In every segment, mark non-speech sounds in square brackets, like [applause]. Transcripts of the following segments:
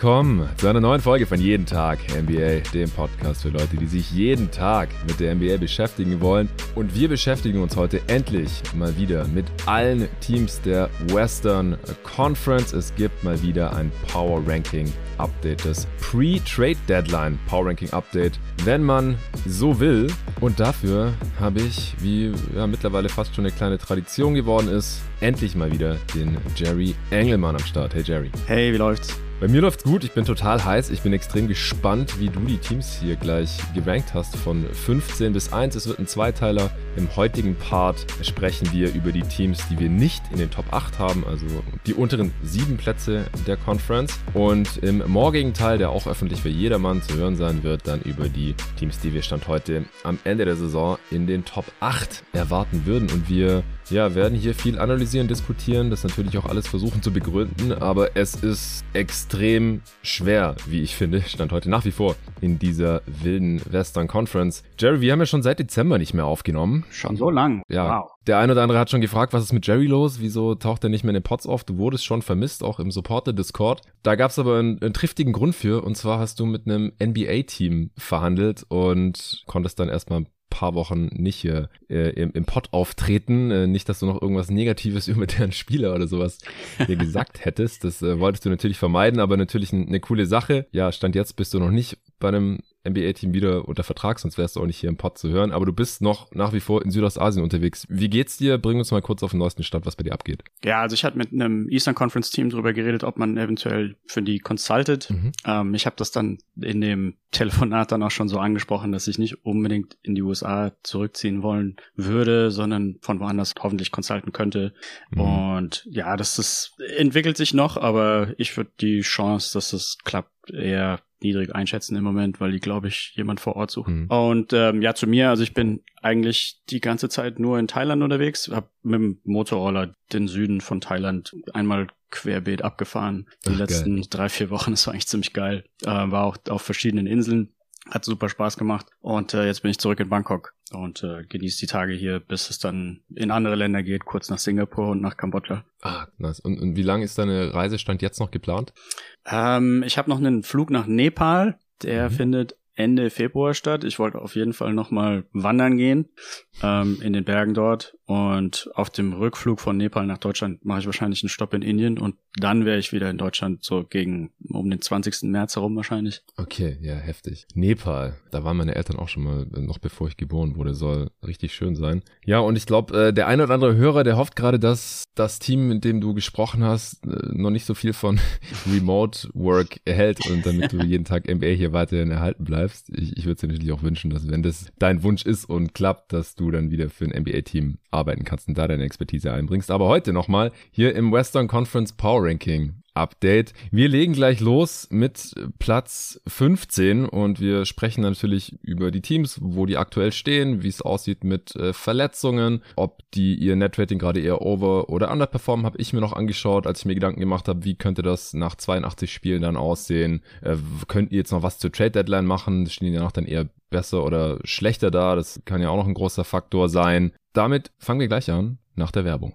willkommen zu einer neuen Folge von Jeden Tag NBA, dem Podcast für Leute, die sich jeden Tag mit der NBA beschäftigen wollen. Und wir beschäftigen uns heute endlich mal wieder mit allen Teams der Western Conference. Es gibt mal wieder ein Power Ranking Update, das Pre-Trade Deadline Power Ranking Update, wenn man so will. Und dafür habe ich, wie ja, mittlerweile fast schon eine kleine Tradition geworden ist, endlich mal wieder den Jerry Engelmann am Start. Hey Jerry. Hey, wie läuft's? Bei mir läuft's gut, ich bin total heiß. Ich bin extrem gespannt, wie du die Teams hier gleich gerankt hast von 15 bis 1. Es wird ein Zweiteiler. Im heutigen Part sprechen wir über die Teams, die wir nicht in den Top 8 haben, also die unteren sieben Plätze der Conference. Und im morgigen Teil, der auch öffentlich für jedermann zu hören sein wird, dann über die Teams, die wir Stand heute am Ende der Saison in den Top 8 erwarten würden. Und wir ja, werden hier viel analysieren, diskutieren, das natürlich auch alles versuchen zu begründen, aber es ist extrem schwer, wie ich finde, stand heute nach wie vor in dieser wilden Western Conference. Jerry, wir haben ja schon seit Dezember nicht mehr aufgenommen. Schon so lang? Ja. Wow. Der eine oder andere hat schon gefragt, was ist mit Jerry los? Wieso taucht er nicht mehr in den Pots auf? Du wurdest schon vermisst, auch im Supporter-Discord. Da gab es aber einen, einen triftigen Grund für, und zwar hast du mit einem NBA-Team verhandelt und konntest dann erstmal paar Wochen nicht hier äh, im, im Pod auftreten. Äh, nicht, dass du noch irgendwas Negatives [laughs] über deren Spieler oder sowas hier [laughs] gesagt hättest. Das äh, wolltest du natürlich vermeiden, aber natürlich eine coole Sache. Ja, Stand jetzt bist du noch nicht bei einem NBA-Team wieder unter Vertrag, sonst wärst du auch nicht hier im Pod zu hören. Aber du bist noch nach wie vor in Südostasien unterwegs. Wie geht's dir? Bring uns mal kurz auf den neuesten Stand, was bei dir abgeht. Ja, also ich hatte mit einem Eastern Conference Team darüber geredet, ob man eventuell für die consultet. Mhm. Ähm, ich habe das dann in dem Telefonat dann auch schon so angesprochen, dass ich nicht unbedingt in die USA zurückziehen wollen würde, sondern von woanders hoffentlich consulten könnte. Mhm. Und ja, das ist, entwickelt sich noch, aber ich würde die Chance, dass es klappt, eher niedrig einschätzen im Moment, weil die, glaube ich, jemand vor Ort suchen. Mhm. Und ähm, ja, zu mir, also ich bin eigentlich die ganze Zeit nur in Thailand unterwegs, habe mit dem Motorroller den Süden von Thailand einmal querbeet abgefahren. Die Ach, letzten geil. drei, vier Wochen, [laughs] das war eigentlich ziemlich geil. Äh, war auch auf verschiedenen Inseln. Hat super Spaß gemacht. Und äh, jetzt bin ich zurück in Bangkok und äh, genieße die Tage hier, bis es dann in andere Länder geht, kurz nach Singapur und nach Kambodscha. Ah, nice. Und, und wie lange ist deine Reisestand jetzt noch geplant? Ähm, ich habe noch einen Flug nach Nepal. Der mhm. findet Ende Februar statt. Ich wollte auf jeden Fall nochmal wandern gehen ähm, in den Bergen dort. Und auf dem Rückflug von Nepal nach Deutschland mache ich wahrscheinlich einen Stopp in Indien und dann wäre ich wieder in Deutschland so gegen um den 20. März herum wahrscheinlich. Okay, ja, heftig. Nepal, da waren meine Eltern auch schon mal, noch bevor ich geboren wurde, soll richtig schön sein. Ja, und ich glaube, äh, der eine oder andere Hörer, der hofft gerade, dass das Team, mit dem du gesprochen hast, äh, noch nicht so viel von [laughs] Remote Work erhält und damit du [laughs] jeden Tag MBA hier weiterhin erhalten bleibst. Ich, ich würde dir natürlich auch wünschen, dass wenn das dein Wunsch ist und klappt, dass du dann wieder für ein NBA-Team arbeiten kannst und da deine Expertise einbringst. Aber heute nochmal hier im Western Conference Power Ranking Update. Wir legen gleich los mit Platz 15 und wir sprechen natürlich über die Teams, wo die aktuell stehen, wie es aussieht mit äh, Verletzungen, ob die ihr Netrating gerade eher over oder underperformen, habe ich mir noch angeschaut, als ich mir Gedanken gemacht habe, wie könnte das nach 82 Spielen dann aussehen. Äh, könnt ihr jetzt noch was zur Trade Deadline machen? Stehen die danach dann eher besser oder schlechter da? Das kann ja auch noch ein großer Faktor sein. Damit fangen wir gleich an nach der Werbung.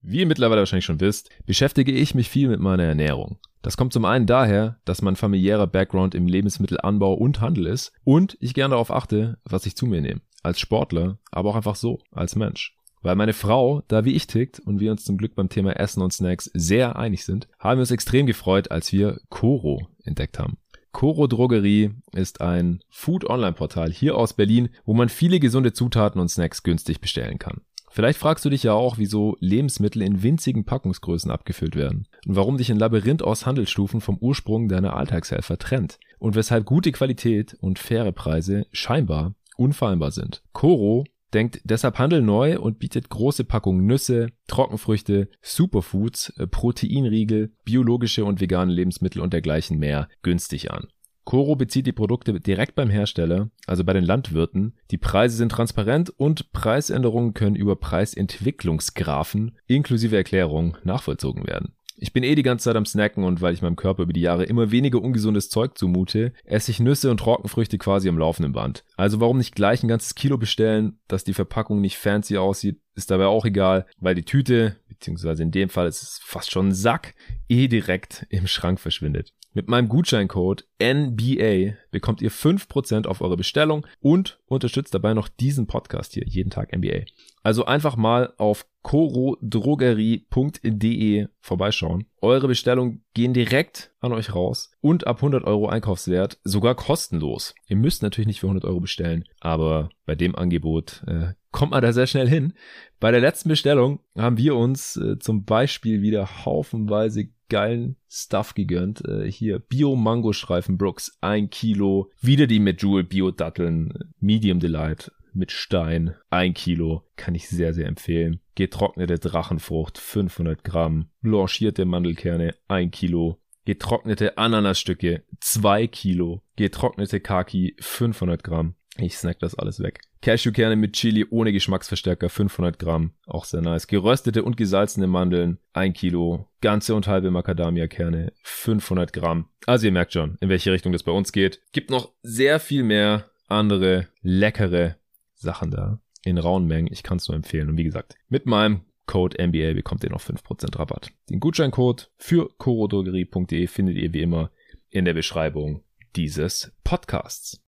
Wie ihr mittlerweile wahrscheinlich schon wisst, beschäftige ich mich viel mit meiner Ernährung. Das kommt zum einen daher, dass mein familiärer Background im Lebensmittelanbau und Handel ist und ich gerne darauf achte, was ich zu mir nehme. Als Sportler, aber auch einfach so, als Mensch. Weil meine Frau da wie ich tickt und wir uns zum Glück beim Thema Essen und Snacks sehr einig sind, haben wir uns extrem gefreut, als wir Koro entdeckt haben. Koro Drogerie ist ein Food-Online-Portal hier aus Berlin, wo man viele gesunde Zutaten und Snacks günstig bestellen kann. Vielleicht fragst du dich ja auch, wieso Lebensmittel in winzigen Packungsgrößen abgefüllt werden und warum dich ein Labyrinth aus Handelsstufen vom Ursprung deiner Alltagshelfer trennt und weshalb gute Qualität und faire Preise scheinbar unfehlbar sind. Coro denkt deshalb Handel neu und bietet große Packungen Nüsse, Trockenfrüchte, Superfoods, äh, Proteinriegel, biologische und vegane Lebensmittel und dergleichen mehr günstig an. Coro bezieht die Produkte direkt beim Hersteller, also bei den Landwirten. Die Preise sind transparent und Preisänderungen können über Preisentwicklungsgraphen inklusive Erklärung nachvollzogen werden. Ich bin eh die ganze Zeit am Snacken und weil ich meinem Körper über die Jahre immer weniger ungesundes Zeug zumute, esse ich Nüsse und Trockenfrüchte quasi am laufenden Band. Also warum nicht gleich ein ganzes Kilo bestellen, dass die Verpackung nicht fancy aussieht, ist dabei auch egal, weil die Tüte, beziehungsweise in dem Fall ist es fast schon ein Sack, eh direkt im Schrank verschwindet. Mit meinem Gutscheincode NBA bekommt ihr 5% auf eure Bestellung und unterstützt dabei noch diesen Podcast hier, jeden Tag NBA. Also einfach mal auf corodrogerie.de vorbeischauen. Eure Bestellungen gehen direkt an euch raus und ab 100 Euro Einkaufswert sogar kostenlos. Ihr müsst natürlich nicht für 100 Euro bestellen, aber bei dem Angebot äh, kommt man da sehr schnell hin. Bei der letzten Bestellung haben wir uns äh, zum Beispiel wieder haufenweise geilen Stuff gegönnt. Äh, hier Bio-Mango-Streifen Brooks, ein Kilo. Wieder die Medjool Bio-Datteln, Medium Delight mit Stein, ein Kilo. Kann ich sehr, sehr empfehlen. Getrocknete Drachenfrucht, 500 Gramm. Blanchierte Mandelkerne, ein Kilo. Getrocknete Ananasstücke, zwei Kilo. Getrocknete Kaki, 500 Gramm. Ich snack das alles weg. Cashewkerne mit Chili ohne Geschmacksverstärker 500 Gramm, auch sehr nice. Geröstete und gesalzene Mandeln 1 Kilo. Ganze und halbe Macadamia-Kerne 500 Gramm. Also ihr merkt schon, in welche Richtung das bei uns geht. Gibt noch sehr viel mehr andere leckere Sachen da in rauen Mengen. Ich kann es nur empfehlen. Und wie gesagt, mit meinem Code NBA bekommt ihr noch 5% Rabatt. Den Gutscheincode für corodrogerie.de findet ihr wie immer in der Beschreibung dieses Podcasts.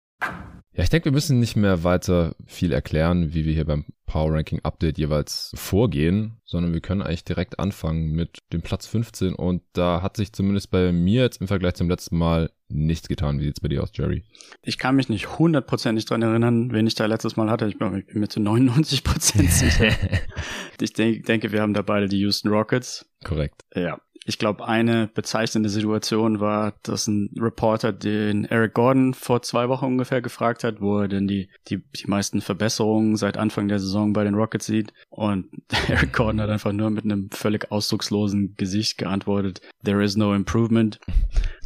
Ja, ich denke, wir müssen nicht mehr weiter viel erklären, wie wir hier beim Power Ranking Update jeweils vorgehen, sondern wir können eigentlich direkt anfangen mit dem Platz 15 und da hat sich zumindest bei mir jetzt im Vergleich zum letzten Mal nichts getan. Wie sieht's bei dir aus, Jerry? Ich kann mich nicht hundertprozentig dran erinnern, wen ich da letztes Mal hatte. Ich bin, mir zu 99 Prozent sicher. [laughs] ich denk, denke, wir haben da beide die Houston Rockets. Korrekt. Ja, ich glaube, eine bezeichnende Situation war, dass ein Reporter den Eric Gordon vor zwei Wochen ungefähr gefragt hat, wo er denn die, die, die meisten Verbesserungen seit Anfang der Saison bei den Rockets sieht. Und [laughs] Eric Gordon hat einfach nur mit einem völlig ausdruckslosen Gesicht geantwortet, there is no improvement.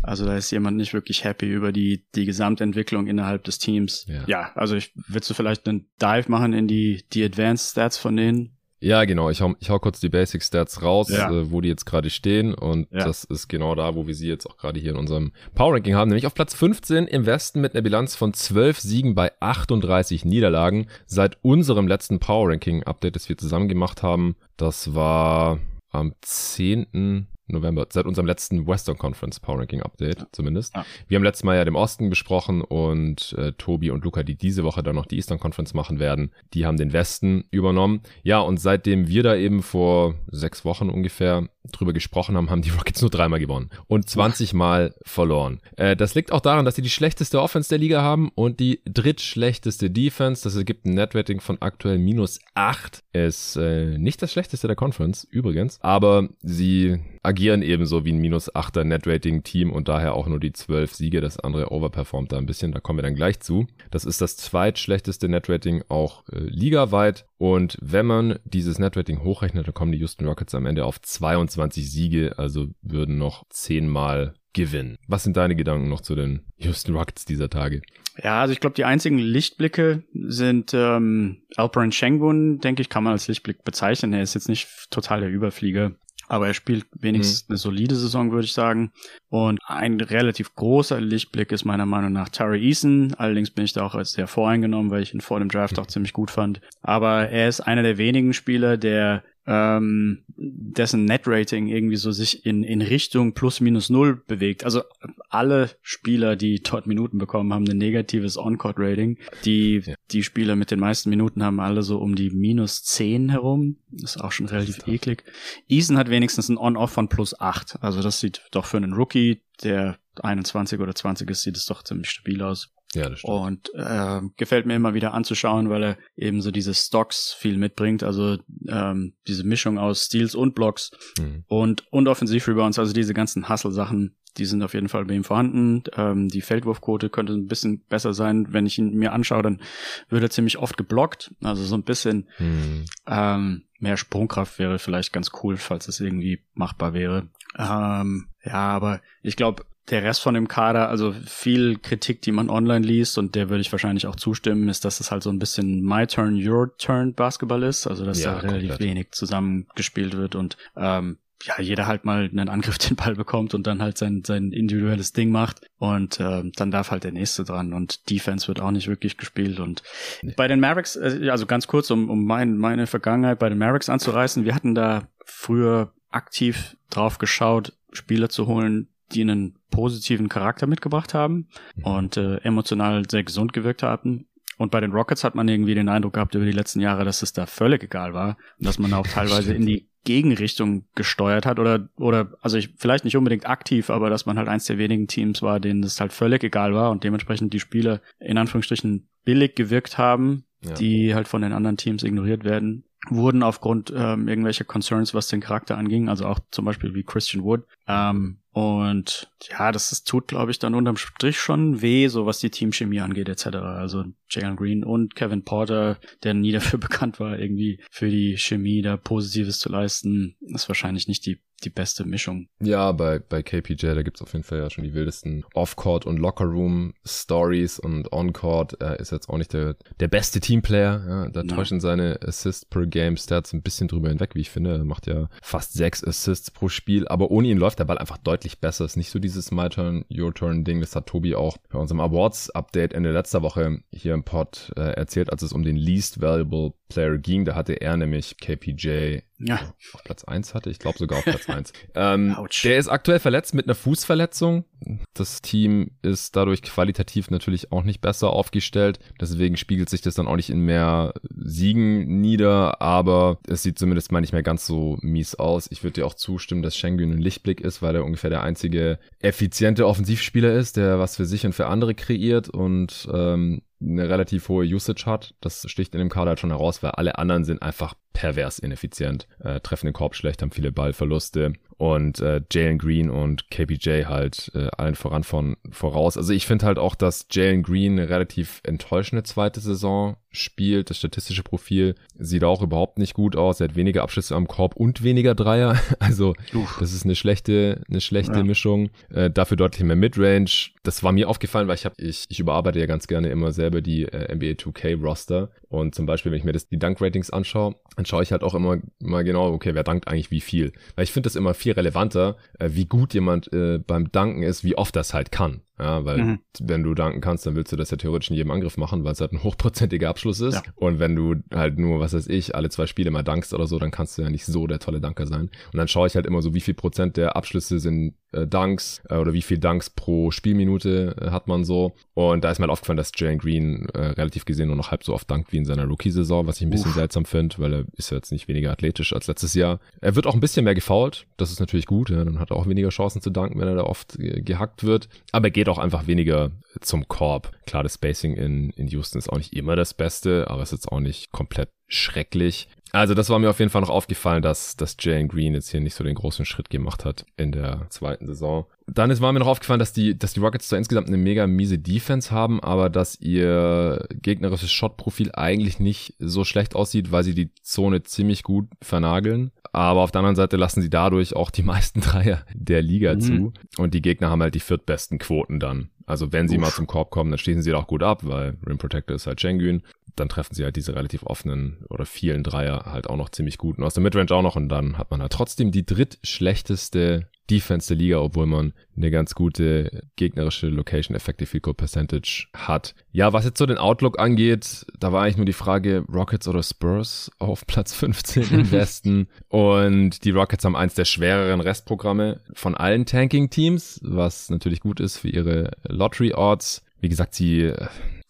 Also da ist jemand nicht wirklich happy über die, die Gesamtentwicklung innerhalb des Teams. Ja, ja also ich, willst du vielleicht einen Dive machen in die, die Advanced Stats von denen? Ja, genau. Ich hau, ich hau kurz die Basic Stats raus, ja. äh, wo die jetzt gerade stehen. Und ja. das ist genau da, wo wir sie jetzt auch gerade hier in unserem Power Ranking haben. Nämlich auf Platz 15 im Westen mit einer Bilanz von 12 Siegen bei 38 Niederlagen. Seit unserem letzten Power Ranking Update, das wir zusammen gemacht haben. Das war am 10. November, seit unserem letzten Western Conference Power Ranking Update ja. zumindest. Ja. Wir haben letztes Mal ja den Osten besprochen und äh, Tobi und Luca, die diese Woche dann noch die Eastern Conference machen werden, die haben den Westen übernommen. Ja, und seitdem wir da eben vor sechs Wochen ungefähr drüber gesprochen haben, haben die [laughs] Rockets nur dreimal gewonnen und 20 Mal verloren. Äh, das liegt auch daran, dass sie die schlechteste Offense der Liga haben und die drittschlechteste Defense. Das ergibt ein Netrating von aktuell minus 8. Ist äh, nicht das schlechteste der Conference, übrigens, aber sie agieren ebenso wie ein minus 8er Netrating-Team und daher auch nur die 12 Siege. Das andere overperformt da ein bisschen, da kommen wir dann gleich zu. Das ist das zweitschlechteste Netrating auch äh, ligaweit und wenn man dieses Netrating hochrechnet, dann kommen die Houston Rockets am Ende auf 22 Siege, also würden noch zehnmal gewinnen. Was sind deine Gedanken noch zu den Houston Rockets dieser Tage? Ja, also ich glaube, die einzigen Lichtblicke sind ähm, Alperin Shengun, denke ich, kann man als Lichtblick bezeichnen. Er ist jetzt nicht total der Überflieger aber er spielt wenigstens mhm. eine solide Saison, würde ich sagen. Und ein relativ großer Lichtblick ist meiner Meinung nach Tari Eason. Allerdings bin ich da auch als sehr voreingenommen, weil ich ihn vor dem Draft auch [laughs] ziemlich gut fand. Aber er ist einer der wenigen Spieler, der ähm, dessen Net-Rating irgendwie so sich in, in Richtung plus minus null bewegt. Also alle Spieler, die dort Minuten bekommen, haben ein negatives On-Court-Rating. Die, ja. die Spieler mit den meisten Minuten haben alle so um die minus zehn herum. Das ist auch schon relativ eklig. Eason hat wenigstens ein On-Off von plus acht. Also das sieht doch für einen Rookie, der 21 oder 20 ist, sieht es doch ziemlich stabil aus. Ja, das stimmt. Und äh, gefällt mir immer wieder anzuschauen, weil er eben so diese Stocks viel mitbringt, also ähm, diese Mischung aus Steals und Blocks mhm. und und Offensiv-Rebounds, also diese ganzen Hustle-Sachen, die sind auf jeden Fall bei ihm vorhanden. Ähm, die Feldwurfquote könnte ein bisschen besser sein. Wenn ich ihn mir anschaue, dann wird er ziemlich oft geblockt. Also so ein bisschen mhm. ähm, mehr Sprungkraft wäre vielleicht ganz cool, falls es irgendwie machbar wäre. Ähm, ja, aber ich glaube, der Rest von dem Kader, also viel Kritik, die man online liest, und der würde ich wahrscheinlich auch zustimmen, ist, dass es halt so ein bisschen My Turn, Your Turn Basketball ist, also dass ja, da relativ komplett. wenig zusammengespielt wird und ähm, ja, jeder halt mal einen Angriff [laughs] den Ball bekommt und dann halt sein, sein individuelles Ding macht. Und äh, dann darf halt der nächste dran und Defense wird auch nicht wirklich gespielt. Und bei den Mavericks, äh, also ganz kurz, um, um mein, meine Vergangenheit bei den Mavericks anzureißen, wir hatten da früher aktiv drauf geschaut, Spieler zu holen, die einen positiven Charakter mitgebracht haben mhm. und äh, emotional sehr gesund gewirkt haben. Und bei den Rockets hat man irgendwie den Eindruck gehabt über die letzten Jahre, dass es da völlig egal war und dass man auch [laughs] teilweise in die Gegenrichtung gesteuert hat oder oder also ich vielleicht nicht unbedingt aktiv, aber dass man halt eins der wenigen Teams war, denen es halt völlig egal war und dementsprechend die Spiele in Anführungsstrichen billig gewirkt haben, ja. die halt von den anderen Teams ignoriert werden wurden aufgrund ähm, irgendwelcher Concerns, was den Charakter anging, also auch zum Beispiel wie Christian Wood. Ähm, und ja, das, das tut, glaube ich, dann unterm Strich schon weh, so was die Teamchemie angeht, etc. Also Jalen Green und Kevin Porter, der nie [laughs] dafür bekannt war, irgendwie für die Chemie da Positives zu leisten, ist wahrscheinlich nicht die die beste Mischung. Ja, bei, bei KPJ, da gibt's auf jeden Fall ja schon die wildesten Off-Court und Locker-Room-Stories und On-Court er ist jetzt auch nicht der, der beste Teamplayer. Ja, da ja. täuschen seine Assist-per-Game-Stats ein bisschen drüber hinweg, wie ich finde. Er macht ja fast sechs Assists pro Spiel, aber ohne ihn läuft der Ball einfach deutlich besser. Ist nicht so dieses My Turn, Your Turn-Ding. Das hat Tobi auch bei unserem Awards-Update Ende letzter Woche hier im Pod äh, erzählt, als es um den Least Valuable Player ging. Da hatte er nämlich KPJ ja. auf Platz eins hatte. Ich glaube sogar auf Platz eins. [laughs] Ähm, der ist aktuell verletzt mit einer Fußverletzung. Das Team ist dadurch qualitativ natürlich auch nicht besser aufgestellt. Deswegen spiegelt sich das dann auch nicht in mehr Siegen nieder. Aber es sieht zumindest mal nicht mehr ganz so mies aus. Ich würde dir auch zustimmen, dass Schengen ein Lichtblick ist, weil er ungefähr der einzige effiziente Offensivspieler ist, der was für sich und für andere kreiert und ähm, eine relativ hohe Usage hat. Das sticht in dem Kader halt schon heraus, weil alle anderen sind einfach pervers ineffizient, äh, treffen den Korb schlecht, haben viele Ballverluste und äh, Jalen Green und KPJ halt äh, allen voran von voraus. Also ich finde halt auch, dass Jalen Green eine relativ enttäuschende zweite Saison spielt. Das statistische Profil sieht auch überhaupt nicht gut aus. Er hat weniger Abschlüsse am Korb und weniger Dreier. [laughs] Also Uff. das ist eine schlechte, eine schlechte ja. Mischung. Äh, dafür deutlich mehr Midrange. Das war mir aufgefallen, weil ich habe, ich, ich überarbeite ja ganz gerne immer selber die äh, NBA 2K Roster. Und zum Beispiel, wenn ich mir das, die Dunk-Ratings anschaue, dann schaue ich halt auch immer mal genau, okay, wer dankt eigentlich wie viel. Weil ich finde das immer viel relevanter, äh, wie gut jemand äh, beim Danken ist, wie oft das halt kann. Ja, weil mhm. wenn du danken kannst, dann willst du das ja theoretisch in jedem Angriff machen, weil es halt ein hochprozentiger Abschluss ist. Ja. Und wenn du halt nur, was weiß ich, alle zwei Spiele mal dankst oder so, dann kannst du ja nicht so der tolle Danker sein. Und dann schaue ich halt immer so, wie viel Prozent der Abschlüsse sind äh, Dunks äh, oder wie viel Dunks pro Spielminute äh, hat man so. Und da ist mir halt aufgefallen, dass Jalen Green äh, relativ gesehen nur noch halb so oft dankt wie in seiner Rookie-Saison, was ich ein bisschen Uff. seltsam finde, weil er ist ja jetzt nicht weniger athletisch als letztes Jahr. Er wird auch ein bisschen mehr gefault, das ist natürlich gut, ja, dann hat er auch weniger Chancen zu danken, wenn er da oft äh, gehackt wird. Aber er geht auch einfach weniger zum Korb. Klar, das Spacing in, in Houston ist auch nicht immer das Beste, aber es ist jetzt auch nicht komplett schrecklich. Also das war mir auf jeden Fall noch aufgefallen, dass, dass Jalen Green jetzt hier nicht so den großen Schritt gemacht hat in der zweiten Saison. Dann ist war mir noch aufgefallen, dass die, dass die Rockets zwar insgesamt eine mega miese Defense haben, aber dass ihr gegnerisches Shot-Profil eigentlich nicht so schlecht aussieht, weil sie die Zone ziemlich gut vernageln. Aber auf der anderen Seite lassen sie dadurch auch die meisten [laughs] Dreier der Liga mhm. zu. Und die Gegner haben halt die viertbesten Quoten dann. Also wenn sie Uff. mal zum Korb kommen, dann schließen sie auch gut ab, weil Rim Protector ist halt Schengen. Dann treffen sie halt diese relativ offenen oder vielen Dreier halt auch noch ziemlich gut. Und aus der Midrange auch noch. Und dann hat man halt trotzdem die drittschlechteste Defense der Liga, obwohl man eine ganz gute gegnerische Location Effective Field Goal Percentage hat. Ja, was jetzt so den Outlook angeht, da war eigentlich nur die Frage Rockets oder Spurs auf Platz 15 im [laughs] Westen und die Rockets haben eins der schwereren Restprogramme von allen Tanking Teams, was natürlich gut ist für ihre Lottery Odds. Wie gesagt, sie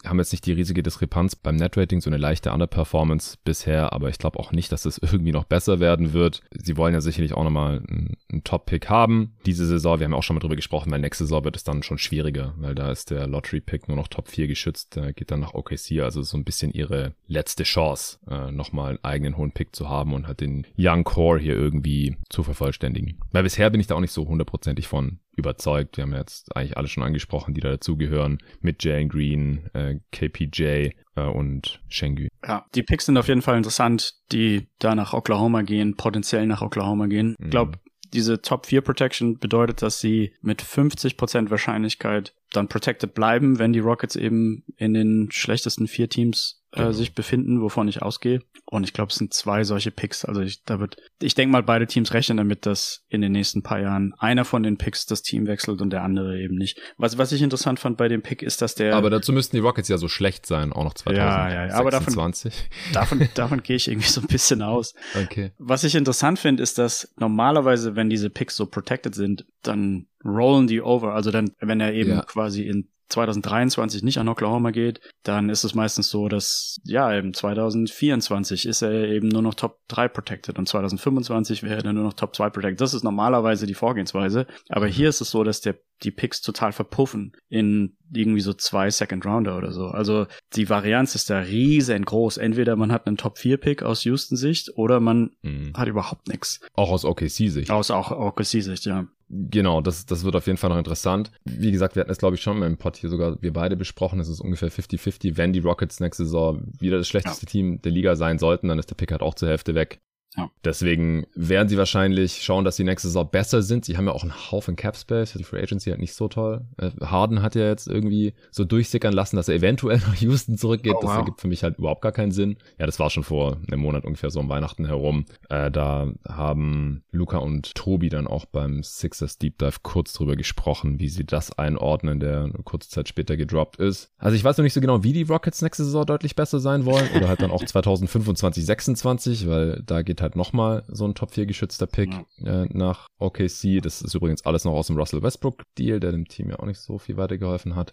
haben jetzt nicht die riesige Diskrepanz beim Netrating, so eine leichte Underperformance bisher, aber ich glaube auch nicht, dass es [laughs] irgendwie noch besser werden wird. Sie wollen ja sicherlich auch nochmal einen, einen Top-Pick haben. Diese Saison, wir haben auch schon mal drüber gesprochen, weil nächste Saison wird es dann schon schwieriger, weil da ist der Lottery-Pick nur noch Top 4 geschützt, der geht dann nach OKC, also so ein bisschen ihre letzte Chance, äh, nochmal einen eigenen hohen Pick zu haben und halt den Young Core hier irgendwie zu vervollständigen. Weil bisher bin ich da auch nicht so hundertprozentig von überzeugt. Wir haben jetzt eigentlich alle schon angesprochen, die da dazugehören, mit Jane Green, äh, KPJ äh, und Shengü. Ja, die Picks sind auf jeden Fall interessant, die da nach Oklahoma gehen, potenziell nach Oklahoma gehen. Ich glaube, mhm. diese Top 4 Protection bedeutet, dass sie mit 50% Wahrscheinlichkeit dann protected bleiben, wenn die Rockets eben in den schlechtesten vier Teams äh, genau. sich befinden, wovon ich ausgehe. Und ich glaube, es sind zwei solche Picks. Also ich, da wird, ich denke mal, beide Teams rechnen damit, dass in den nächsten paar Jahren einer von den Picks das Team wechselt und der andere eben nicht. Was, was ich interessant fand bei dem Pick ist, dass der. Aber dazu müssten die Rockets ja so schlecht sein, auch noch 2026. Ja, ja, ja. aber davon, [laughs] davon, davon gehe ich irgendwie so ein bisschen aus. Okay. Was ich interessant finde, ist, dass normalerweise, wenn diese Picks so protected sind, dann rollen die over. Also dann, wenn er eben ja. quasi in 2023 nicht an Oklahoma geht, dann ist es meistens so, dass ja, eben 2024 ist er eben nur noch Top 3 protected und 2025 wäre er nur noch Top 2 protected. Das ist normalerweise die Vorgehensweise. Aber hier ist es so, dass der, die Picks total verpuffen in irgendwie so zwei Second Rounder oder so. Also die Varianz ist da riesengroß. Entweder man hat einen Top 4 Pick aus Houston Sicht oder man mhm. hat überhaupt nichts. Auch aus OKC Sicht. Aus auch OKC Sicht, ja. Genau, das, das wird auf jeden Fall noch interessant. Wie gesagt, wir hatten es, glaube ich, schon mal im Pod hier sogar wir beide besprochen. Es ist ungefähr 50-50. Wenn die Rockets nächste Saison wieder das schlechteste ja. Team der Liga sein sollten, dann ist der Pick halt auch zur Hälfte weg. Ja. Deswegen werden sie wahrscheinlich schauen, dass sie nächste Saison besser sind. Sie haben ja auch einen Haufen Cap Space. Die Free Agency halt nicht so toll. Äh, Harden hat ja jetzt irgendwie so durchsickern lassen, dass er eventuell [laughs] nach Houston zurückgeht. Oh, wow. Das ergibt für mich halt überhaupt gar keinen Sinn. Ja, das war schon vor einem Monat ungefähr so um Weihnachten herum. Äh, da haben Luca und Tobi dann auch beim Sixers Deep Dive kurz drüber gesprochen, wie sie das einordnen, der eine kurze Zeit später gedroppt ist. Also ich weiß noch nicht so genau, wie die Rockets nächste Saison deutlich besser sein wollen. Oder halt dann auch [laughs] 2025, 26, weil da geht halt nochmal so ein Top 4 geschützter Pick ja. äh, nach OKC. Das ist übrigens alles noch aus dem Russell Westbrook Deal, der dem Team ja auch nicht so viel weitergeholfen hat.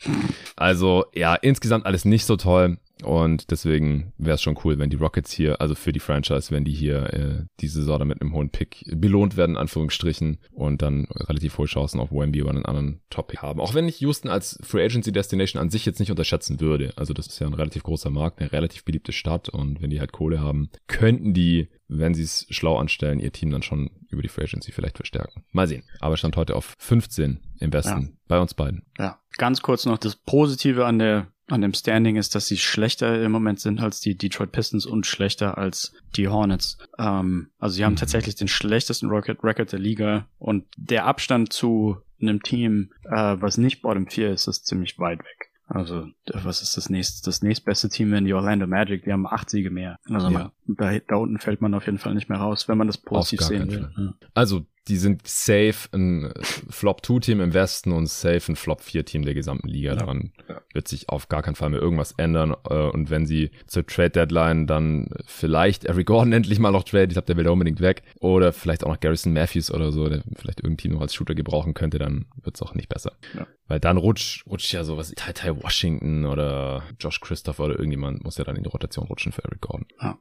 Also ja, insgesamt alles nicht so toll. Und deswegen wäre es schon cool, wenn die Rockets hier, also für die Franchise, wenn die hier äh, diese Saison mit einem hohen Pick belohnt werden, Anführungsstrichen, und dann relativ hohe Chancen auf Wemby oder einen anderen Topic haben. Auch wenn ich Houston als Free Agency Destination an sich jetzt nicht unterschätzen würde. Also das ist ja ein relativ großer Markt, eine relativ beliebte Stadt und wenn die halt Kohle haben, könnten die, wenn sie es schlau anstellen, ihr Team dann schon über die Free Agency vielleicht verstärken. Mal sehen. Aber stand heute auf 15 im Westen ja. bei uns beiden. Ja, ganz kurz noch das Positive an der an dem Standing ist, dass sie schlechter im Moment sind als die Detroit Pistons und schlechter als die Hornets. Ähm, also sie haben mhm. tatsächlich den schlechtesten Rocket Record der Liga und der Abstand zu einem Team, äh, was nicht Bottom 4 ist, ist ziemlich weit weg. Also, was ist das nächste? Das nächstbeste Team wenn die Orlando Magic. Die haben acht Siege mehr. Also, ja. Da, da unten fällt man auf jeden Fall nicht mehr raus, wenn man das positiv sehen will. Ja. Also, die sind safe ein Flop-2-Team im Westen und safe ein Flop-4-Team der gesamten Liga. Ja. Daran ja. wird sich auf gar keinen Fall mehr irgendwas ändern. Äh, und wenn sie zur Trade-Deadline dann vielleicht Eric Gordon [laughs] endlich mal noch trade, ich glaube, der will da unbedingt weg, oder vielleicht auch noch Garrison Matthews oder so, der vielleicht irgendein Team noch als Shooter gebrauchen könnte, dann wird es auch nicht besser. Ja. Weil dann rutscht, rutscht ja sowas, Ty, Ty Washington oder Josh Christopher oder irgendjemand muss ja dann in die Rotation rutschen für Eric Gordon. Ja.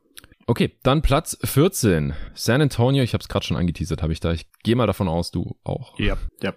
Okay, dann Platz 14. San Antonio, ich habe es gerade schon angeteasert, habe ich da. Ich gehe mal davon aus, du auch. Ja, ja.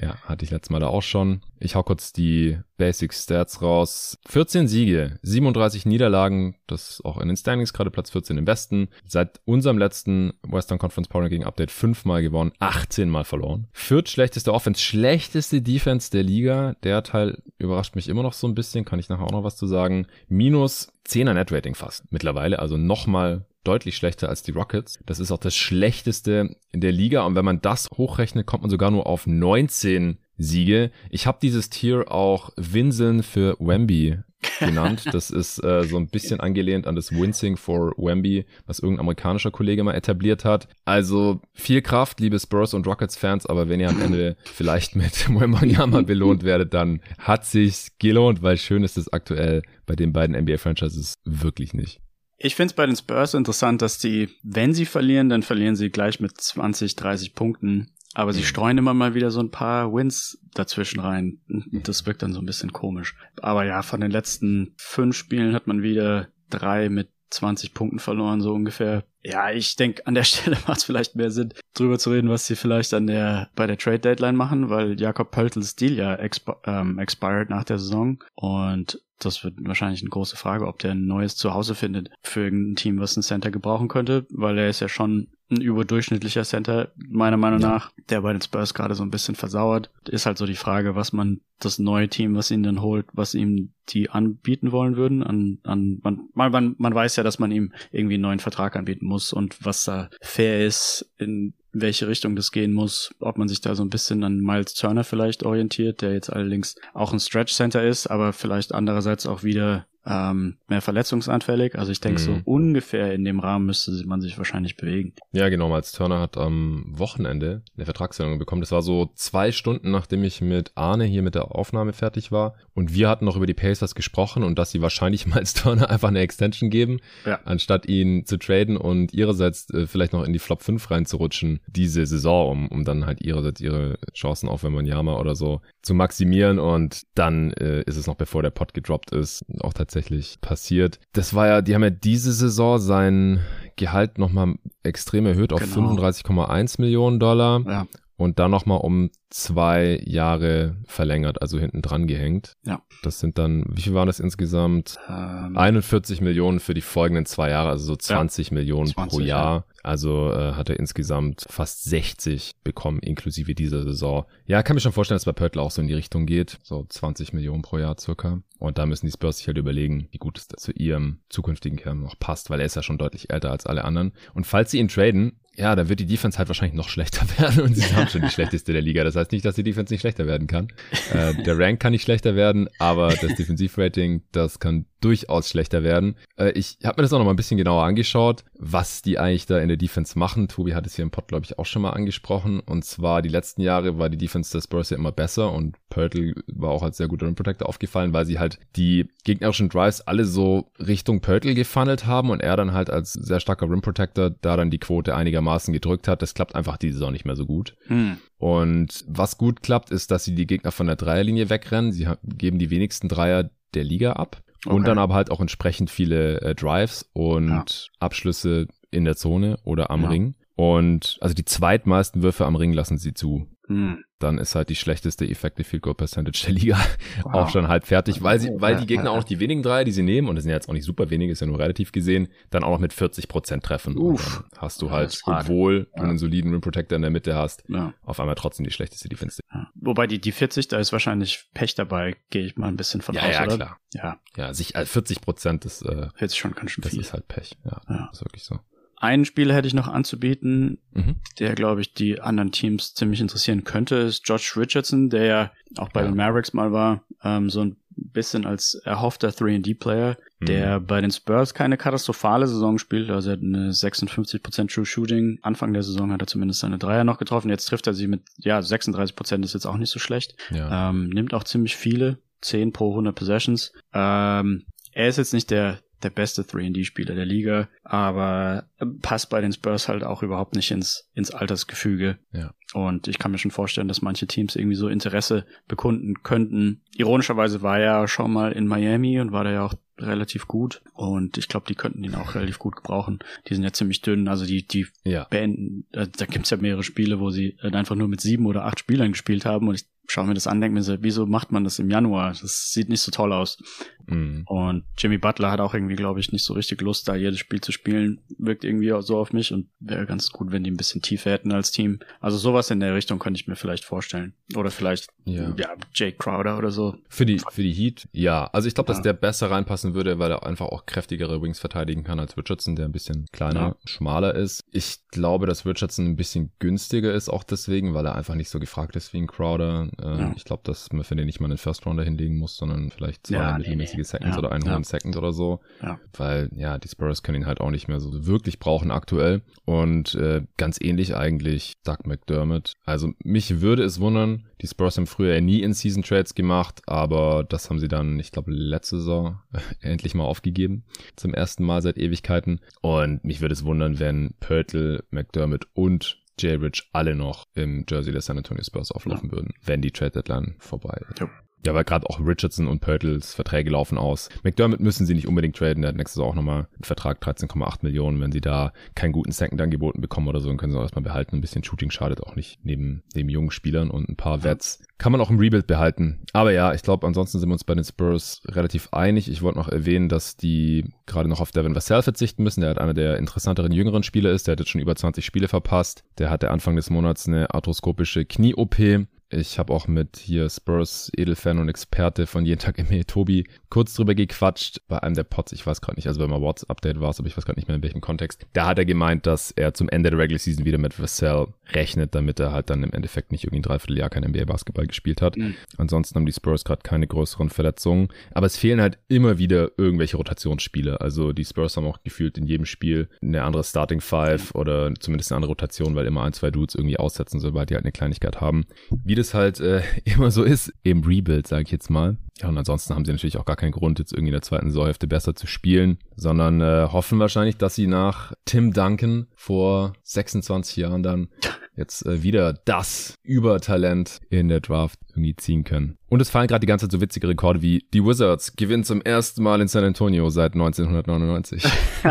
Ja, hatte ich letztes Mal da auch schon. Ich hau kurz die Basic Stats raus. 14 Siege, 37 Niederlagen, das auch in den Standings gerade Platz 14 im Westen. Seit unserem letzten Western Conference Power Ranking Update fünfmal gewonnen, 18 Mal verloren. Viert schlechteste Offense, schlechteste Defense der Liga. Der Teil überrascht mich immer noch so ein bisschen, kann ich nachher auch noch was zu sagen. Minus 10er Net Rating fast mittlerweile, also nochmal deutlich schlechter als die Rockets. Das ist auch das schlechteste in der Liga. Und wenn man das hochrechnet, kommt man sogar nur auf 19 Siege. Ich habe dieses Tier auch Winseln für Wemby genannt. [laughs] Das ist äh, so ein bisschen angelehnt an das Wincing for Wemby, was irgendein amerikanischer Kollege mal etabliert hat. Also viel Kraft, liebe Spurs und Rockets-Fans, aber wenn ihr am Ende [laughs] vielleicht mit [laughs] Wembanyama belohnt werdet, dann hat sich's gelohnt, weil schön ist es aktuell bei den beiden NBA-Franchises wirklich nicht. Ich finde es bei den Spurs interessant, dass die, wenn sie verlieren, dann verlieren sie gleich mit 20, 30 Punkten. Aber sie mhm. streuen immer mal wieder so ein paar Wins dazwischen rein. Das wirkt dann so ein bisschen komisch. Aber ja, von den letzten fünf Spielen hat man wieder drei mit 20 Punkten verloren, so ungefähr. Ja, ich denke, an der [laughs] Stelle macht es vielleicht mehr Sinn, drüber zu reden, was sie vielleicht an der bei der Trade Deadline machen, weil Jakob Pöltels Deal ja exp ähm, expired nach der Saison und das wird wahrscheinlich eine große Frage, ob der ein neues Zuhause findet für irgendein Team, was einen Center gebrauchen könnte, weil er ist ja schon ein überdurchschnittlicher Center, meiner Meinung ja. nach, der bei den Spurs gerade so ein bisschen versauert. Ist halt so die Frage, was man das neue Team, was ihn dann holt, was ihm die anbieten wollen würden. An, an man, man, man weiß ja, dass man ihm irgendwie einen neuen Vertrag anbieten muss und was da fair ist, in welche Richtung das gehen muss, ob man sich da so ein bisschen an Miles Turner vielleicht orientiert, der jetzt allerdings auch ein Stretch Center ist, aber vielleicht andererseits auch wieder ähm, mehr verletzungsanfällig. Also ich denke, mhm. so ungefähr in dem Rahmen müsste man sich wahrscheinlich bewegen. Ja, genau. Miles Turner hat am Wochenende eine Vertragsverlängerung bekommen. Das war so zwei Stunden, nachdem ich mit Arne hier mit der Aufnahme fertig war. Und wir hatten noch über die Pacers gesprochen und dass sie wahrscheinlich Miles Turner [laughs] einfach eine Extension geben, ja. anstatt ihn zu traden und ihrerseits äh, vielleicht noch in die Flop 5 reinzurutschen diese Saison, um, um dann halt ihrerseits ihre Chancen auf Wembanyama oder so zu maximieren. Und dann äh, ist es noch bevor der Pot gedroppt ist, auch tatsächlich tatsächlich passiert. Das war ja, die haben ja diese Saison sein Gehalt nochmal extrem erhöht auf genau. 35,1 Millionen Dollar. Ja. Und dann nochmal um zwei Jahre verlängert, also hinten dran gehängt. Ja. Das sind dann, wie viel waren das insgesamt? Ähm, 41 Millionen für die folgenden zwei Jahre, also so 20 ja. Millionen 20, pro Jahr. Ja. Also äh, hat er insgesamt fast 60 bekommen, inklusive dieser Saison. Ja, kann mir schon vorstellen, dass bei Pörtl auch so in die Richtung geht. So 20 Millionen pro Jahr circa. Und da müssen die Spurs sich halt überlegen, wie gut es zu ihrem zukünftigen Kern noch passt, weil er ist ja schon deutlich älter als alle anderen. Und falls sie ihn traden, ja, dann wird die Defense halt wahrscheinlich noch schlechter [laughs] werden und sie haben schon die [laughs] schlechteste der Liga. Das heißt nicht, dass die Defense nicht schlechter werden kann. Äh, der Rank kann nicht schlechter werden, aber das [laughs] Defensivrating, das kann durchaus schlechter werden. Äh, ich habe mir das auch noch mal ein bisschen genauer angeschaut, was die eigentlich da in der Defense machen. Tobi hat es hier im Pod, glaube ich, auch schon mal angesprochen. Und zwar die letzten Jahre war die Defense des Spurs ja immer besser und Pörtl war auch als sehr guter Rim Protector aufgefallen, weil sie halt die gegnerischen Drives alle so Richtung Pörtl gefunnelt haben und er dann halt als sehr starker Rim Protector da dann die Quote einigermaßen gedrückt hat. Das klappt einfach diese Saison nicht mehr so gut. Hm. Und was gut klappt, ist, dass sie die Gegner von der Dreierlinie wegrennen. Sie geben die wenigsten Dreier der Liga ab. Okay. Und dann aber halt auch entsprechend viele äh, Drives und ja. Abschlüsse in der Zone oder am ja. Ring. Und also die zweitmeisten Würfe am Ring lassen sie zu. Hm. Dann ist halt die schlechteste Effective Field Goal Percentage der Liga [laughs] wow. auch schon halb fertig, weil sie, weil die Gegner auch noch die wenigen Dreier, die sie nehmen, und das sind ja jetzt auch nicht super wenige, ist ja nur relativ gesehen, dann auch noch mit 40 Prozent treffen. Uff. Hast du halt, obwohl ja. du einen soliden Rim Protector in der Mitte hast, ja. auf einmal trotzdem die schlechteste Defense. Ja. Wobei die, die 40, da ist wahrscheinlich Pech dabei, gehe ich mal ein bisschen von ja, aus, ja, oder? Klar. Ja, ja. sich, also 40 Prozent ist, äh, Hört sich schon ganz schön das viel. ist halt Pech. Ja, ja. ist wirklich so. Einen Spieler hätte ich noch anzubieten, mhm. der, glaube ich, die anderen Teams ziemlich interessieren könnte, ist Josh Richardson, der ja auch bei ja. den Mavericks mal war, ähm, so ein bisschen als erhoffter 3D-Player, mhm. der bei den Spurs keine katastrophale Saison spielt. Also er hat eine 56% True Shooting. Anfang der Saison hat er zumindest seine Dreier noch getroffen. Jetzt trifft er sie mit, ja, 36% ist jetzt auch nicht so schlecht. Ja. Ähm, nimmt auch ziemlich viele, 10 pro 100 Possessions. Ähm, er ist jetzt nicht der der beste 3D-Spieler der Liga, aber passt bei den Spurs halt auch überhaupt nicht ins, ins Altersgefüge. Ja. Und ich kann mir schon vorstellen, dass manche Teams irgendwie so Interesse bekunden könnten. Ironischerweise war er schon mal in Miami und war da ja auch relativ gut. Und ich glaube, die könnten ihn auch relativ gut gebrauchen. Die sind ja ziemlich dünn. Also die, die ja. beenden, da, da gibt's ja mehrere Spiele, wo sie einfach nur mit sieben oder acht Spielern gespielt haben. Und ich schaue mir das an, denke mir so, wieso macht man das im Januar? Das sieht nicht so toll aus. Mhm. Und Jimmy Butler hat auch irgendwie, glaube ich, nicht so richtig Lust, da jedes Spiel zu spielen. Wirkt irgendwie auch so auf mich und wäre ganz gut, wenn die ein bisschen tiefer hätten als Team. Also sowas in der Richtung könnte ich mir vielleicht vorstellen. Oder vielleicht, ja, ja Jake Crowder oder so. Für die, für die Heat, ja. Also ich glaube, dass der besser reinpassen würde, weil er einfach auch kräftigere Wings verteidigen kann als Richardson, der ein bisschen kleiner, ja. schmaler ist. Ich glaube, dass Richardson ein bisschen günstiger ist, auch deswegen, weil er einfach nicht so gefragt ist wie ein Crowder. Ähm, ich glaube, dass man für den nicht mal einen First Rounder hinlegen muss, sondern vielleicht zwei mittelmäßige nee, Seconds oder einen hohen Second oder so. Weil, ja, die Spurs können ihn halt auch nicht mehr so wirklich brauchen aktuell. Und äh, ganz ähnlich eigentlich Doug McDermott. Also mich würde es wundern, die Spurs haben früher nie In-Season-Trades gemacht, aber das haben sie dann, ich glaube, letzte Saison [laughs] endlich mal aufgegeben. Zum ersten Mal seit Ewigkeiten. Und mich würde es wundern, wenn Pörtl, McDermott und Jay Rich alle noch im Jersey der San Antonio Spurs auflaufen ja. würden, wenn die Trade Deadline vorbei ist. Ja. Ja, weil gerade auch Richardson und Pörtels Verträge laufen aus. McDermott müssen sie nicht unbedingt traden. Der hat nächstes Jahr auch nochmal einen Vertrag 13,8 Millionen. Wenn sie da keinen guten Second angeboten bekommen oder so, dann können sie auch erstmal behalten. Ein bisschen Shooting schadet auch nicht neben, neben jungen Spielern und ein paar Vets. Kann man auch im Rebuild behalten. Aber ja, ich glaube, ansonsten sind wir uns bei den Spurs relativ einig. Ich wollte noch erwähnen, dass die gerade noch auf Devin Vassell verzichten müssen. Der hat einer der interessanteren jüngeren Spieler ist. Der hat jetzt schon über 20 Spiele verpasst. Der hatte Anfang des Monats eine arthroskopische Knie-OP Ich habe auch mit hier Spurs Edelfan und Experte von jeden Tag ME Tobi kurz drüber gequatscht bei einem der Pods. Ich weiß gerade nicht, also wenn mal Watts Update war, aber ich weiß gerade nicht mehr in welchem Kontext. Da hat er gemeint, dass er zum Ende der Regular Season wieder mit Vassell rechnet, damit er halt dann im Endeffekt nicht irgendwie ein Dreivierteljahr kein NBA Basketball gespielt hat. Mhm. Ansonsten haben die Spurs gerade keine größeren Verletzungen, aber es fehlen halt immer wieder irgendwelche Rotationsspiele. Also die Spurs haben auch gefühlt in jedem Spiel eine andere Starting Five oder zumindest eine andere Rotation, weil immer ein, zwei Dudes irgendwie aussetzen, sobald die halt eine Kleinigkeit haben. Wie das halt äh, [laughs] immer so ist im Rebuild, sage ich jetzt mal. Ja, und ansonsten haben sie natürlich auch gar keinen Grund, jetzt irgendwie in der zweiten Saisonhälfte besser zu spielen, sondern äh, hoffen wahrscheinlich, dass sie nach Tim Duncan vor 26 Jahren dann jetzt äh, wieder das Übertalent in der Draft irgendwie ziehen können. Und es fallen gerade die ganze Zeit so witzige Rekorde wie die Wizards gewinnen zum ersten Mal in San Antonio seit 1999. [laughs]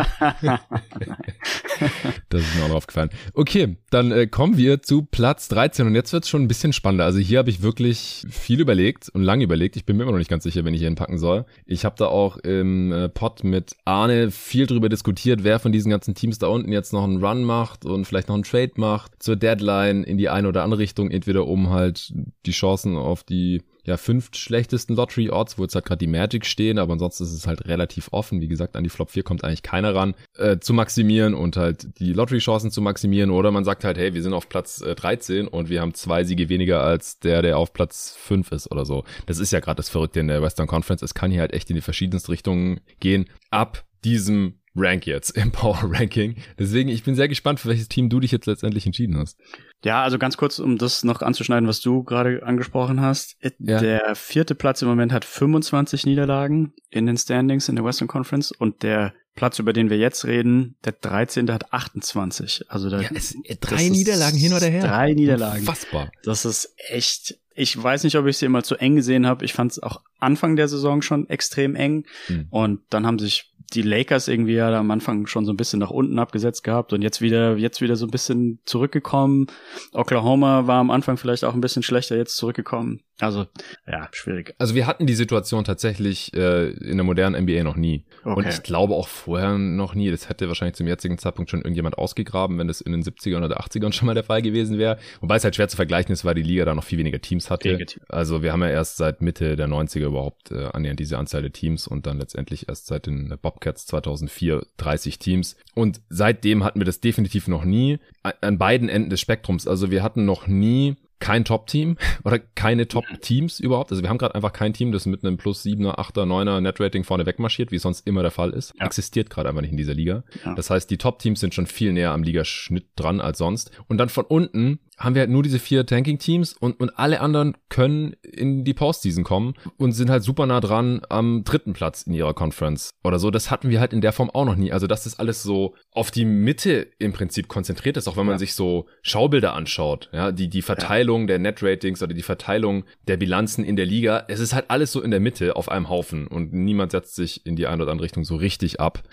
das ist mir auch aufgefallen. Okay, dann äh, kommen wir zu Platz 13 und jetzt wird es schon ein bisschen spannender. Also hier habe ich wirklich viel überlegt und lange überlegt. Ich bin mir immer noch nicht ganz sicher, wenn ich hier hinpacken soll. Ich habe da auch im äh, Pod mit Arne viel drüber diskutiert, wer von diesen ganzen Teams da unten jetzt noch einen Run macht und vielleicht noch einen Trade macht zur Deadline in die eine oder andere Richtung, entweder um halt die Chancen auf die ja, fünf schlechtesten Lottery-Odds, wo jetzt halt gerade die Magic stehen, aber ansonsten ist es halt relativ offen. Wie gesagt, an die Flop 4 kommt eigentlich keiner ran, äh, zu maximieren und halt die Lottery-Chancen zu maximieren. Oder man sagt halt, hey, wir sind auf Platz äh, 13 und wir haben zwei Siege weniger als der, der auf Platz 5 ist oder so. Das ist ja gerade das Verrückte in der Western Conference. Es kann hier halt echt in die verschiedensten Richtungen gehen. Ab diesem Rank jetzt [laughs] im Power Ranking. Deswegen, ich bin sehr gespannt, für welches Team du dich jetzt letztendlich entschieden hast. Ja, also ganz kurz, um das noch anzuschneiden, was du gerade angesprochen hast. Ja. Der vierte Platz im Moment hat 25 Niederlagen in den Standings in der Western Conference und der Platz, über den wir jetzt reden, der 13. hat 28. Also da, ja, es, drei Niederlagen hin oder her. Drei Niederlagen. Fassbar. Das ist echt. Ich weiß nicht, ob ich sie immer zu eng gesehen habe. Ich fand es auch Anfang der Saison schon extrem eng. Hm. Und dann haben sich die Lakers irgendwie ja am Anfang schon so ein bisschen nach unten abgesetzt gehabt und jetzt wieder, jetzt wieder so ein bisschen zurückgekommen. Oklahoma war am Anfang vielleicht auch ein bisschen schlechter, jetzt zurückgekommen. Also, ja, schwierig. Also wir hatten die Situation tatsächlich äh, in der modernen NBA noch nie. Okay. Und ich glaube auch vorher noch nie. Das hätte wahrscheinlich zum jetzigen Zeitpunkt schon irgendjemand ausgegraben, wenn das in den 70ern oder 80ern schon mal der Fall gewesen wäre. Wobei es halt schwer zu vergleichen ist, weil die Liga da noch viel weniger Teams hatte. Negativ. Also wir haben ja erst seit Mitte der 90er überhaupt äh, annähernd diese Anzahl der Teams und dann letztendlich erst seit den Bobcats 2004 30 Teams. Und seitdem hatten wir das definitiv noch nie an beiden Enden des Spektrums. Also wir hatten noch nie kein Top-Team [laughs] oder keine Top-Teams überhaupt. Also wir haben gerade einfach kein Team, das mit einem plus 7er, 8er, 9er Net-Rating vorne wegmarschiert, wie sonst immer der Fall ist. Ja. Existiert gerade einfach nicht in dieser Liga. Ja. Das heißt, die Top-Teams sind schon viel näher am Ligaschnitt dran als sonst. Und dann von unten haben wir halt nur diese vier Tanking-Teams und, und alle anderen können in die Postseason kommen und sind halt super nah dran am dritten Platz in ihrer Conference oder so. Das hatten wir halt in der Form auch noch nie. Also, dass das alles so auf die Mitte im Prinzip konzentriert ist, auch wenn man ja. sich so Schaubilder anschaut, ja, die, die Verteilung ja. der Net-Ratings oder die Verteilung der Bilanzen in der Liga. Es ist halt alles so in der Mitte auf einem Haufen und niemand setzt sich in die eine oder andere Richtung so richtig ab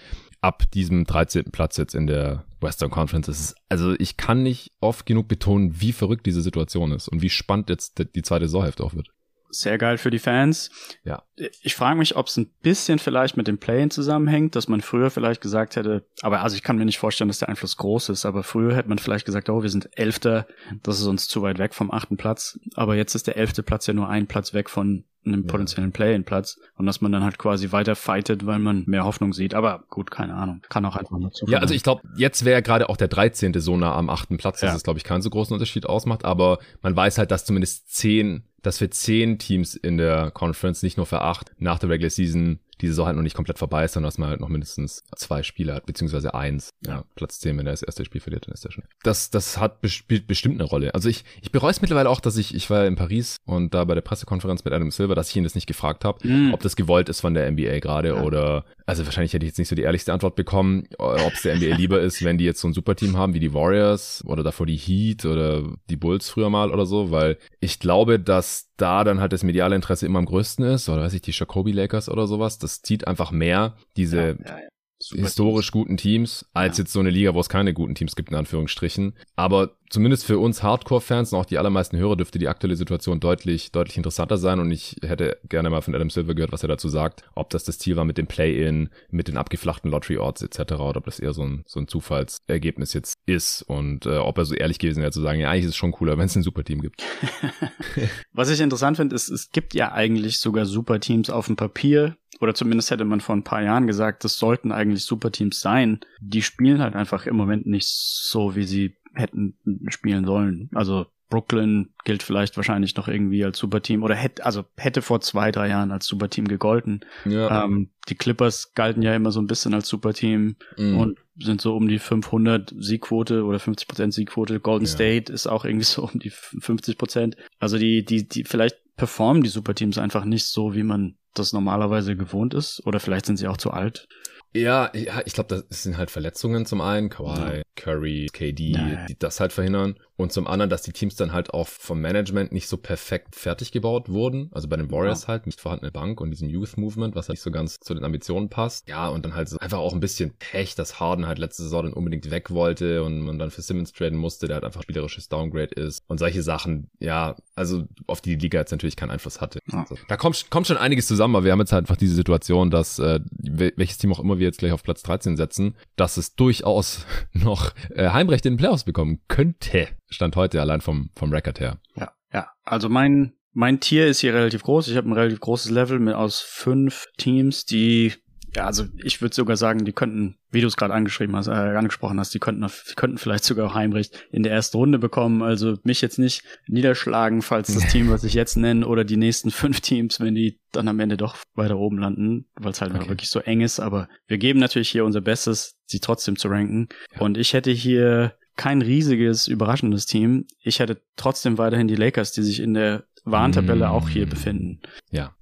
ab diesem 13. Platz jetzt in der Western Conference. Ist, also ich kann nicht oft genug betonen, wie verrückt diese Situation ist und wie spannend jetzt die zweite Saisonhälfte auch wird. Sehr geil für die Fans. Ja. Ich frage mich, ob es ein bisschen vielleicht mit dem Play-in zusammenhängt, dass man früher vielleicht gesagt hätte, aber also ich kann mir nicht vorstellen, dass der Einfluss groß ist, aber früher hätte man vielleicht gesagt, oh, wir sind Elfter, das ist uns zu weit weg vom achten Platz. Aber jetzt ist der elfte Platz ja nur ein Platz weg von einem ja. potenziellen Play-in-Platz und dass man dann halt quasi weiter fightet, weil man mehr Hoffnung sieht. Aber gut, keine Ahnung. Kann auch einfach nur zu. Ja, also ich glaube, jetzt wäre gerade auch der 13. so nah am achten Platz, dass ja. es, glaube ich, keinen so großen Unterschied ausmacht. Aber man weiß halt, dass zumindest zehn, dass für zehn Teams in der Conference, nicht nur für acht, nach der Regular Season die Saison halt noch nicht komplett vorbei ist, sondern dass man halt noch mindestens zwei Spiele hat, beziehungsweise eins. Ja, Platz 10, wenn er das erste Spiel verliert, dann ist er schon. Das, das hat spielt bestimmt eine Rolle. Also ich, ich bereue es mittlerweile auch, dass ich, ich war ja in Paris und da bei der Pressekonferenz mit Adam Silver, dass ich ihn das nicht gefragt habe, mhm. ob das gewollt ist von der NBA gerade ja. oder, also wahrscheinlich hätte ich jetzt nicht so die ehrlichste Antwort bekommen, ob es der NBA lieber ist, wenn die jetzt so ein Superteam haben wie die Warriors oder davor die Heat oder die Bulls früher mal oder so, weil ich glaube, dass da dann halt das mediale Interesse immer am größten ist, oder weiß ich, die Jacoby Lakers oder sowas, das zieht einfach mehr diese ja, ja, ja. Historisch guten Teams, als ja. jetzt so eine Liga, wo es keine guten Teams gibt, in Anführungsstrichen. Aber zumindest für uns Hardcore-Fans und auch die allermeisten Hörer dürfte die aktuelle Situation deutlich, deutlich interessanter sein. Und ich hätte gerne mal von Adam Silver gehört, was er dazu sagt. Ob das das Ziel war mit dem Play-In, mit den abgeflachten Lottery-Odds etc. oder ob das eher so ein, so ein Zufallsergebnis jetzt ist. Und äh, ob er so ehrlich gewesen wäre zu sagen, ja, eigentlich ist es schon cooler, [laughs] wenn es ein Superteam gibt. [laughs] was ich interessant finde, ist, es gibt ja eigentlich sogar Superteams auf dem Papier. Oder zumindest hätte man vor ein paar Jahren gesagt, das sollten eigentlich Superteams sein. Die spielen halt einfach im Moment nicht so, wie sie hätten spielen sollen. Also Brooklyn gilt vielleicht wahrscheinlich noch irgendwie als Superteam oder hätte, also hätte vor zwei, drei Jahren als Superteam gegolten. Ja. Ähm, die Clippers galten ja immer so ein bisschen als Superteam mhm. und sind so um die 500 Siegquote oder 50 Prozent Siegquote. Golden ja. State ist auch irgendwie [laughs] so um die 50 Prozent. Also die, die, die, vielleicht performen die Superteams einfach nicht so, wie man das normalerweise gewohnt ist. Oder vielleicht sind sie auch zu alt. Ja, ja ich glaube, das sind halt Verletzungen zum einen, Kawhi, ja. Curry, KD, die das halt verhindern. Und zum anderen, dass die Teams dann halt auch vom Management nicht so perfekt fertig gebaut wurden. Also bei den Warriors ja. halt, nicht vorhandene Bank und diesem Youth Movement, was halt nicht so ganz zu den Ambitionen passt. Ja, und dann halt so einfach auch ein bisschen Pech, dass Harden halt letzte Saison dann unbedingt weg wollte und man dann für Simmons traden musste, der halt einfach spielerisches Downgrade ist. Und solche Sachen, ja, also auf die die Liga jetzt natürlich keinen Einfluss hatte. Ja. Also, da kommt, kommt schon einiges zusammen, aber wir haben jetzt halt einfach diese Situation, dass äh, welches Team auch immer wir jetzt gleich auf Platz 13 setzen, dass es durchaus [laughs] noch äh, Heimrecht in den Playoffs bekommen könnte. Stand heute allein vom, vom Record her. Ja, ja. Also mein, mein Tier ist hier relativ groß. Ich habe ein relativ großes Level mit aus fünf Teams, die ja, also ich würde sogar sagen, die könnten, wie du es gerade angeschrieben hast, äh, angesprochen hast, die könnten, die könnten vielleicht sogar Heimrecht in der ersten Runde bekommen. Also mich jetzt nicht niederschlagen, falls das [laughs] Team, was ich jetzt nenne, oder die nächsten fünf Teams, wenn die dann am Ende doch weiter oben landen, weil es halt okay. wirklich so eng ist. Aber wir geben natürlich hier unser Bestes, sie trotzdem zu ranken. Ja. Und ich hätte hier kein riesiges, überraschendes Team. Ich hätte trotzdem weiterhin die Lakers, die sich in der Warntabelle mm. auch hier befinden. Ja.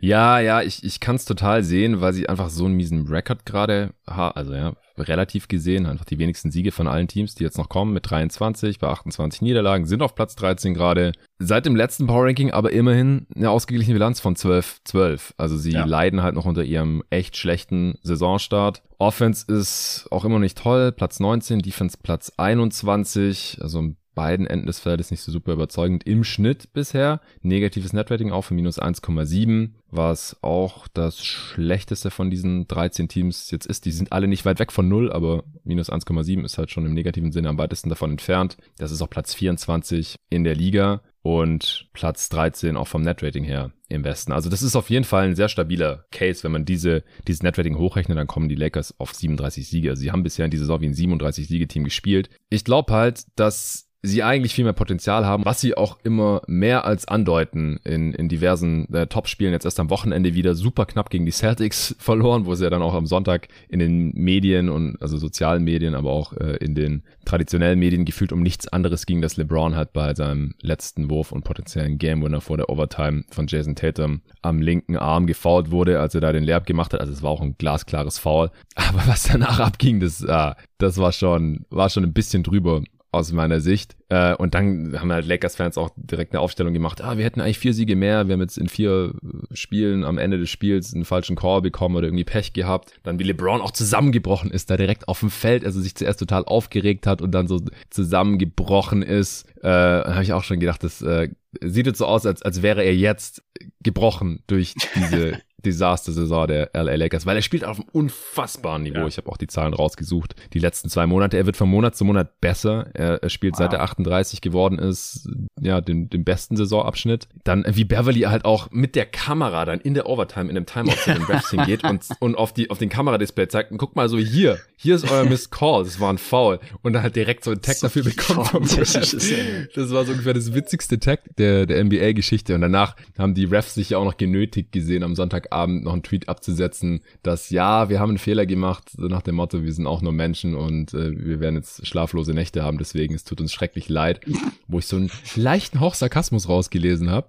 Ja, ja, ich, ich kann es total sehen, weil sie einfach so einen miesen Rekord gerade haben. Also ja, relativ gesehen, einfach die wenigsten Siege von allen Teams, die jetzt noch kommen, mit 23 bei 28 Niederlagen, sind auf Platz 13 gerade. Seit dem letzten Power Ranking aber immerhin eine ausgeglichene Bilanz von 12-12. Also sie ja. leiden halt noch unter ihrem echt schlechten Saisonstart. Offense ist auch immer noch nicht toll, Platz 19, Defense Platz 21, also ein beiden Enden des Feldes nicht so super überzeugend im Schnitt bisher. Negatives Netrating auch für minus 1,7, was auch das schlechteste von diesen 13 Teams jetzt ist. Die sind alle nicht weit weg von null, aber minus 1,7 ist halt schon im negativen Sinne am weitesten davon entfernt. Das ist auch Platz 24 in der Liga und Platz 13 auch vom Netrating her im Westen. Also das ist auf jeden Fall ein sehr stabiler Case. Wenn man diese, dieses Netrating hochrechnet, dann kommen die Lakers auf 37 Siege. Also sie haben bisher in dieser Saison wie ein 37-Siege-Team gespielt. Ich glaube halt, dass sie eigentlich viel mehr Potenzial haben, was sie auch immer mehr als andeuten in, in diversen äh, Topspielen. Jetzt erst am Wochenende wieder super knapp gegen die Celtics [laughs] verloren, wo sie ja dann auch am Sonntag in den Medien und also sozialen Medien, aber auch äh, in den traditionellen Medien gefühlt um nichts anderes ging, dass LeBron halt bei seinem letzten Wurf und potenziellen Game Winner vor der Overtime von Jason Tatum am linken Arm gefoult wurde, als er da den Layup gemacht hat. Also es war auch ein glasklares Foul. [laughs] Aber was danach abging, das, ah, das war schon, war schon ein bisschen drüber aus meiner Sicht. Äh, und dann haben halt Lakers-Fans auch direkt eine Aufstellung gemacht. Ah, wir hätten eigentlich vier Siege mehr. Wir haben jetzt in vier Spielen am Ende des Spiels einen falschen Call bekommen oder irgendwie Pech gehabt. Dann wie LeBron auch zusammengebrochen ist, da direkt auf dem Feld, also sich zuerst total aufgeregt hat und dann so zusammengebrochen ist. Äh, habe ich auch schon gedacht, das äh, sieht jetzt so aus, als, als wäre er jetzt gebrochen durch diese [laughs] Desaster-Saison der LA Lakers, weil er spielt auf einem unfassbaren Niveau. Ja. Ich habe auch die Zahlen rausgesucht. Die letzten zwei Monate. Er wird von Monat zu Monat besser. Er, er spielt wow. seit er 38 geworden ist, ja, den, den besten Saisonabschnitt. Dann wie Beverly halt auch mit der Kamera dann in der Overtime in dem Timeout zu den [laughs] Refs hingeht und, und auf die, auf den Kameradisplay zeigt und guck mal so hier, hier ist euer Missed Call. Das war ein Foul. Und dann halt direkt so ein Tag dafür bekommt vom. Das war so ungefähr das witzigste Tag der, der NBA-Geschichte. Und danach haben die Refs sich ja auch noch genötigt gesehen am Sonntag Freitagabend noch einen Tweet abzusetzen, dass ja, wir haben einen Fehler gemacht, so nach dem Motto, wir sind auch nur Menschen und äh, wir werden jetzt schlaflose Nächte haben, deswegen es tut uns schrecklich leid, [laughs] wo ich so einen leichten Hauch Sarkasmus rausgelesen habe.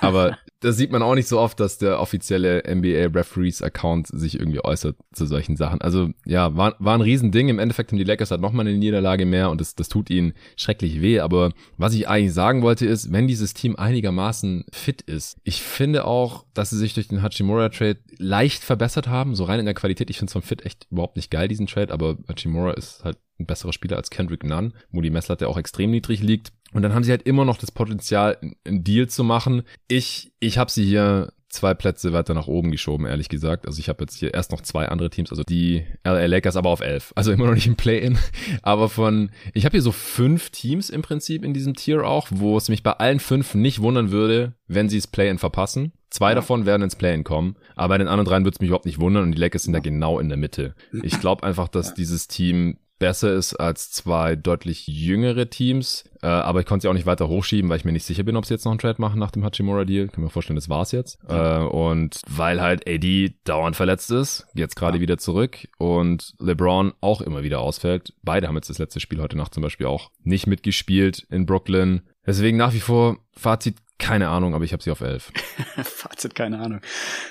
Aber das sieht man auch nicht so oft, dass der offizielle NBA Referees Account sich irgendwie äußert zu solchen Sachen. Also ja, war, war ein Riesending. Im Endeffekt haben die Lakers halt nochmal eine Niederlage mehr und das, das tut ihnen schrecklich weh. Aber was ich eigentlich sagen wollte ist, wenn dieses Team einigermaßen fit ist, ich finde auch, dass sie sich durch den Hachimura Trade leicht verbessert haben, so rein in der Qualität. Ich finde es vom Fit echt überhaupt nicht geil, diesen Trade, aber Hachimura ist halt ein besserer Spieler als Kendrick Nunn, wo die Messlatte auch extrem niedrig liegt. Und dann haben sie halt immer noch das Potenzial, einen Deal zu machen. Ich, ich habe sie hier zwei Plätze weiter nach oben geschoben, ehrlich gesagt. Also ich habe jetzt hier erst noch zwei andere Teams, also die LA Lakers aber auf elf. Also immer noch nicht im Play-In. [laughs] Aber von, ich habe hier so fünf Teams im Prinzip in diesem Tier auch, wo es mich bei allen fünf nicht wundern würde, wenn sie es Play-In verpassen. Zwei davon werden ins Play-In kommen, aber bei den anderen dreien würde es mich überhaupt nicht wundern und die Lakers sind da genau in der Mitte. [laughs] Ich glaube einfach, dass dieses Team besser ist als zwei deutlich jüngere Teams. Äh, aber ich konnte sie auch nicht weiter hochschieben, weil ich mir nicht sicher bin, ob sie jetzt noch einen Trade machen nach dem Hachimura-Deal. Kann mir vorstellen, das war's jetzt. Ja. Äh, und weil halt AD dauernd verletzt ist, jetzt gerade ja. wieder zurück und LeBron auch immer wieder ausfällt. Beide haben jetzt das letzte Spiel heute Nacht zum Beispiel auch nicht mitgespielt in Brooklyn. Deswegen nach wie vor Fazit keine Ahnung, aber ich habe sie auf elf. [laughs] Fazit keine Ahnung.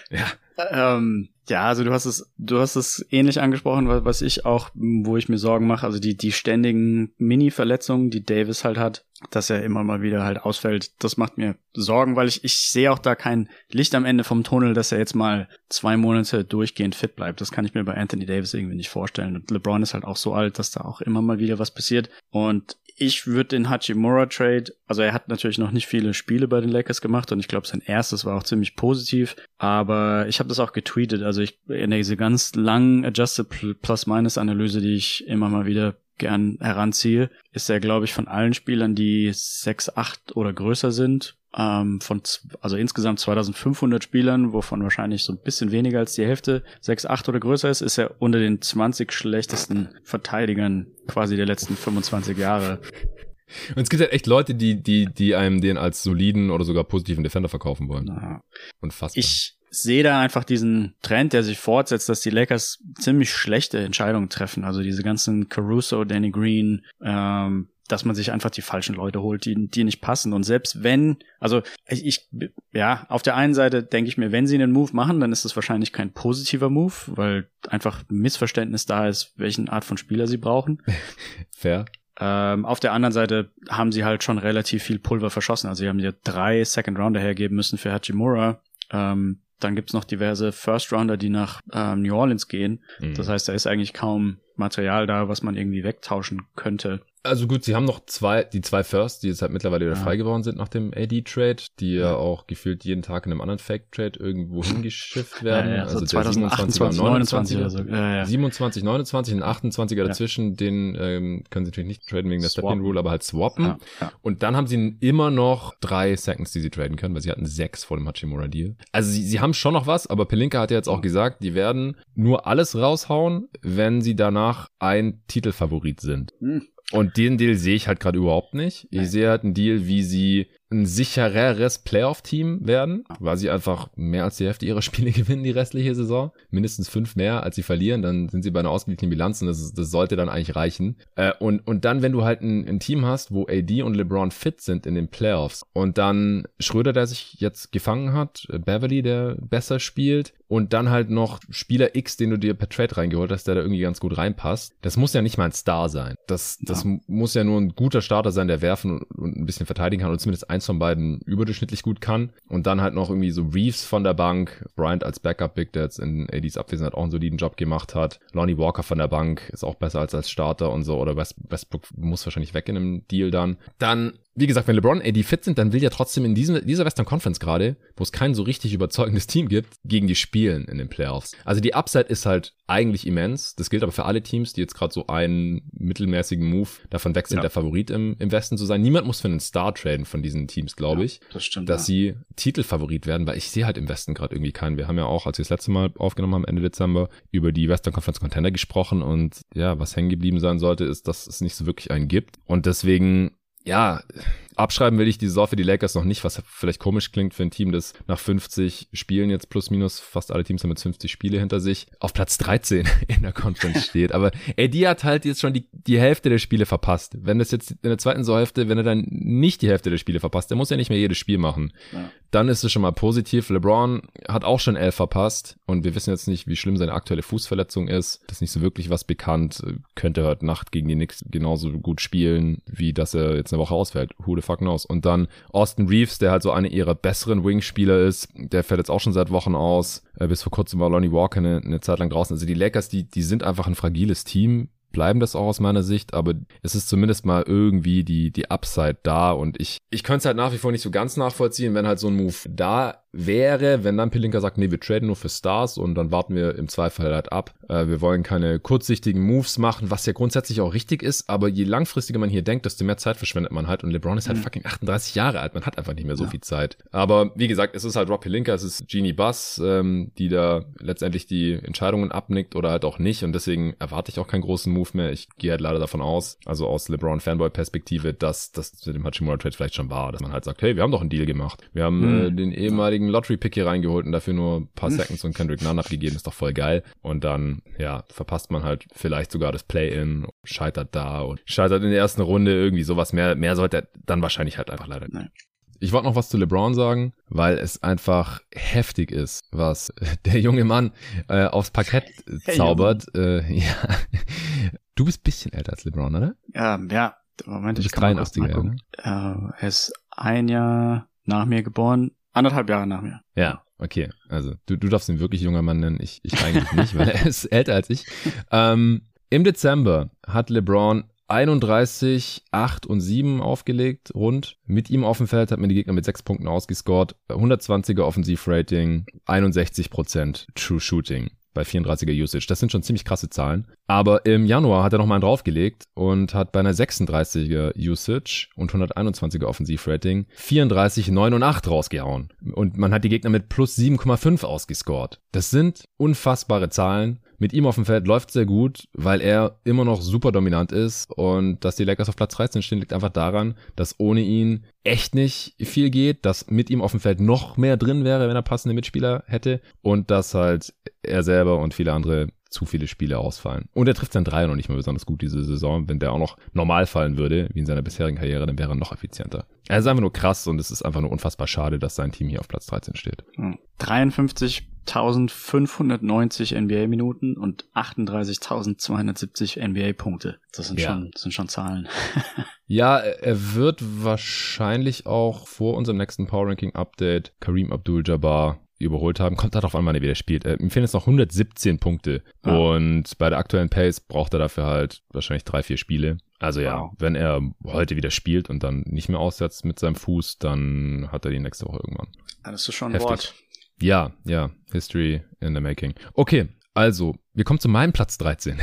Ja. Ähm, ja, also du hast es, du hast es ähnlich angesprochen, was ich auch, wo ich mir Sorgen mache, also die, die ständigen Mini-Verletzungen, die Davis halt hat, dass er immer mal wieder halt ausfällt, das macht mir Sorgen, weil ich, ich sehe auch da kein Licht am Ende vom Tunnel, dass er jetzt mal zwei Monate durchgehend fit bleibt. Das kann ich mir bei Anthony Davis irgendwie nicht vorstellen. Und LeBron ist halt auch so alt, dass da auch immer mal wieder was passiert. Und ich würde den Hachimura Trade, also er hat natürlich noch nicht viele Spiele bei den Lakers gemacht und ich glaube sein erstes war auch ziemlich positiv, aber ich habe das auch getweetet, also ich in diese ganz langen Adjusted Plus-Minus Analyse, die ich immer mal wieder gern heranziehe, ist er glaube ich von allen Spielern, die 6, 8 oder größer sind, ähm, von, also insgesamt 2500 Spielern, wovon wahrscheinlich so ein bisschen weniger als die Hälfte 6, 8 oder größer ist, ist er unter den 20 schlechtesten Verteidigern quasi der letzten 25 Jahre. Und es gibt halt echt Leute, die, die, die einem den als soliden oder sogar positiven Defender verkaufen wollen. Ja. Unfassbar. Ich sehe da einfach diesen Trend, der sich fortsetzt, dass die Lakers ziemlich schlechte Entscheidungen treffen. Also diese ganzen Caruso, Danny Green, ähm, dass man sich einfach die falschen Leute holt, die, die nicht passen. Und selbst wenn, also ich, ich ja, auf der einen Seite denke ich mir, wenn sie einen Move machen, dann ist das wahrscheinlich kein positiver Move, weil einfach Missverständnis da ist, welchen Art von Spieler sie brauchen. [laughs] Fair. Ähm, auf der anderen Seite haben sie halt schon relativ viel Pulver verschossen. Also sie haben ja drei Second Rounder hergeben müssen für Hachimura. Ähm, dann gibt's noch diverse First Rounder, die nach ähm, New Orleans gehen. Mhm. Das heißt, da ist eigentlich kaum Material da, was man irgendwie wegtauschen könnte. Also gut, sie haben noch zwei, die zwei First, die jetzt halt mittlerweile wieder ja. frei geworden sind nach dem AD-Trade, die ja. ja. auch gefühlt jeden Tag in einem anderen Fake-Trade irgendwo [laughs] hingeschifft werden. Ja, also so 2028, 29 oder so. Ja, ja. 27, 29 und 28er dazwischen, den ähm, können sie natürlich nicht traden wegen der Step-In-Rule, aber halt swappen. Und dann haben sie immer noch drei Seconds, die sie traden können, weil sie hatten sechs vor dem Hachimura-Deal. Also sie, sie haben schon noch was, aber Pelinka hat ja jetzt auch gesagt, die werden nur alles raushauen, wenn sie danach ein Titelfavorit sind. Hm. Und den Deal sehe ich halt gerade überhaupt nicht. Ich sehe halt einen Deal, wie sie ein sichereres Playoff-Team werden, weil sie einfach mehr als die Hälfte ihrer [laughs] Spiele gewinnen die restliche Saison. Mindestens fünf mehr, als sie verlieren, dann sind sie bei einer ausgeglichenen Bilanz und das, das sollte dann eigentlich reichen. Äh, und, und dann, wenn du halt ein, ein, Team hast, wo AD und LeBron fit sind in den Playoffs und dann Schröder, der sich jetzt gefangen hat, Beverly, der besser spielt und dann halt noch Spieler X, den du dir per Trade reingeholt hast, der da irgendwie ganz gut reinpasst. Das muss ja nicht mal ein Star sein. Das, das ja. muss ja nur ein guter Starter sein, der werfen und, und ein bisschen verteidigen kann und zumindest eins von beiden überdurchschnittlich gut kann. Und dann halt noch irgendwie so Reeves von der Bank, Bryant als Backup-Big, der jetzt in ADs Abwesenheit auch einen soliden Job gemacht hat. Lonnie Walker von der Bank ist auch besser als als Starter und so. Oder West, Westbrook muss wahrscheinlich weg in einem Deal dann. Dann wie gesagt, wenn LeBron AD fit sind, dann will ja trotzdem in diesem, dieser Western Conference gerade, wo es kein so richtig überzeugendes Team gibt, gegen die spielen in den Playoffs. Also die Upside ist halt eigentlich immens. Das gilt aber für alle Teams, die jetzt gerade so einen mittelmäßigen Move davon weg sind, ja. der Favorit im, im Westen zu sein. Niemand muss für einen Star traden von diesen Teams, glaube ich. das stimmt. Dass ja. sie Titelfavorit werden, weil ich sehe halt im Westen gerade irgendwie keinen. Wir haben ja auch, als wir das letzte Mal aufgenommen haben, Ende Dezember, über die Western Conference Contender gesprochen und ja, was hängen geblieben sein sollte, ist, dass es nicht so wirklich einen gibt. Und deswegen ja, abschreiben will ich die Saison für die Lakers noch nicht, was vielleicht komisch klingt für ein Team, das nach 50 Spielen jetzt plus minus, fast alle Teams haben jetzt 50 Spiele hinter sich, auf Platz 13 [laughs] in der Conference [laughs] steht. Aber AD hat halt jetzt schon die, die Hälfte der Spiele verpasst. Wenn das jetzt in der zweiten Saisonhälfte, wenn er dann nicht die Hälfte der Spiele verpasst, der muss ja nicht mehr jedes Spiel machen. Ja. Dann ist es schon mal positiv. LeBron hat auch schon elf verpasst und wir wissen jetzt nicht, wie schlimm seine aktuelle Fußverletzung ist. Das ist nicht so wirklich was bekannt. Könnte heute Nacht gegen die Knicks genauso gut spielen, wie dass er jetzt eine Woche ausfällt. Who the fuck knows? Und dann Austin Reeves, der halt so eine ihrer besseren Wing-Spieler ist, der fällt jetzt auch schon seit Wochen aus. Äh, bis vor kurzem war Lonnie Walker eine, eine Zeit lang draußen. Also die Lakers, die, die sind einfach ein fragiles Team bleiben das auch aus meiner Sicht, aber es ist zumindest mal irgendwie die, die Upside da und ich, ich könnte es halt nach wie vor nicht so ganz nachvollziehen, wenn halt so ein Move da wäre, wenn dann Pelinka sagt, nee, wir traden nur für Stars und dann warten wir im Zweifel halt ab. Äh, wir wollen keine kurzsichtigen Moves machen, was ja grundsätzlich auch richtig ist, aber je langfristiger man hier denkt, desto mehr Zeit verschwendet man halt und LeBron ist halt mhm. fucking 38 Jahre alt, man hat einfach nicht mehr so ja. viel Zeit. Aber wie gesagt, es ist halt Rob Pelinka, es ist Genie Buss, ähm, die da letztendlich die Entscheidungen abnickt oder halt auch nicht und deswegen erwarte ich auch keinen großen Move mehr. Ich gehe halt leider davon aus, also aus LeBron Fanboy Perspektive, dass das mit dem Hachimura Trade vielleicht schon war, dass man halt sagt, hey, wir haben doch einen Deal gemacht. Wir haben mhm. äh, den ehemaligen Lottery-Pick hier reingeholt und dafür nur ein paar hm. Seconds und Kendrick Nunn abgegeben, ist doch voll geil. Und dann, ja, verpasst man halt vielleicht sogar das Play-In, scheitert da und scheitert in der ersten Runde irgendwie sowas. Mehr, mehr sollte er dann wahrscheinlich halt einfach leider nicht. Ich wollte noch was zu LeBron sagen, weil es einfach heftig ist, was [laughs] der junge Mann äh, aufs Parkett [laughs] zaubert. Äh, [laughs] ja. Du bist bisschen älter als LeBron, oder? Ja, ja. Moment, du bist 83er, ja, ne? äh, Er ist ein Jahr nach mir geboren. Anderthalb Jahre nach mir. Ja, okay. Also du, du darfst ihn wirklich junger Mann nennen, ich, ich eigentlich nicht, weil er ist älter als ich. Ähm, Im Dezember hat LeBron 31, 8 und 7 aufgelegt, rund. Mit ihm auf dem Feld hat man die Gegner mit 6 Punkten ausgescored. 120er Offensivrating, 61% True Shooting bei 34er Usage. Das sind schon ziemlich krasse Zahlen. Aber im Januar hat er nochmal einen draufgelegt und hat bei einer 36er Usage und 121er Offensivrating 34, 9 und 8 rausgehauen. Und man hat die Gegner mit plus 7,5 ausgescored. Das sind unfassbare Zahlen mit ihm auf dem Feld läuft sehr gut, weil er immer noch super dominant ist und dass die Lakers auf Platz 13 stehen, liegt einfach daran, dass ohne ihn echt nicht viel geht, dass mit ihm auf dem Feld noch mehr drin wäre, wenn er passende Mitspieler hätte und dass halt er selber und viele andere zu viele Spiele ausfallen. Und er trifft sein Dreier noch nicht mehr besonders gut diese Saison. Wenn der auch noch normal fallen würde, wie in seiner bisherigen Karriere, dann wäre er noch effizienter. Er ist einfach nur krass und es ist einfach nur unfassbar schade, dass sein Team hier auf Platz 13 steht. 53.590 NBA-Minuten und 38.270 NBA-Punkte. Das sind, ja. schon, das sind schon Zahlen. [laughs] ja, er wird wahrscheinlich auch vor unserem nächsten Power Ranking Update Kareem Abdul-Jabbar überholt haben. Kommt darauf an, wann er wieder spielt. Äh, ihm fehlen jetzt noch 117 Punkte. Ja. Und bei der aktuellen Pace braucht er dafür halt wahrscheinlich drei, vier Spiele. Also ja, wow. wenn er heute wieder spielt und dann nicht mehr aussetzt mit seinem Fuß, dann hat er die nächste Woche irgendwann. Das ist schon ein Heftig. Wort. Ja, ja. History in the making. Okay, also, wir kommen zu meinem Platz 13.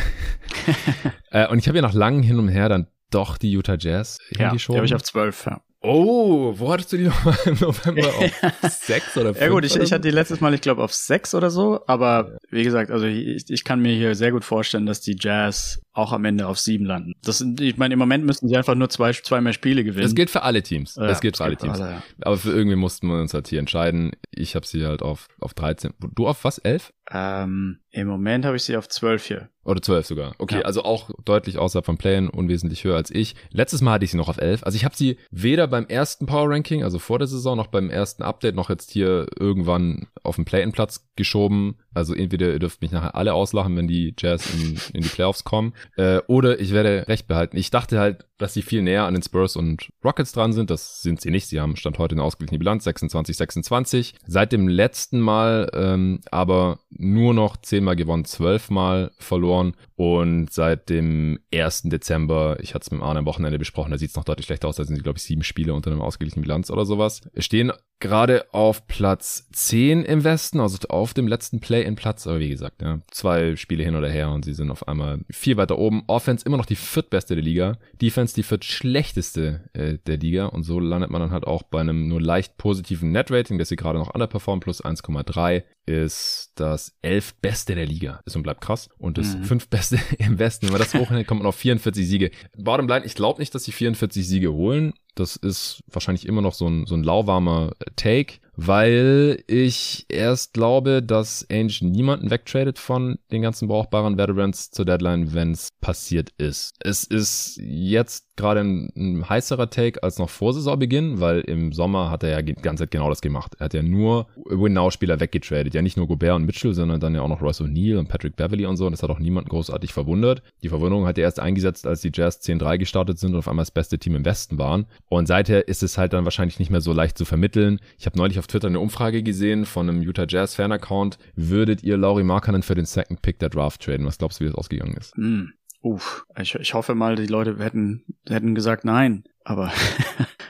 [laughs] äh, und ich habe ja nach langem Hin und Her dann doch die Utah Jazz ja, hingeschoben. Ja, die habe ich auf 12, ja. Oh, wo hattest du die nochmal [laughs] im November? Auf sechs oder fünf? Ja gut, ich, ich hatte die letztes Mal, ich glaube, auf sechs oder so. Aber wie gesagt, also ich, ich kann mir hier sehr gut vorstellen, dass die Jazz auch am Ende auf sieben landen. Das, ich meine, im Moment müssten sie einfach nur zwei, zwei mehr Spiele gewinnen. Das gilt für alle Teams. Das ja, gilt für alle Teams. Alle, ja. Aber für irgendwie mussten wir uns halt hier entscheiden. Ich habe sie halt auf, auf 13. Du auf was? 11? Ähm, Im Moment habe ich sie auf 12 hier. Oder 12 sogar. Okay, ja. also auch deutlich außerhalb von Playen, unwesentlich höher als ich. Letztes Mal hatte ich sie noch auf 11. Also ich habe sie weder beim ersten Power Ranking, also vor der Saison, noch beim ersten Update, noch jetzt hier irgendwann auf den Play-In-Platz geschoben. Also entweder ihr dürft mich nachher alle auslachen, wenn die Jazz in, in die Playoffs kommen, äh, oder ich werde recht behalten. Ich dachte halt, dass sie viel näher an den Spurs und Rockets dran sind. Das sind sie nicht. Sie haben Stand heute eine ausgeglichene Bilanz, 26-26. Seit dem letzten Mal ähm, aber nur noch zehnmal gewonnen, zwölfmal verloren. Und seit dem 1. Dezember, ich hatte es mit Arne am Wochenende besprochen, da sieht es noch deutlich schlechter aus. Da sind, glaube ich, sieben Spiele unter einem ausgeglichenen Bilanz oder sowas. Stehen gerade auf Platz 10 im Westen, also auf dem letzten Play-in-Platz. Aber wie gesagt, ja, zwei Spiele hin oder her und sie sind auf einmal viel weiter oben. Offense immer noch die viertbeste der Liga. Defense die viertschlechteste äh, der Liga und so landet man dann halt auch bei einem nur leicht positiven Net-Rating, das sie gerade noch underperformt, plus 1,3 ist das elf beste der Liga. Ist und bleibt krass. Und das mhm. fünf beste [laughs] im Westen. Wenn man das hochnimmt, kommt man auf 44 Siege. Bottom line, ich glaube nicht, dass sie 44 Siege holen. Das ist wahrscheinlich immer noch so ein, so ein lauwarmer Take weil ich erst glaube, dass Ainge niemanden wegtradet von den ganzen brauchbaren Veterans zur Deadline, wenn es passiert ist. Es ist jetzt gerade ein, ein, heißerer Take als noch vor Saisonbeginn, weil im Sommer hat er ja die ganze Zeit genau das gemacht. Er hat ja nur Win-Now-Spieler weggetradet. Ja, nicht nur Gobert und Mitchell, sondern dann ja auch noch Royce O'Neal und Patrick Beverly und so. Und das hat auch niemanden großartig verwundert. Die Verwunderung hat er erst eingesetzt, als die Jazz 10-3 gestartet sind und auf einmal das beste Team im Westen waren. Und seither ist es halt dann wahrscheinlich nicht mehr so leicht zu vermitteln. Ich habe neulich auf Twitter eine Umfrage gesehen von einem Utah Jazz Fan-Account. Würdet ihr Laurie Markkanen für den Second Pick der Draft traden? Was glaubst du, wie das ausgegangen ist? Mm. Uff, ich, ich hoffe mal, die Leute hätten, hätten gesagt nein, aber.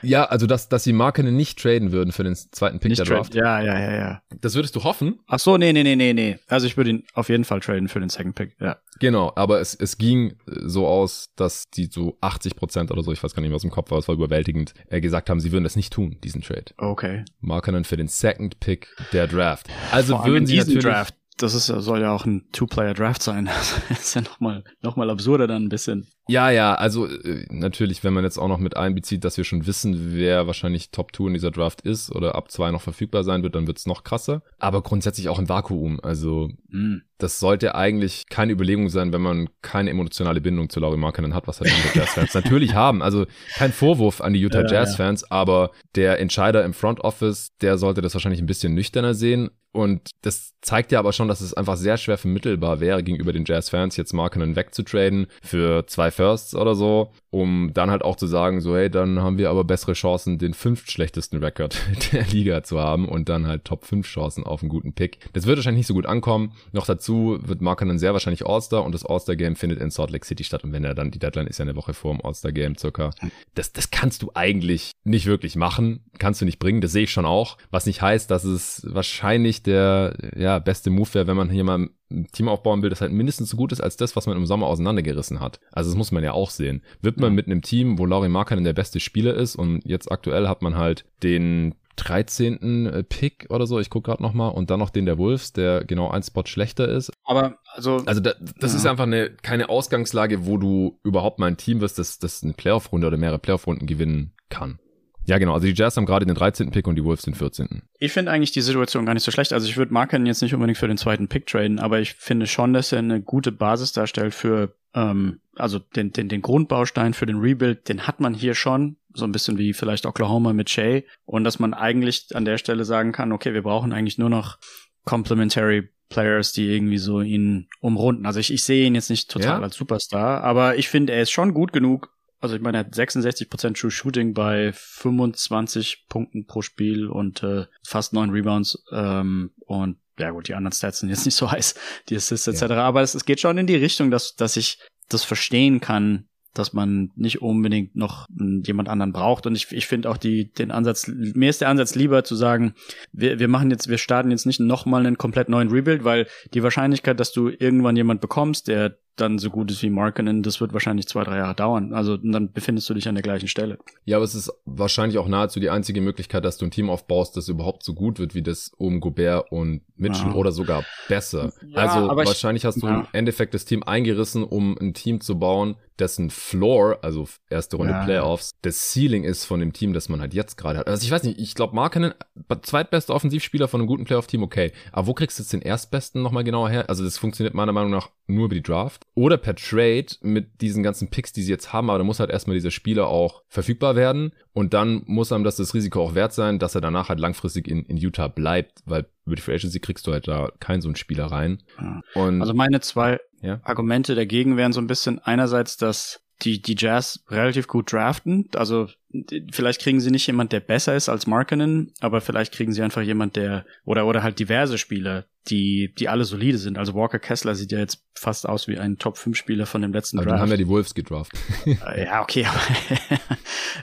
Ja, also dass, dass sie Markenen nicht traden würden für den zweiten Pick nicht der Draft. Ja, ja, ja, ja. Das würdest du hoffen? Ach so, nee, nee, nee, nee, nee. Also ich würde ihn auf jeden Fall traden für den Second Pick, ja. Genau, aber es, es ging so aus, dass die so 80 Prozent oder so, ich weiß gar nicht mehr aus dem Kopf, aber es war überwältigend, äh, gesagt haben, sie würden das nicht tun, diesen Trade. Okay. Markenen für den Second Pick der Draft. Also würden sie natürlich... Draft das ist, soll ja auch ein Two-Player-Draft sein. [laughs] Das ist ja nochmal noch mal absurder dann ein bisschen. Ja, ja, also äh, natürlich, wenn man jetzt auch noch mit einbezieht, dass wir schon wissen, wer wahrscheinlich Top 2 in dieser Draft ist oder ab 2 noch verfügbar sein wird, dann wird's noch krasser. Aber grundsätzlich auch im Vakuum. Also mm. das sollte eigentlich keine Überlegung sein, wenn man keine emotionale Bindung zu Laurie Markkanen hat, was halt die Jazz-Fans [laughs] natürlich haben. Also kein Vorwurf an die Utah ja, Jazz-Fans, ja. aber der Entscheider im Front Office, der sollte das wahrscheinlich ein bisschen nüchterner sehen. Und das zeigt ja aber schon, dass es einfach sehr schwer vermittelbar wäre, gegenüber den Jazz-Fans jetzt Markkanen wegzutraden für zwei Firsts oder so, um dann halt auch zu sagen, so hey, dann haben wir aber bessere Chancen, den fünftschlechtesten Rekord [laughs] der Liga zu haben und dann halt Top 5 Chancen auf einen guten Pick. Das wird wahrscheinlich nicht so gut ankommen. Noch dazu wird Markkanen sehr wahrscheinlich All-Star und das All-Star-Game findet in Salt Lake City statt. Und wenn er dann, die Deadline ist ja eine Woche vor dem All-Star-Game circa, das, das kannst du eigentlich nicht wirklich machen, kannst du nicht bringen, das sehe ich schon auch, was nicht heißt, dass es wahrscheinlich der ja, beste Move wäre, wenn man hier mal ein Team aufbauen will, das halt mindestens so gut ist als das, was man im Sommer auseinandergerissen hat. Also das muss man ja auch sehen. Wird man mit einem Team, wo Laurie Markkanen der beste Spieler ist und jetzt aktuell hat man halt den 13. Äh, Pick oder so, ich gucke gerade nochmal, und dann noch den der Wolves, der genau ein Spot schlechter ist. Aber also. Also da, das ja. ist einfach eine keine Ausgangslage, wo du überhaupt mal ein Team wirst, das, das eine Playoff-Runde oder mehrere Playoff-Runden gewinnen kann. Ja, genau. Also die Jazz haben gerade den 13. Pick und die Wolves den 14. Ich finde eigentlich die Situation gar nicht so schlecht. Also ich würde Marken jetzt nicht unbedingt für den zweiten Pick traden, aber ich finde schon, dass er eine gute Basis darstellt für, ähm, also den, den, den Grundbaustein für den Rebuild, den hat man hier schon. So ein bisschen wie vielleicht Oklahoma mit Shay. Und dass man eigentlich an der Stelle sagen kann, okay, wir brauchen eigentlich nur noch Complementary Players, die irgendwie so ihn umrunden. Also ich, ich sehe ihn jetzt nicht total ja. als Superstar, aber ich finde, er ist schon gut genug, also ich meine, er hat 66% True Shooting bei 25 Punkten pro Spiel und äh, fast neun Rebounds. Ähm, und ja gut, die anderen Stats sind jetzt nicht so [laughs] heiß, die Assists etc. Ja. Aber es, es geht schon in die Richtung, dass, dass ich das verstehen kann, dass man nicht unbedingt noch jemand anderen braucht. Und ich, ich finde auch die, den Ansatz, mir ist der Ansatz lieber zu sagen, wir, wir machen jetzt, wir starten jetzt nicht nochmal einen komplett neuen Rebuild, weil die Wahrscheinlichkeit, dass du irgendwann jemand bekommst, der dann so gut ist wie Markinen, das wird wahrscheinlich zwei, drei Jahre dauern. Also dann befindest du dich an der gleichen Stelle. Ja, aber es ist wahrscheinlich auch nahezu die einzige Möglichkeit, dass du ein Team aufbaust, das überhaupt so gut wird wie das um Gobert und Mitchell ja. oder sogar besser. Ja, also wahrscheinlich ich, hast du ja. im Endeffekt das Team eingerissen, um ein Team zu bauen, dessen Floor, also erste Runde Playoffs, das Ceiling ist von dem Team, das man halt jetzt gerade hat. Also ich weiß nicht, ich glaube Markinen, zweitbester Offensivspieler von einem guten Playoff-Team, okay. Aber wo kriegst du jetzt den erstbesten nochmal genauer her? Also das funktioniert meiner Meinung nach nur über die Draft oder per Trade mit diesen ganzen Picks, die sie jetzt haben, aber da muss halt erstmal dieser Spieler auch verfügbar werden und dann muss einem das das Risiko auch wert sein, dass er danach halt langfristig in, in Utah bleibt, weil über die Free Agency kriegst du halt da keinen so einen Spieler rein. Und, also meine zwei ja? Argumente dagegen wären so ein bisschen einerseits, dass die, die Jazz relativ gut draften. Also vielleicht kriegen sie nicht jemand, der besser ist als Markinen, aber vielleicht kriegen sie einfach jemand, der oder oder halt diverse Spieler, die die alle solide sind. Also Walker Kessler sieht ja jetzt fast aus wie ein Top 5 Spieler von dem letzten aber Draft. Dann haben ja die Wolves gedraftet. Äh, ja, okay, aber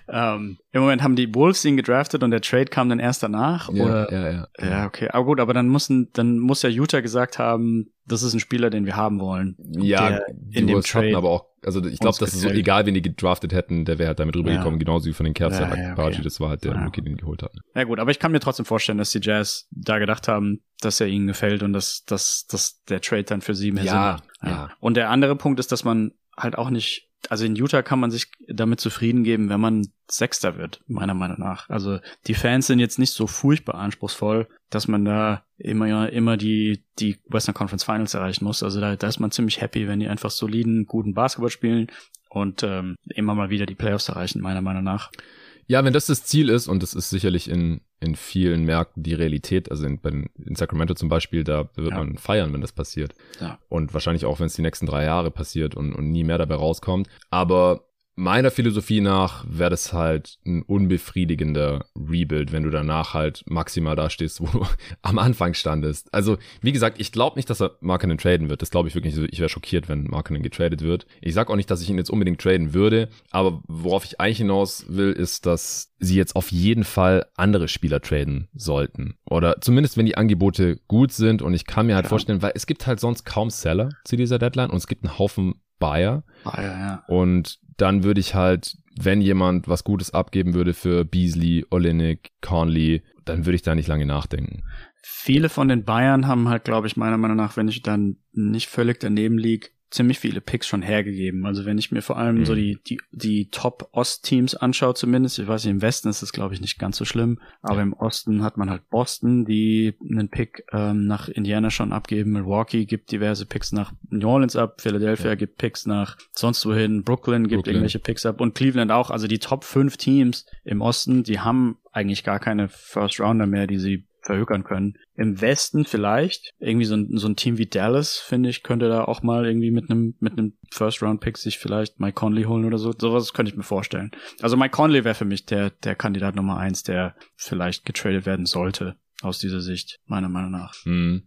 [laughs] ähm, im Moment haben die Wolves ihn gedraftet und der Trade kam dann erst danach ja, oder ja, ja. Ja, okay. Aber gut, aber dann müssen dann muss ja Utah gesagt haben, das ist ein Spieler, den wir haben wollen. Ja, in dem Trade aber auch, also ich glaube, das ist so, egal, wen die gedraftet hätten, der wäre halt damit rübergekommen, ja. genauso wie von den Cavs ja, ja, okay. das war halt der ja. Rookie, den geholt hat. Ja gut, aber ich kann mir trotzdem vorstellen, dass die Jazz da gedacht haben, dass er ihnen gefällt und dass, dass, dass der Trade dann für sie mehr ja, Sinn Ja. Und der andere Punkt ist, dass man halt auch nicht also in Utah kann man sich damit zufrieden geben, wenn man Sechster wird, meiner Meinung nach. Also die Fans sind jetzt nicht so furchtbar anspruchsvoll, dass man da immer, immer die, die Western Conference Finals erreichen muss. Also da, da ist man ziemlich happy, wenn die einfach soliden, guten Basketball spielen und ähm, immer mal wieder die Playoffs erreichen, meiner Meinung nach. Ja, wenn das das Ziel ist, und das ist sicherlich in, in vielen Märkten die Realität, also in, in Sacramento zum Beispiel, da wird ja. man feiern, wenn das passiert. Ja. Und wahrscheinlich auch, wenn es die nächsten drei Jahre passiert und, und nie mehr dabei rauskommt. Aber meiner Philosophie nach wäre das halt ein unbefriedigender Rebuild, wenn du danach halt maximal da stehst, wo [laughs] du am Anfang standest. Also, wie gesagt, ich glaube nicht, dass er Markinen traden wird. Das glaube ich wirklich nicht. Ich wäre schockiert, wenn Markinen getradet wird. Ich sag auch nicht, dass ich ihn jetzt unbedingt traden würde, aber worauf ich eigentlich hinaus will, ist, dass sie jetzt auf jeden Fall andere Spieler traden sollten. Oder zumindest, wenn die Angebote gut sind und ich kann mir halt ja. vorstellen, weil es gibt halt sonst kaum Seller zu dieser Deadline und es gibt einen Haufen Buyer. Buyer, ja. Und dann würde ich halt, wenn jemand was Gutes abgeben würde für Beasley, Olinik, Conley, dann würde ich da nicht lange nachdenken. Viele von den Bayern haben halt, glaube ich, meiner Meinung nach, wenn ich dann nicht völlig daneben liege, ziemlich viele Picks schon hergegeben. Also wenn ich mir vor allem mhm. so die, die, die Top-Ost-Teams anschaue zumindest, ich weiß nicht, im Westen ist das glaube ich nicht ganz so schlimm, aber ja. im Osten hat man halt Boston, die einen Pick ähm, nach Indiana schon abgeben, Milwaukee gibt diverse Picks nach New Orleans ab, Philadelphia ja. gibt Picks nach sonst wohin, Brooklyn gibt Brooklyn. irgendwelche Picks ab und Cleveland auch. Also die Top 5 Teams im Osten, die haben eigentlich gar keine First Rounder mehr, die sie verhökern können. Im Westen vielleicht. Irgendwie so ein, so ein Team wie Dallas, finde ich, könnte da auch mal irgendwie mit einem mit einem First-Round-Pick sich vielleicht Mike Conley holen oder so. Sowas könnte ich mir vorstellen. Also Mike Conley wäre für mich der, der Kandidat Nummer eins, der vielleicht getradet werden sollte aus dieser Sicht, meiner Meinung nach. Hm.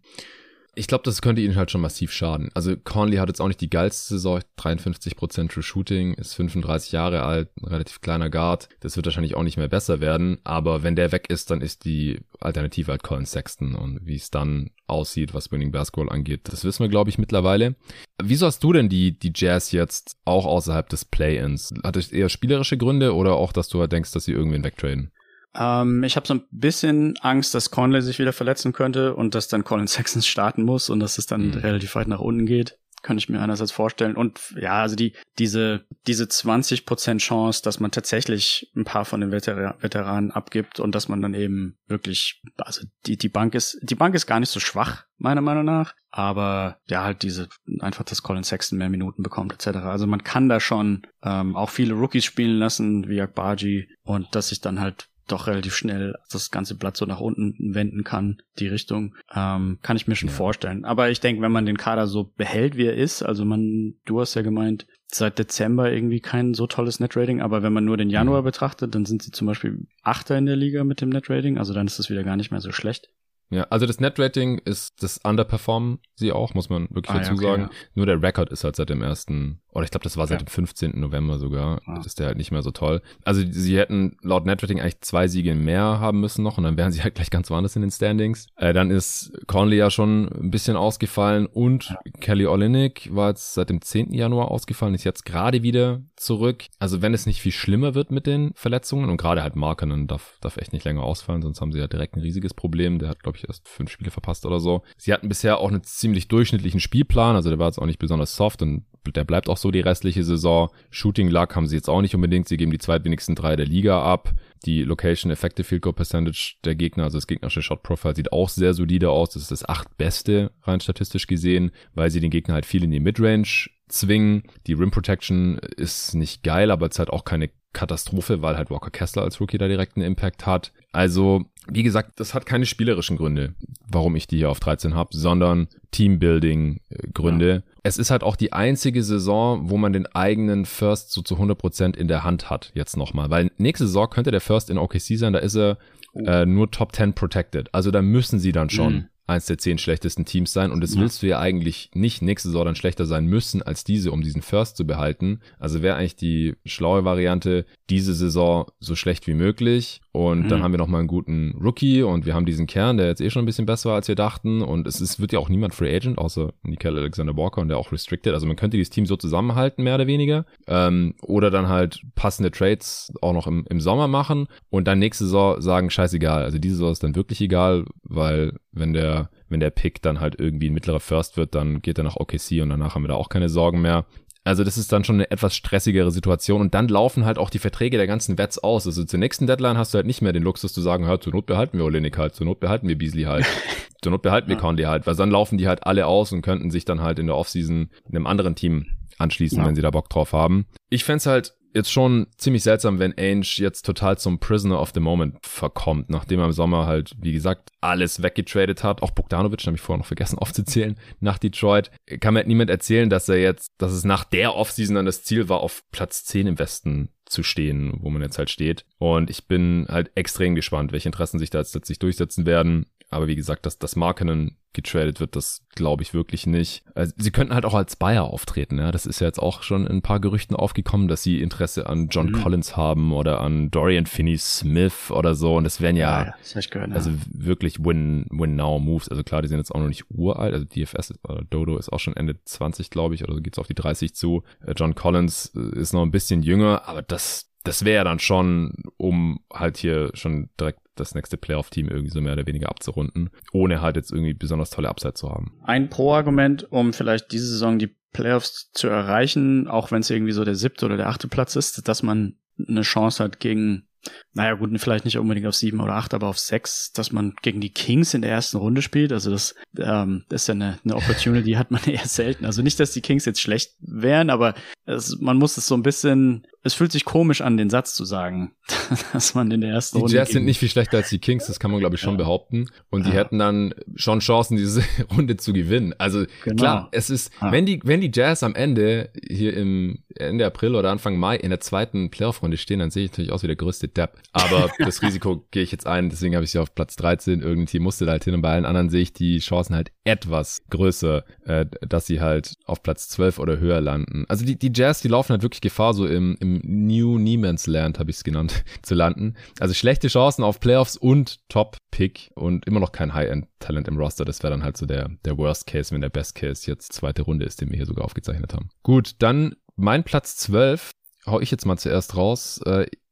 Ich glaube, das könnte ihnen halt schon massiv schaden. Also Conley hat jetzt auch nicht die geilste Saison, 53% True Shooting, ist 35 Jahre alt, relativ kleiner Guard. Das wird wahrscheinlich auch nicht mehr besser werden, aber wenn der weg ist, dann ist die Alternative halt Colin Sexton und wie es dann aussieht, was Winning Basketball angeht, das wissen wir, glaube ich, mittlerweile. Wieso hast du denn die, die Jazz jetzt auch außerhalb des Play-Ins? Hat es eher spielerische Gründe oder auch, dass du halt denkst, dass sie irgendwen wegtraden? Ähm, ich habe so ein bisschen Angst, dass Conley sich wieder verletzen könnte und dass dann Colin [laughs] Sexton starten muss und dass es dann mhm. relativ weit nach unten geht. Kann ich mir einerseits vorstellen. Und ja, also die, diese, diese 20% Chance, dass man tatsächlich ein paar von den Veter Veteranen abgibt und dass man dann eben wirklich, also die, die Bank ist, die Bank ist gar nicht so schwach, meiner Meinung nach. Aber ja, halt diese, einfach, dass Colin Sexton mehr Minuten bekommt, etc. Also man kann da schon ähm, auch viele Rookies spielen lassen, wie Akbaji, und dass sich dann halt doch relativ schnell das ganze Blatt so nach unten wenden kann, die Richtung, ähm, kann ich mir schon ja. vorstellen. Aber ich denke, wenn man den Kader so behält, wie er ist, also man, du hast ja gemeint, seit Dezember irgendwie kein so tolles Netrating, aber wenn man nur den Januar mhm. betrachtet, dann sind sie zum Beispiel Achter in der Liga mit dem Netrating, also dann ist das wieder gar nicht mehr so schlecht. Ja, also das Netrating ist, das underperformen sie auch, muss man wirklich ah, dazu ja, okay, sagen. Ja. Nur der Record ist halt seit dem ersten oder ich glaube, das war seit ja. dem 15. November sogar. Ah. Ist der halt nicht mehr so toll. Also sie hätten laut Netrating eigentlich zwei Siege mehr haben müssen noch und dann wären sie halt gleich ganz woanders in den Standings. Äh, dann ist Conley ja schon ein bisschen ausgefallen und. Kelly Olynyk war jetzt seit dem 10. Januar ausgefallen, ist jetzt gerade wieder zurück. Also wenn es nicht viel schlimmer wird mit den Verletzungen und gerade halt Markenen darf, darf echt nicht länger ausfallen, sonst haben sie ja direkt ein riesiges Problem. Der hat, glaube ich, erst fünf Spiele verpasst oder so. Sie hatten bisher auch einen ziemlich durchschnittlichen Spielplan, also der war jetzt auch nicht besonders soft und der bleibt auch so die restliche Saison. Shooting Luck haben sie jetzt auch nicht unbedingt. Sie geben die zweitwenigsten drei der Liga ab. Die Location Effective Field Goal Percentage der Gegner, also das gegnerische Shot Profile, sieht auch sehr solide aus. Das ist das acht beste, rein statistisch gesehen, weil sie den Gegner halt viel in die Midrange zwingen. Die Rim Protection ist nicht geil, aber es hat auch keine Katastrophe, weil halt Walker Kessler als Rookie da direkt einen Impact hat. Also, wie gesagt, das hat keine spielerischen Gründe, warum ich die hier auf 13 habe, sondern Teambuilding-Gründe. Ja. Es ist halt auch die einzige Saison, wo man den eigenen First so zu 100% in der Hand hat, jetzt nochmal. Weil nächste Saison könnte der First in OKC sein, da ist er oh. äh, nur Top 10 protected. Also da müssen sie dann schon mhm eins der zehn schlechtesten Teams sein und das ja. willst du ja eigentlich nicht nächste Saison dann schlechter sein müssen als diese, um diesen First zu behalten. Also wäre eigentlich die schlaue Variante, diese Saison so schlecht wie möglich und mhm. dann haben wir nochmal einen guten Rookie und wir haben diesen Kern, der jetzt eh schon ein bisschen besser war, als wir dachten und es ist, wird ja auch niemand Free Agent, außer Nickel Alexander Walker und der auch restricted, also man könnte dieses Team so zusammenhalten, mehr oder weniger, ähm, oder dann halt passende Trades auch noch im, im Sommer machen und dann nächste Saison sagen, scheißegal, also diese Saison ist dann wirklich egal, weil wenn der wenn der Pick dann halt irgendwie ein mittlerer First wird, dann geht er nach OKC und danach haben wir da auch keine Sorgen mehr. Also das ist dann schon eine etwas stressigere Situation und dann laufen halt auch die Verträge der ganzen Wets aus. Also zur nächsten Deadline hast du halt nicht mehr den Luxus zu sagen, hör, zur Not behalten wir Olenek halt, zur Not behalten wir Beasley halt, [laughs] zur Not behalten wir ja. Conley halt, weil dann laufen die halt alle aus und könnten sich dann halt in der Offseason einem anderen Team anschließen, ja. wenn sie da Bock drauf haben. Ich fände halt jetzt schon ziemlich seltsam, wenn Ainge jetzt total zum Prisoner of the Moment verkommt, nachdem er im Sommer halt, wie gesagt, alles weggetradet hat. Auch Bogdanovic, habe ich vorher noch vergessen [laughs] aufzuzählen, nach Detroit. Kann mir halt niemand erzählen, dass er jetzt, dass es nach der Offseason dann das Ziel war, auf Platz 10 im Westen zu stehen, wo man jetzt halt steht. Und ich bin halt extrem gespannt, welche Interessen sich da jetzt letztlich durchsetzen werden. Aber wie gesagt, dass das Markenen getradet wird, das glaube ich wirklich nicht. Also, sie könnten halt auch als Buyer auftreten. Ja? Das ist ja jetzt auch schon in ein paar Gerüchten aufgekommen, dass sie Interesse an John mhm. Collins haben oder an Dorian Finney-Smith oder so. Und das wären ja, ja, das gehört, ja. also wirklich Win-Now-Moves. Also klar, die sind jetzt auch noch nicht uralt. Also DFS oder Dodo ist auch schon Ende 20, glaube ich, oder so geht's auf die 30 zu. Äh, John Collins äh, ist noch ein bisschen jünger, aber das das wäre dann schon, um halt hier schon direkt das nächste Playoff-Team irgendwie so mehr oder weniger abzurunden, ohne halt jetzt irgendwie besonders tolle Upside zu haben. Ein Pro-Argument, um vielleicht diese Saison die Playoffs zu erreichen, auch wenn es irgendwie so der siebte oder der achte Platz ist, dass man eine Chance hat gegen naja gut, vielleicht nicht unbedingt auf sieben oder acht, aber auf sechs, dass man gegen die Kings in der ersten Runde spielt. Also das, ähm, das ist ja eine, eine Opportunity, [laughs] hat man eher selten. Also nicht, dass die Kings jetzt schlecht wären, aber es, man muss es so ein bisschen, es fühlt sich komisch an, den Satz zu sagen, [laughs] dass man in der ersten die Runde. Die Jazz sind nicht viel schlechter als die Kings, das kann man glaube ich schon ja. behaupten. Und die ja. hätten dann schon Chancen, diese [laughs] Runde zu gewinnen. Also genau. klar, es ist, ja. wenn die, wenn die Jazz am Ende hier im Ende April oder Anfang Mai in der zweiten Playoff-Runde stehen, dann sehe ich natürlich aus wie der größte Depp. Aber [laughs] das Risiko gehe ich jetzt ein, deswegen habe ich sie auf Platz 13. Irgendein Team musste da halt hin und bei allen anderen sehe ich die Chancen halt etwas größer, äh, dass sie halt auf Platz 12 oder höher landen. Also die, die Jazz, die laufen halt wirklich Gefahr, so im, im New Niemans Land, habe ich es genannt, [laughs] zu landen. Also schlechte Chancen auf Playoffs und Top-Pick und immer noch kein High-End-Talent im Roster. Das wäre dann halt so der, der Worst Case, wenn der Best Case jetzt zweite Runde ist, den wir hier sogar aufgezeichnet haben. Gut, dann mein Platz 12 hau ich jetzt mal zuerst raus.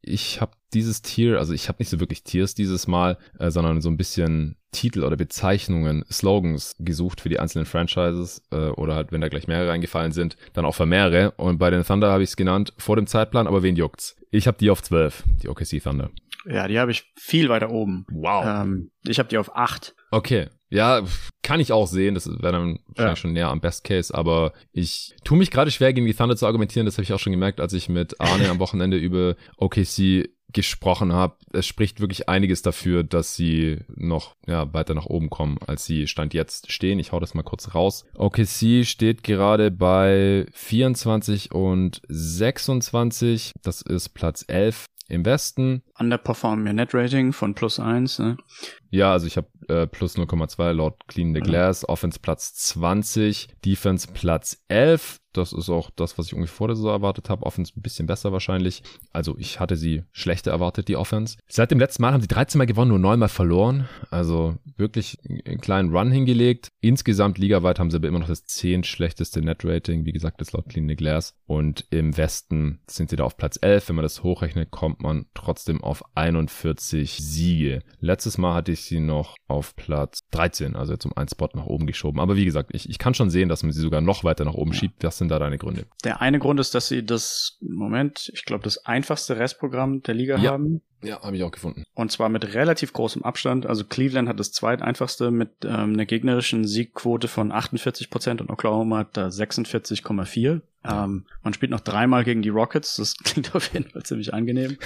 Ich habe dieses Tier, also ich habe nicht so wirklich Tiers dieses Mal, äh, sondern so ein bisschen Titel oder Bezeichnungen, Slogans gesucht für die einzelnen Franchises äh, oder halt, wenn da gleich mehrere reingefallen sind, dann auch für mehrere. Und bei den Thunder habe ich es genannt vor dem Zeitplan, aber wen juckt's? Ich habe die auf 12, die OKC Thunder. Ja, die habe ich viel weiter oben. Wow. Ähm, ich habe die auf 8. Okay. Ja, kann ich auch sehen. Das wäre dann wahrscheinlich ja. schon näher am Best Case, aber ich tue mich gerade schwer, gegen die Thunder zu argumentieren. Das habe ich auch schon gemerkt, als ich mit Arne am Wochenende über OKC gesprochen habe. Es spricht wirklich einiges dafür, dass sie noch ja, weiter nach oben kommen, als sie Stand jetzt stehen. Ich hau das mal kurz raus. OKC steht gerade bei 24 und 26. Das ist Platz 11 im Westen. Underperform your Net Rating von plus 1. Ne? Ja, also ich habe äh, plus 0,2 laut Clean the Glass. Offense Platz 20, Defense Platz 11. Das ist auch das, was ich irgendwie vor der Saison erwartet habe. Offense ein bisschen besser wahrscheinlich. Also ich hatte sie schlechter erwartet, die Offense. Seit dem letzten Mal haben sie 13 Mal gewonnen, nur 9 Mal verloren. Also wirklich einen kleinen Run hingelegt. Insgesamt ligaweit haben sie aber immer noch das 10 schlechteste Net-Rating. Wie gesagt, das laut Clean the Glass. Und im Westen sind sie da auf Platz 11. Wenn man das hochrechnet, kommt man trotzdem auf 41 Siege. Letztes Mal hatte ich sie noch auf Platz 13, also jetzt um einen Spot nach oben geschoben. Aber wie gesagt, ich, ich kann schon sehen, dass man sie sogar noch weiter nach oben schiebt. Das sind da deine Gründe. Der eine Grund ist, dass sie das, Moment, ich glaube, das einfachste Restprogramm der Liga ja. haben. Ja, habe ich auch gefunden. Und zwar mit relativ großem Abstand. Also Cleveland hat das zweiteinfachste mit ähm, einer gegnerischen Siegquote von 48 Prozent und Oklahoma hat da 46,4. Ja. Ähm, man spielt noch dreimal gegen die Rockets. Das [laughs] klingt auf jeden Fall ziemlich angenehm.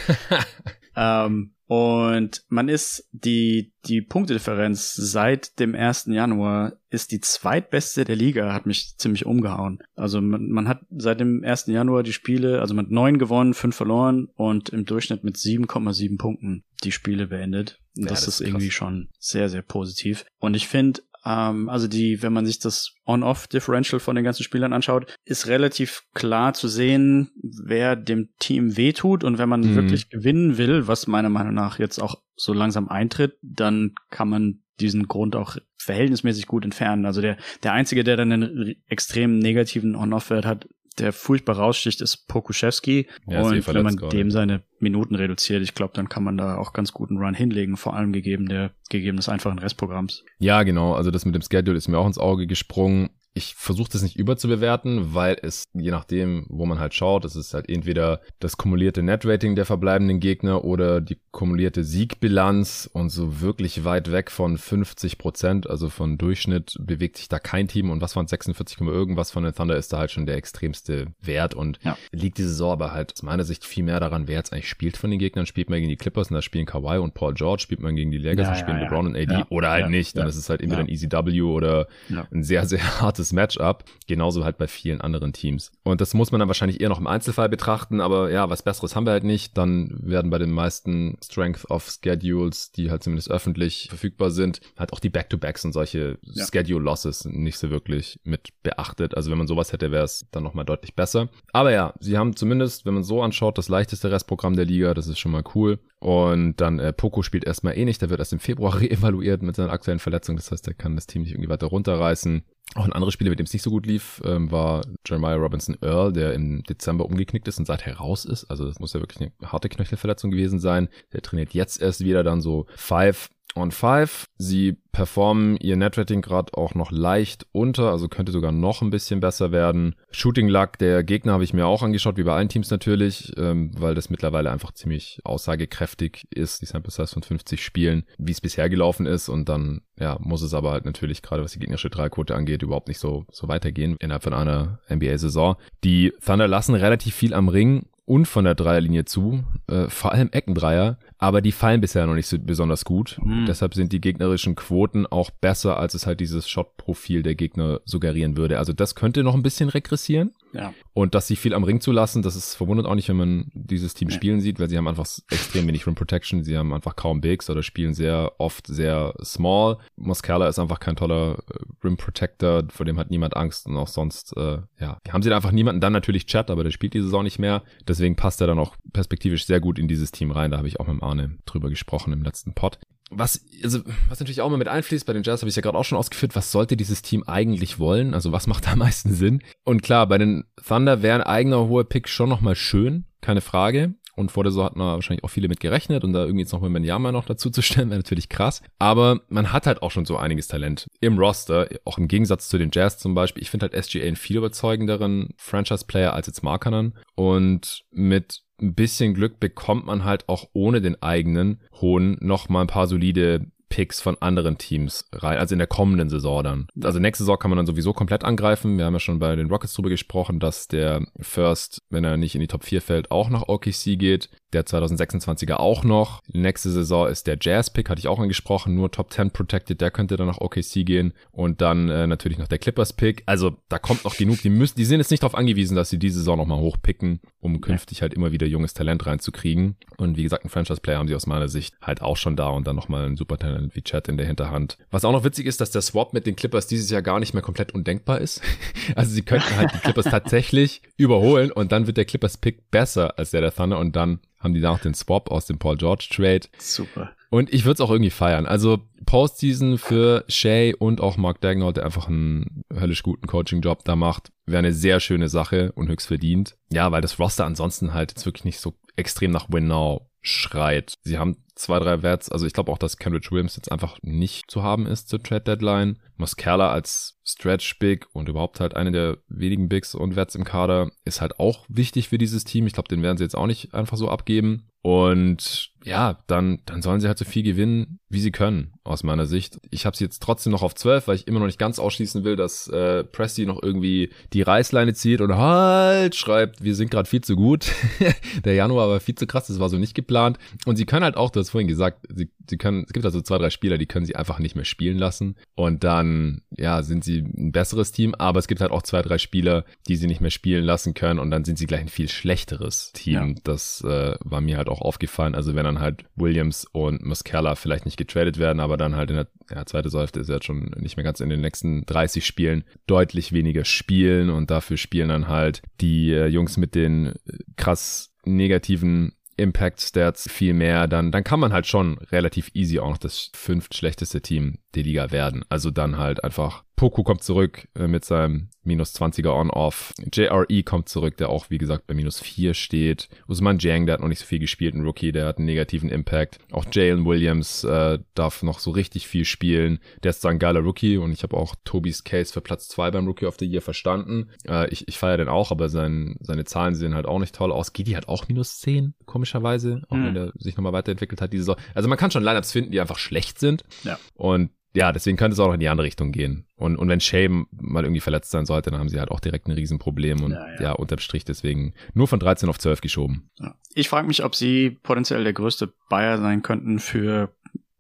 [laughs] ähm, und man ist die, die Punktedifferenz seit dem 1. Januar ist die zweitbeste der Liga, hat mich ziemlich umgehauen. Also man, man hat seit dem 1. Januar die Spiele, also man hat neun gewonnen, fünf verloren und im Durchschnitt mit 7,7 Punkten die Spiele beendet. Und ja, das, das, ist, ist irgendwie schon sehr, sehr positiv. Und ich finde, Ähm, also die, wenn man sich das On-Off-Differential von den ganzen Spielern anschaut, ist relativ klar zu sehen, wer dem Team wehtut. Und wenn man mhm. wirklich gewinnen will, was meiner Meinung nach jetzt auch so langsam eintritt, dann kann man diesen Grund auch verhältnismäßig gut entfernen. Also der, der Einzige, der dann einen extrem negativen On-Off-Wert hat, der furchtbar raussticht, ist Pokuschewski. Ja, und wenn man gerade. dem seine Minuten reduziert, ich glaube, dann kann man da auch ganz guten Run hinlegen, vor allem gegeben der gegeben des einfachen Restprogramms. Ja, genau. Also das mit dem Schedule ist mir auch ins Auge gesprungen ich versuche das nicht überzubewerten, weil es, je nachdem, wo man halt schaut, es ist halt entweder das kumulierte Netrating der verbleibenden Gegner oder die kumulierte Siegbilanz und so wirklich weit weg von 50 Prozent, also von Durchschnitt, bewegt sich da kein Team und was von 46, irgendwas von den Thunder ist da halt schon der extremste Wert und ja. liegt die Saison aber halt aus meiner Sicht viel mehr daran, wer jetzt eigentlich spielt von den Gegnern. Spielt man gegen die Clippers und da spielen Kawhi und Paul George, spielt man gegen die Lakers ja, und spielen ja, LeBron und AD oder halt nicht, dann ist es halt entweder ein Easy W oder ein sehr, sehr hartes gutes Matchup. Genauso halt bei vielen anderen Teams. Und das muss man dann wahrscheinlich eher noch im Einzelfall betrachten, aber ja, was Besseres haben wir halt nicht. Dann werden bei den meisten Strength of Schedules, die halt zumindest öffentlich verfügbar sind, halt auch die Back-to-Backs und solche ja. Schedule-Losses nicht so wirklich mit beachtet. Also wenn man sowas hätte, wäre es dann nochmal deutlich besser. Aber ja, sie haben zumindest, wenn man so anschaut, das leichteste Restprogramm der Liga. Das ist schon mal cool. Und dann äh, Poco spielt erstmal eh nicht. Der wird erst im Februar [laughs] reevaluiert mit seiner aktuellen Verletzung. Das heißt, er kann das Team nicht irgendwie weiter runterreißen. Auch ein anderes Spieler, mit dem es nicht so gut lief, ähm, war Jeremiah Robinson Earl, der im Dezember umgeknickt ist und seither raus ist. Also das muss ja wirklich eine harte Knöchelverletzung gewesen sein. Der trainiert jetzt erst wieder dann so five on 5. Sie performen ihr Netrating gerade auch noch leicht unter, also könnte sogar noch ein bisschen besser werden. Shooting Luck der Gegner habe ich mir auch angeschaut, wie bei allen Teams natürlich, ähm, weil das mittlerweile einfach ziemlich aussagekräftig ist, die Sample Size von 50 Spielen, wie es bisher gelaufen ist und dann ja, muss es aber halt natürlich gerade was die gegnerische Dreiquote angeht, überhaupt nicht so so weitergehen innerhalb von einer NBA Saison. Die Thunder lassen relativ viel am Ring und von der Dreierlinie zu, äh, vor allem Eckendreier, aber die fallen bisher noch nicht so besonders gut. Mhm. Deshalb sind die gegnerischen Quoten auch besser, als es halt dieses Shot-Profil der Gegner suggerieren würde. Also das könnte noch ein bisschen regressieren. Ja. Und dass sie viel am Ring zulassen, das ist verwundert auch nicht, wenn man dieses Team ja. spielen sieht, weil sie haben einfach extrem wenig Rim Protection, sie haben einfach kaum Bigs oder spielen sehr oft sehr small. Muscala ist einfach kein toller äh, Rim Protector, vor dem hat niemand Angst und auch sonst, äh, ja, haben sie da einfach niemanden. Dann natürlich Chat, aber der spielt die Saison nicht mehr. Deswegen passt er dann auch perspektivisch sehr gut in dieses Team rein. Da habe ich auch mit Arne drüber gesprochen im letzten Pod was, also, was natürlich auch mal mit einfließt, bei den Jazz habe ich ja gerade auch schon ausgeführt, was sollte dieses Team eigentlich wollen? Also was macht [laughs] da am meisten Sinn? Und klar, bei den Thunder wäre ein eigener hoher Pick schon nochmal schön, keine Frage. Und vor der Saison hatten wahrscheinlich auch viele mit gerechnet und da irgendwie jetzt noch mal Benyama noch dazu zu stellen, wäre natürlich krass. Aber man hat halt auch schon so einiges Talent im Roster, auch im Gegensatz zu den Jazz zum Beispiel. Ich finde halt SGA einen viel überzeugenderen Franchise-Player als jetzt Markanen. Und mit ein bisschen Glück bekommt man halt auch ohne den eigenen hohen noch mal ein paar solide Picks von anderen Teams rein, also in der kommenden Saison dann. Also nächste Saison kann man dann sowieso komplett angreifen. Wir haben ja schon bei den Rockets drüber gesprochen, dass der First, wenn er nicht in die Top 4 fällt, auch nach OKC geht der 2026er auch noch. Nächste Saison ist der Jazz-Pick, hatte ich auch angesprochen, nur Top 10 protected, der könnte dann nach OKC gehen. Und dann äh, natürlich noch der Clippers-Pick. Also da kommt noch genug. Die müssen, die sind jetzt nicht darauf angewiesen, dass sie diese Saison nochmal hochpicken, um künftig halt immer wieder junges Talent reinzukriegen. Und wie gesagt, einen Franchise-Player haben sie aus meiner Sicht halt auch schon da und dann nochmal ein super Talent wie Chat in der Hinterhand. Was auch noch witzig ist, dass der Swap mit den Clippers dieses Jahr gar nicht mehr komplett undenkbar ist. [laughs] also sie könnten halt die Clippers tatsächlich überholen und dann wird der Clippers-Pick besser als der der Thunder und dann haben die danach den Swap aus dem Paul George Trade. Super. Und ich würde es auch irgendwie feiern. Also Postseason für Shay und auch Mark Dagnall, der einfach einen höllisch guten Coaching-Job da macht, wäre eine sehr schöne Sache und höchst verdient. Ja, weil das Roster ansonsten halt jetzt wirklich nicht so extrem nach Win Now schreit. Sie haben zwei, drei Wets. Also ich glaube auch, dass Kendrick Williams jetzt einfach nicht zu haben ist zur Trade Deadline. Muscala als Stretch Big und überhaupt halt eine der wenigen Bigs und Wets im Kader ist halt auch wichtig für dieses Team. Ich glaube, den werden sie jetzt auch nicht einfach so abgeben. Und ja, dann, dann sollen sie halt so viel gewinnen, wie sie können, aus meiner Sicht. Ich habe sie jetzt trotzdem noch auf 12, weil ich immer noch nicht ganz ausschließen will, dass äh, Presti noch irgendwie die Reißleine zieht und halt schreibt, wir sind gerade viel zu gut. [laughs] Der Januar war viel zu krass, das war so nicht geplant. Und sie können halt auch das das vorhin gesagt, sie, sie können, es gibt also zwei, drei Spieler, die können sie einfach nicht mehr spielen lassen und dann, ja, sind sie ein besseres Team, aber es gibt halt auch zwei, drei Spieler, die sie nicht mehr spielen lassen können und dann sind sie gleich ein viel schlechteres Team. Ja. Das äh, war mir halt auch aufgefallen. Also wenn dann halt Williams und Muscala vielleicht nicht getradet werden, aber dann halt in der ja, zweite Säufte ist jetzt schon nicht mehr ganz in den nächsten 30 Spielen deutlich weniger spielen und dafür spielen dann halt die äh, Jungs mit den äh, krass negativen Impact Stats viel mehr, dann, dann kann man halt schon relativ easy auch noch das fünft schlechteste Team der Liga werden. Also dann halt einfach Poku kommt zurück äh, mit seinem minus 20er On-Off. JRE kommt zurück, der auch, wie gesagt, bei minus 4 steht. Usman Jang, der hat noch nicht so viel gespielt, ein Rookie, der hat einen negativen Impact. Auch Jalen Williams äh, darf noch so richtig viel spielen. Der ist zwar ein geiler Rookie und ich habe auch Tobis Case für Platz 2 beim Rookie of the Year verstanden. Äh, ich ich feiere den auch, aber sein, seine Zahlen sehen halt auch nicht toll aus. Gidi hat auch minus 10, komischerweise, auch hm. wenn er sich nochmal weiterentwickelt hat diese Saison. Also man kann schon Lineups finden, die einfach schlecht sind. Ja. Und ja, deswegen könnte es auch in die andere Richtung gehen. Und, und wenn Shay mal irgendwie verletzt sein sollte, dann haben sie halt auch direkt ein Riesenproblem und ja, ja. ja unterm Strich deswegen nur von 13 auf 12 geschoben. Ich frage mich, ob sie potenziell der größte Bayer sein könnten für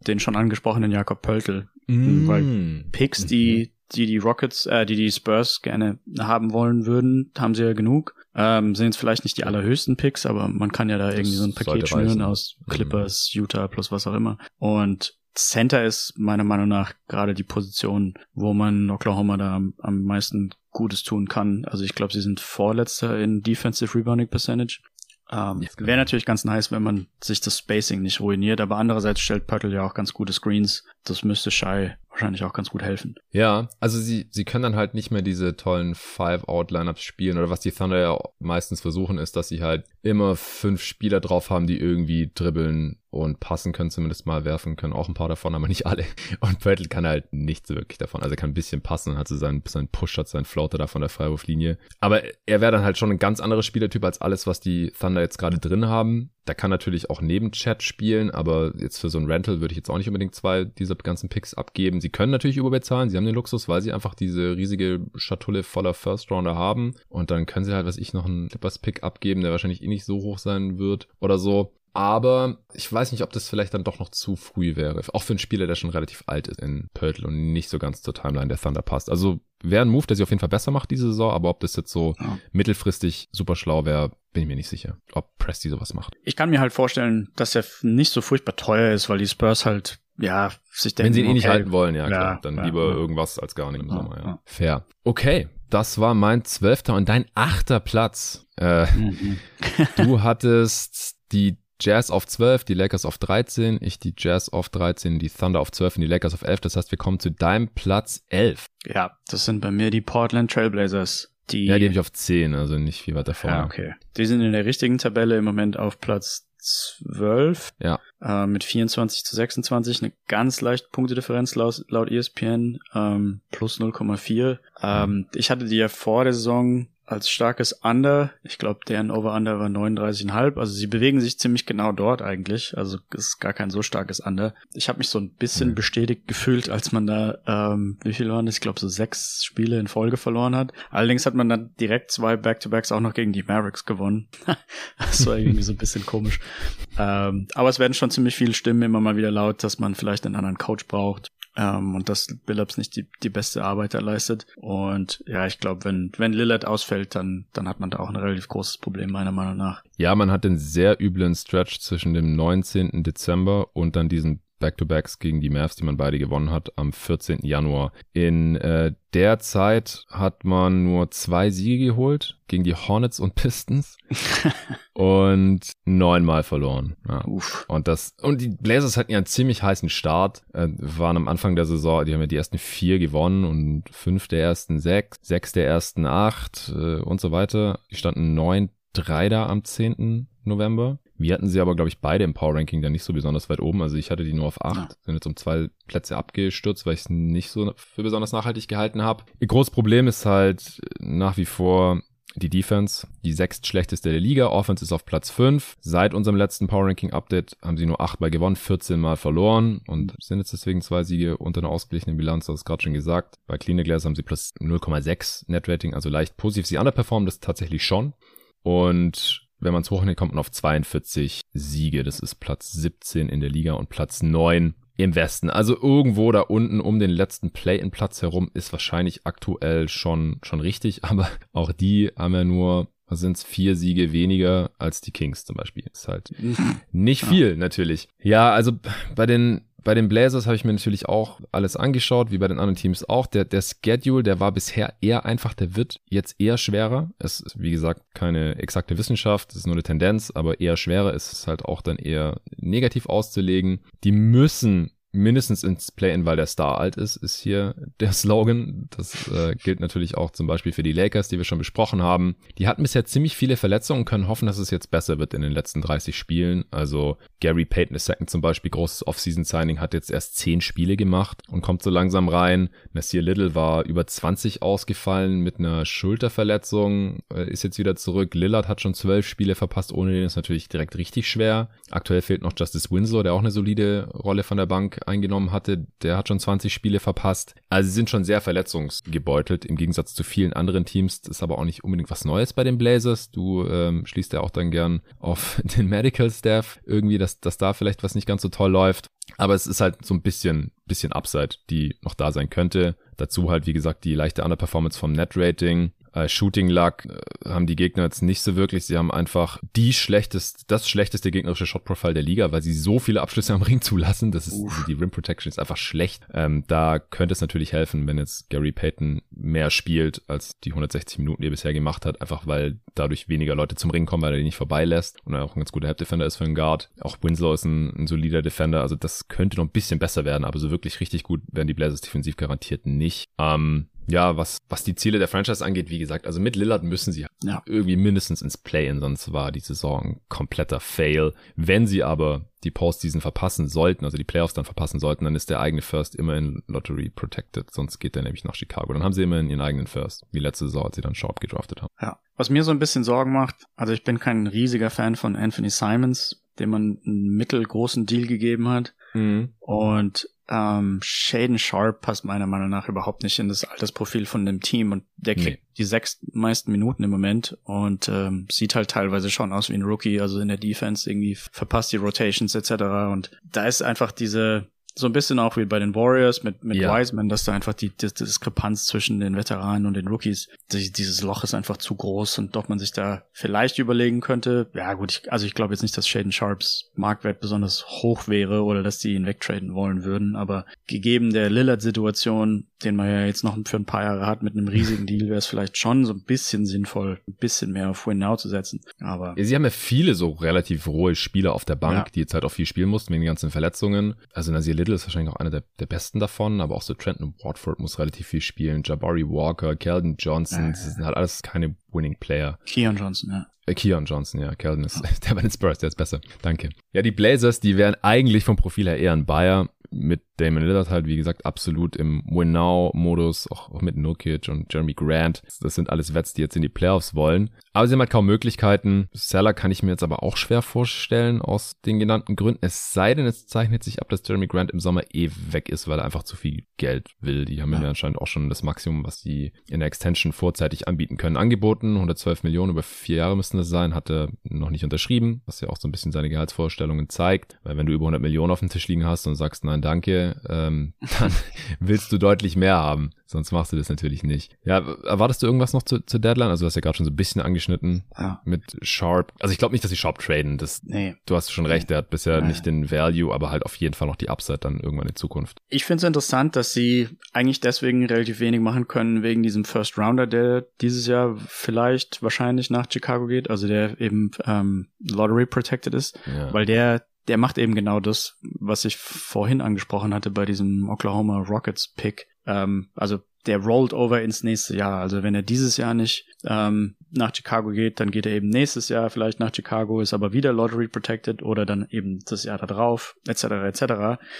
den schon angesprochenen Jakob Pöltl. Mm. Weil Picks, die, mhm. die die Rockets, äh, die die Spurs gerne haben wollen würden, haben sie ja genug. Ähm, sind jetzt vielleicht nicht die allerhöchsten Picks, aber man kann ja da irgendwie so ein Paket schnüren aus mhm. Clippers, Utah plus was auch immer. Und Center ist meiner Meinung nach gerade die Position, wo man Oklahoma da am, am meisten Gutes tun kann. Also ich glaube, sie sind Vorletzter in Defensive Rebounding Percentage. Ähm, genau. Wäre natürlich ganz nice, wenn man sich das Spacing nicht ruiniert, aber andererseits stellt Pöttl ja auch ganz gute Screens. Das müsste Shy wahrscheinlich auch ganz gut helfen. Ja, also sie, sie können dann halt nicht mehr diese tollen Five-Out-Lineups spielen oder was die Thunder ja meistens versuchen, ist, dass sie halt immer fünf Spieler drauf haben, die irgendwie dribbeln und passen können, zumindest mal werfen können. Auch ein paar davon, aber nicht alle. Und Bradley kann halt nichts wirklich davon. Also er kann ein bisschen passen, hat so seinen, seinen Push, hat seinen Floater da von der Freiwurflinie. Aber er wäre dann halt schon ein ganz anderer Spielertyp als alles, was die Thunder jetzt gerade drin haben. Der kann natürlich auch neben Chat spielen, aber jetzt für so ein Rental würde ich jetzt auch nicht unbedingt zwei dieser ganzen Picks abgeben. Sie können natürlich überbezahlen, sie haben den Luxus, weil sie einfach diese riesige Schatulle voller First Rounder haben und dann können sie halt, was ich, noch einen Clippers Pick abgeben, der wahrscheinlich eh nicht so hoch sein wird oder so. Aber ich weiß nicht, ob das vielleicht dann doch noch zu früh wäre. Auch für einen Spieler, der schon relativ alt ist in Pörtl und nicht so ganz zur Timeline der Thunder passt. Also wäre ein Move, der sich auf jeden Fall besser macht diese Saison, aber ob das jetzt so ja. mittelfristig super schlau wäre, bin ich mir nicht sicher, ob Presti sowas macht. Ich kann mir halt vorstellen, dass er nicht so furchtbar teuer ist, weil die Spurs halt, ja, sich denken, Wenn sie ihn eh okay, nicht halten wollen, ja, klar, ja, dann ja, lieber irgendwas als gar nicht im Sommer, ja. Fair. Okay, das war mein zwölfter und dein achter Platz. Äh, mhm. du [laughs] hattest die Jazz auf 12, die Lakers auf 13, ich die Jazz auf 13, die Thunder auf 12 und die Lakers auf 11. Das heißt, wir kommen zu deinem Platz 11. Ja, das sind bei mir die Portland Trailblazers. Die, ja, die habe ich auf 10, also nicht viel weiter vorne. Ja, okay. Die sind in der richtigen Tabelle im Moment auf Platz 12. Ja. Äh, mit 24 zu 26. Eine ganz leichte Punktedifferenz laut, laut ESPN. Ähm, plus 0,4. Ähm. Ich hatte die ja vor der Saison als starkes Under. Ich glaube, deren Over-Under war 39,5. Also sie bewegen sich ziemlich genau dort eigentlich. Also ist gar kein so starkes Under. Ich habe mich so ein bisschen mhm. bestätigt gefühlt, als man da, ähm, wie viel waren das? Ich glaube, so sechs Spiele in Folge verloren hat. Allerdings hat man dann direkt zwei Back-to-Backs auch noch gegen die Mavericks gewonnen. [laughs] das war irgendwie so ein bisschen komisch. Ähm, aber es werden schon ziemlich viele Stimmen immer mal wieder laut, dass man vielleicht einen anderen Coach braucht ähm, und dass Billups nicht die, die beste Arbeit da leistet. Und ja, ich glaube, wenn, wenn Lillard ausfällt, dann, dann hat man da auch ein relativ großes Problem, meiner Meinung nach. Ja, man hat den sehr üblen Stretch zwischen dem 19. Dezember und dann diesen Back-to-Backs gegen die Mavs, die man beide gewonnen hat, am 14. Januar. In äh, der Zeit hat man nur zwei Siege geholt gegen die Hornets und [laughs] Pistons [laughs] und neunmal verloren. Ja. Und das und die Blazers hatten ja einen ziemlich heißen Start, äh, waren am Anfang der Saison, die haben ja die ersten vier gewonnen und fünf der ersten sechs, sechs der ersten acht äh, und so weiter. Die standen neun drei da am 10. November. Wir hatten sie aber, glaube ich, beide im Power Ranking dann nicht so besonders weit oben. Also ich hatte die nur auf acht, ja. sind jetzt um zwei Plätze abgestürzt, weil ich es nicht so für besonders nachhaltig gehalten habe. Ihr großes Problem ist halt nach wie vor die Defense, die sechstschlechteste der Liga. Offense ist auf Platz 5. Seit unserem letzten Power Ranking Update haben sie nur 8 Mal gewonnen, 14 Mal verloren und sind jetzt deswegen zwei Siege unter einer ausgeglichenen Bilanz, das ist gerade schon gesagt. Bei Clean Glass haben sie plus 0,6 Net Rating, also leicht positiv. Sie underperformen das tatsächlich schon. Und wenn man es hochnimmt, kommt man auf 42 Siege. Das ist Platz 17 in der Liga und Platz 9 im Westen. Also irgendwo da unten um den letzten Play-in-Platz herum ist wahrscheinlich aktuell schon, schon richtig, [laughs] aber auch die haben ja nur was sind es, vier Siege weniger als die Kings zum Beispiel. Ist halt [laughs] nicht viel, natürlich. Ja, also bei den bei den Blazers habe ich mir natürlich auch alles angeschaut, wie bei den anderen Teams auch. Der, der Schedule, der war bisher eher einfach, der wird jetzt eher schwerer. Es ist, wie gesagt, keine exakte Wissenschaft, es ist nur eine Tendenz, aber eher schwerer ist es halt auch dann eher negativ auszulegen. Die müssen mindestens ins Play-In, weil der Star alt ist, ist hier der Slogan. Das äh, gilt natürlich auch zum Beispiel für die Lakers, die wir schon besprochen haben. Die hatten bisher ziemlich viele Verletzungen können hoffen, dass es jetzt besser wird in den letzten 30 Spielen. Also Gary Payton II zum Beispiel, großes Off-Season-Signing, hat jetzt erst 10 Spiele gemacht und kommt so langsam rein. Nasir Little war über 20 ausgefallen mit einer Schulterverletzung, äh, ist jetzt wieder zurück. Lillard hat schon 12 Spiele verpasst, ohne den ist natürlich direkt richtig schwer. Aktuell fehlt noch Justice Winslow, der auch eine solide Rolle von der Bank eingenommen hatte, der hat schon 20 Spiele verpasst. Also sie sind schon sehr verletzungsgebeutelt im Gegensatz zu vielen anderen Teams. Das ist aber auch nicht unbedingt was Neues bei den Blazers. Du ähm, schließt ja auch dann gern auf [laughs] den Medical Staff irgendwie, dass, dass da vielleicht was nicht ganz so toll läuft. Aber es ist halt so ein bisschen, bisschen Upside, die noch da sein könnte. Dazu halt, wie gesagt, die leichte Underperformance vom Net-Rating. Äh, Shooting Luck äh, haben die Gegner jetzt nicht so wirklich. Sie haben einfach die schlechteste, das schlechteste gegnerische Shot Profile der Liga, weil sie so viele Abschlüsse am Ring [laughs] zulassen. Das ist, Uff. die Rim Protection ist einfach schlecht. Ähm, da könnte es natürlich helfen, wenn jetzt Gary Payton mehr spielt als die 160 Minuten, die er bisher gemacht hat, einfach weil dadurch weniger Leute zum Ring kommen, weil er die nicht vorbeilässt und er auch ein ganz guter Help Defender ist für einen Guard. Auch Winslow ist ein, ein solider Defender, also das könnte noch ein bisschen besser werden, aber so wirklich richtig gut werden die Blazers defensiv garantiert nicht. Ähm, ja, was, was die Ziele der Franchise angeht, wie gesagt, also mit Lillard müssen sie ja. irgendwie mindestens ins Play-In, sonst war die Saison ein kompletter Fail. Wenn sie aber die Postseason verpassen sollten, also die Playoffs dann verpassen sollten, dann ist der eigene First immer in Lottery protected, sonst geht der nämlich nach Chicago. Dann haben sie immer in ihren eigenen First, wie letzte Saison, als sie dann Sharp gedraftet haben. Ja, was mir so ein bisschen Sorgen macht, also ich bin kein riesiger Fan von Anthony Simons, dem man einen mittelgroßen Deal gegeben hat. Mhm. Und ähm, Shaden Sharp passt meiner Meinung nach überhaupt nicht in das Altersprofil von dem Team und der kriegt nee. die sechs meisten Minuten im Moment und ähm, sieht halt teilweise schon aus wie ein Rookie, also in der Defense irgendwie verpasst die Rotations etc. Und da ist einfach diese so ein bisschen auch wie bei den Warriors mit, mit ja. Wiseman, dass da einfach die, die, Diskrepanz zwischen den Veteranen und den Rookies, die, dieses Loch ist einfach zu groß und ob man sich da vielleicht überlegen könnte, ja gut, ich, also ich glaube jetzt nicht, dass Shaden Sharps Marktwert besonders hoch wäre oder dass die ihn wegtraden wollen würden, aber gegeben der Lillard-Situation, den man ja jetzt noch für ein paar Jahre hat mit einem riesigen [laughs] Deal, wäre es vielleicht schon so ein bisschen sinnvoll, ein bisschen mehr auf Win Now zu setzen. Aber sie haben ja viele so relativ rohe Spieler auf der Bank, ja. die jetzt halt auch viel spielen mussten wegen den ganzen Verletzungen. Also Nasir Little ist wahrscheinlich auch einer der, der besten davon, aber auch so Trenton Watford muss relativ viel spielen. Jabari Walker, Keldon Johnson, ja, das sind halt alles keine Winning Player. Keon Johnson, ja. Äh, Keon Johnson, ja. Keldon ist, [laughs] der bei den Spurs, der ist besser. Danke. Ja, die Blazers, die wären eigentlich vom Profil her eher ein Bayer mit Damon Lillard halt, wie gesagt, absolut im Win-Now-Modus, auch, auch, mit Nurkic und Jeremy Grant. Das sind alles Wets, die jetzt in die Playoffs wollen. Aber sie haben halt kaum Möglichkeiten. Seller kann ich mir jetzt aber auch schwer vorstellen, aus den genannten Gründen. Es sei denn, es zeichnet sich ab, dass Jeremy Grant im Sommer eh weg ist, weil er einfach zu viel Geld will. Die haben ja. ihm anscheinend auch schon das Maximum, was sie in der Extension vorzeitig anbieten können, angeboten. 112 Millionen über vier Jahre müssten das sein, hat er noch nicht unterschrieben, was ja auch so ein bisschen seine Gehaltsvorstellungen zeigt. Weil wenn du über 100 Millionen auf dem Tisch liegen hast und sagst, nein, danke, ähm, [laughs] dann willst du deutlich mehr haben. Sonst machst du das natürlich nicht. Ja, erwartest du irgendwas noch zu, zur Deadline? Also du hast ja gerade schon so ein bisschen angeschnitten ja. mit Sharp. Also ich glaube nicht, dass sie Sharp traden. Das, nee. Du hast schon recht, der hat bisher nee. nicht den Value, aber halt auf jeden Fall noch die Upside dann irgendwann in Zukunft. Ich finde es interessant, dass sie eigentlich deswegen relativ wenig machen können, wegen diesem First Rounder, der dieses Jahr vielleicht wahrscheinlich nach Chicago geht, also der eben ähm, Lottery protected ist, ja. weil der der macht eben genau das, was ich vorhin angesprochen hatte bei diesem Oklahoma Rockets Pick. Ähm, also der rollt over ins nächste Jahr. Also wenn er dieses Jahr nicht ähm, nach Chicago geht, dann geht er eben nächstes Jahr vielleicht nach Chicago, ist aber wieder Lottery protected oder dann eben das Jahr da drauf, etc. etc.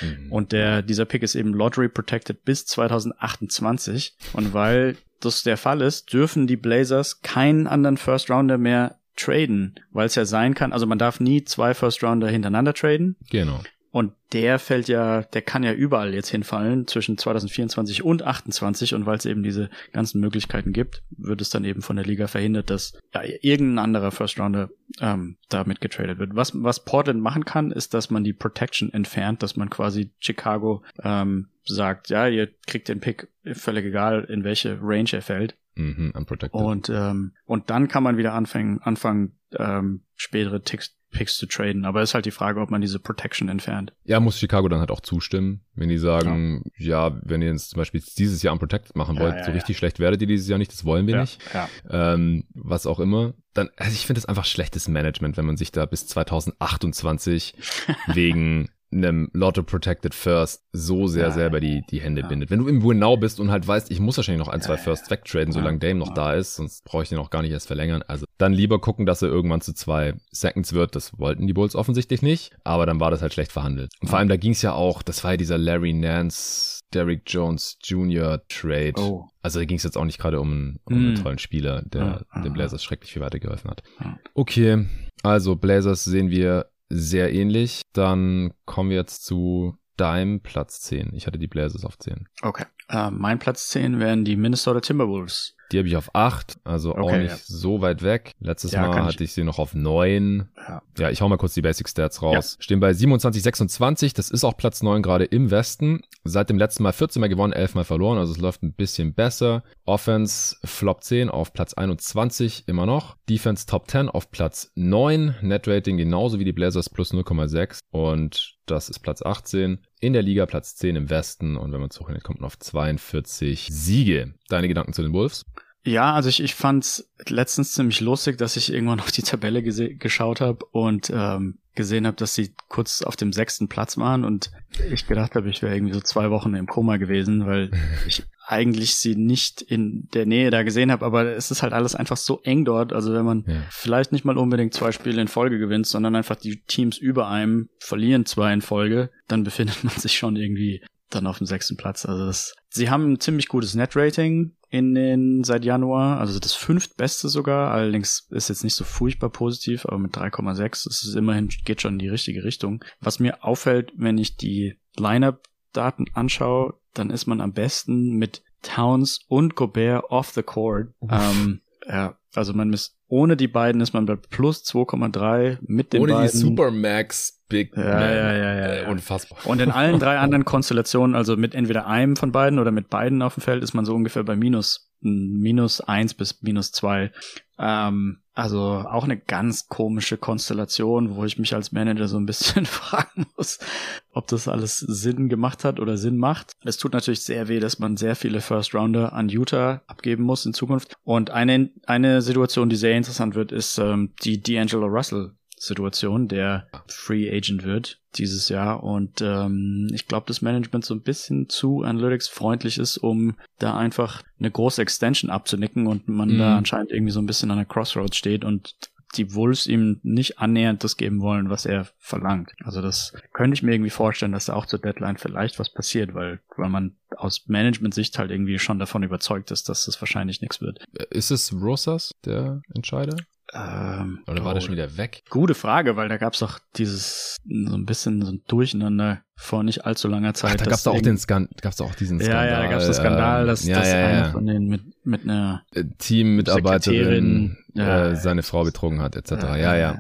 Mhm. Und der dieser Pick ist eben Lottery protected bis 2028. Und weil das der Fall ist, dürfen die Blazers keinen anderen First Rounder mehr traden, weil es ja sein kann, also man darf nie zwei First Rounder hintereinander traden. Genau. Und der fällt ja, der kann ja überall jetzt hinfallen zwischen 2024 und 28 und weil es eben diese ganzen Möglichkeiten gibt, wird es dann eben von der Liga verhindert, dass ja, irgendein anderer First Rounder ähm, damit getradet wird. Was, was Portland machen kann, ist, dass man die Protection entfernt, dass man quasi Chicago ähm, sagt, ja, ihr kriegt den Pick, völlig egal, in welche Range er fällt. Mhm. Und, ähm, und dann kann man wieder anfangen, anfangen ähm, spätere Ticks Picks zu traden. Aber ist halt die Frage, ob man diese Protection entfernt. Ja, muss Chicago dann halt auch zustimmen. Wenn die sagen, ja, ja wenn ihr jetzt zum Beispiel dieses Jahr unprotected machen ja, wollt, ja, so richtig schlecht werdet ihr dieses Jahr nicht, das wollen wir nicht. Ähm, was auch immer. Dann, also ich finde es einfach schlechtes Management, wenn man sich da bis 2028 [laughs] wegen einem Lotto Protected First so sehr ja, selber die, die Hände ja. bindet. Wenn du im Winnow bist und halt weißt, ich muss wahrscheinlich noch ein, zwei Firsts wegtraden, solange Dame noch da ist, sonst brauche ich den auch gar nicht erst verlängern. Also dann lieber gucken, dass er irgendwann zu zwei Seconds wird. Das wollten die Bulls offensichtlich nicht, aber dann war das halt schlecht verhandelt. Und vor allem, da ging es ja auch, das war ja dieser Larry Nance, Derrick Jones Jr. Trade. Oh. Also da ging es jetzt auch nicht gerade um, um mm. einen tollen Spieler, der ah, den Blazers schrecklich viel weitergeholfen hat. Okay, also Blazers sehen wir sehr ähnlich. Dann kommen wir jetzt zu deinem Platz 10. Ich hatte die Blazers auf 10. Okay. Uh, mein Platz 10 wären die Minnesota Timberwolves. Die habe ich auf 8, also okay, auch nicht ja. so weit weg. Letztes ja, Mal hatte ich sie noch auf 9. Ja. ja, ich hau mal kurz die Basic Stats raus. Stehen bei 27, 26, das ist auch Platz 9 gerade im Westen. Seit dem letzten Mal 14 Mal gewonnen, 11 Mal verloren, also es läuft ein bisschen besser. Offense Flop 10 auf Platz 21 immer noch. Defense Top 10 auf Platz 9. Net Rating genauso wie die Blazers plus 0,6 und das ist Platz 18 in der Liga, Platz 10 im Westen und wenn man zurückrechnet, kommt man auf 42 Siege. Deine Gedanken zu den Wolves? Ja, also ich, ich fand's letztens ziemlich lustig, dass ich irgendwann auf die Tabelle geschaut habe und ähm, gesehen habe, dass sie kurz auf dem sechsten Platz waren und ich gedacht habe, ich wäre irgendwie so zwei Wochen im Koma gewesen, weil [laughs] ich eigentlich sie nicht in der Nähe da gesehen habe, aber es ist halt alles einfach so eng dort. Also wenn man ja. vielleicht nicht mal unbedingt zwei Spiele in Folge gewinnt, sondern einfach die Teams über einem verlieren zwei in Folge, dann befindet [laughs] man sich schon irgendwie dann auf dem sechsten Platz. Also das, sie haben ein ziemlich gutes Net-Rating in den seit Januar, also das fünftbeste sogar. Allerdings ist jetzt nicht so furchtbar positiv, aber mit 3,6 ist es immerhin geht schon in die richtige Richtung. Was mir auffällt, wenn ich die Lineup-Daten anschaue, dann ist man am besten mit Towns und Gobert off the court. Ähm, ja, also man ist ohne die beiden ist man bei plus 2,3 mit den ohne beiden. Ohne die Supermax Big ja, Man. Ja, ja, ja, ja. Unfassbar. Und in allen drei [laughs] anderen Konstellationen, also mit entweder einem von beiden oder mit beiden auf dem Feld, ist man so ungefähr bei minus, minus eins bis minus zwei. Ähm, also auch eine ganz komische Konstellation, wo ich mich als Manager so ein bisschen [laughs] fragen muss, ob das alles Sinn gemacht hat oder Sinn macht. Es tut natürlich sehr weh, dass man sehr viele First Rounder an Utah abgeben muss in Zukunft. Und eine, eine Situation, die sehr interessant wird, ist ähm, die D'Angelo Russell Situation, der Free Agent wird dieses Jahr. Und ähm, ich glaube, das Management so ein bisschen zu Analytics freundlich ist, um da einfach eine große Extension abzunicken und man mhm. da anscheinend irgendwie so ein bisschen an der Crossroads steht und die Wolves ihm nicht annähernd das geben wollen, was er verlangt. Also das könnte ich mir irgendwie vorstellen, dass da auch zur Deadline vielleicht was passiert, weil, weil man aus Management-Sicht halt irgendwie schon davon überzeugt ist, dass das wahrscheinlich nichts wird. Ist es Rosas, der Entscheider? Ähm, Oder war oh, der schon wieder weg? Gute Frage, weil da gab's doch dieses so ein bisschen so ein Durcheinander vor nicht allzu langer Zeit. Ach, da gab's doch auch den Skan gab's auch diesen Skandal. Ja, ja, da gab's den Skandal, dass, ja, dass ja, ja. einer von denen mit mit einer äh, Teammitarbeiterin äh, seine Frau betrogen hat, etc. ja. ja.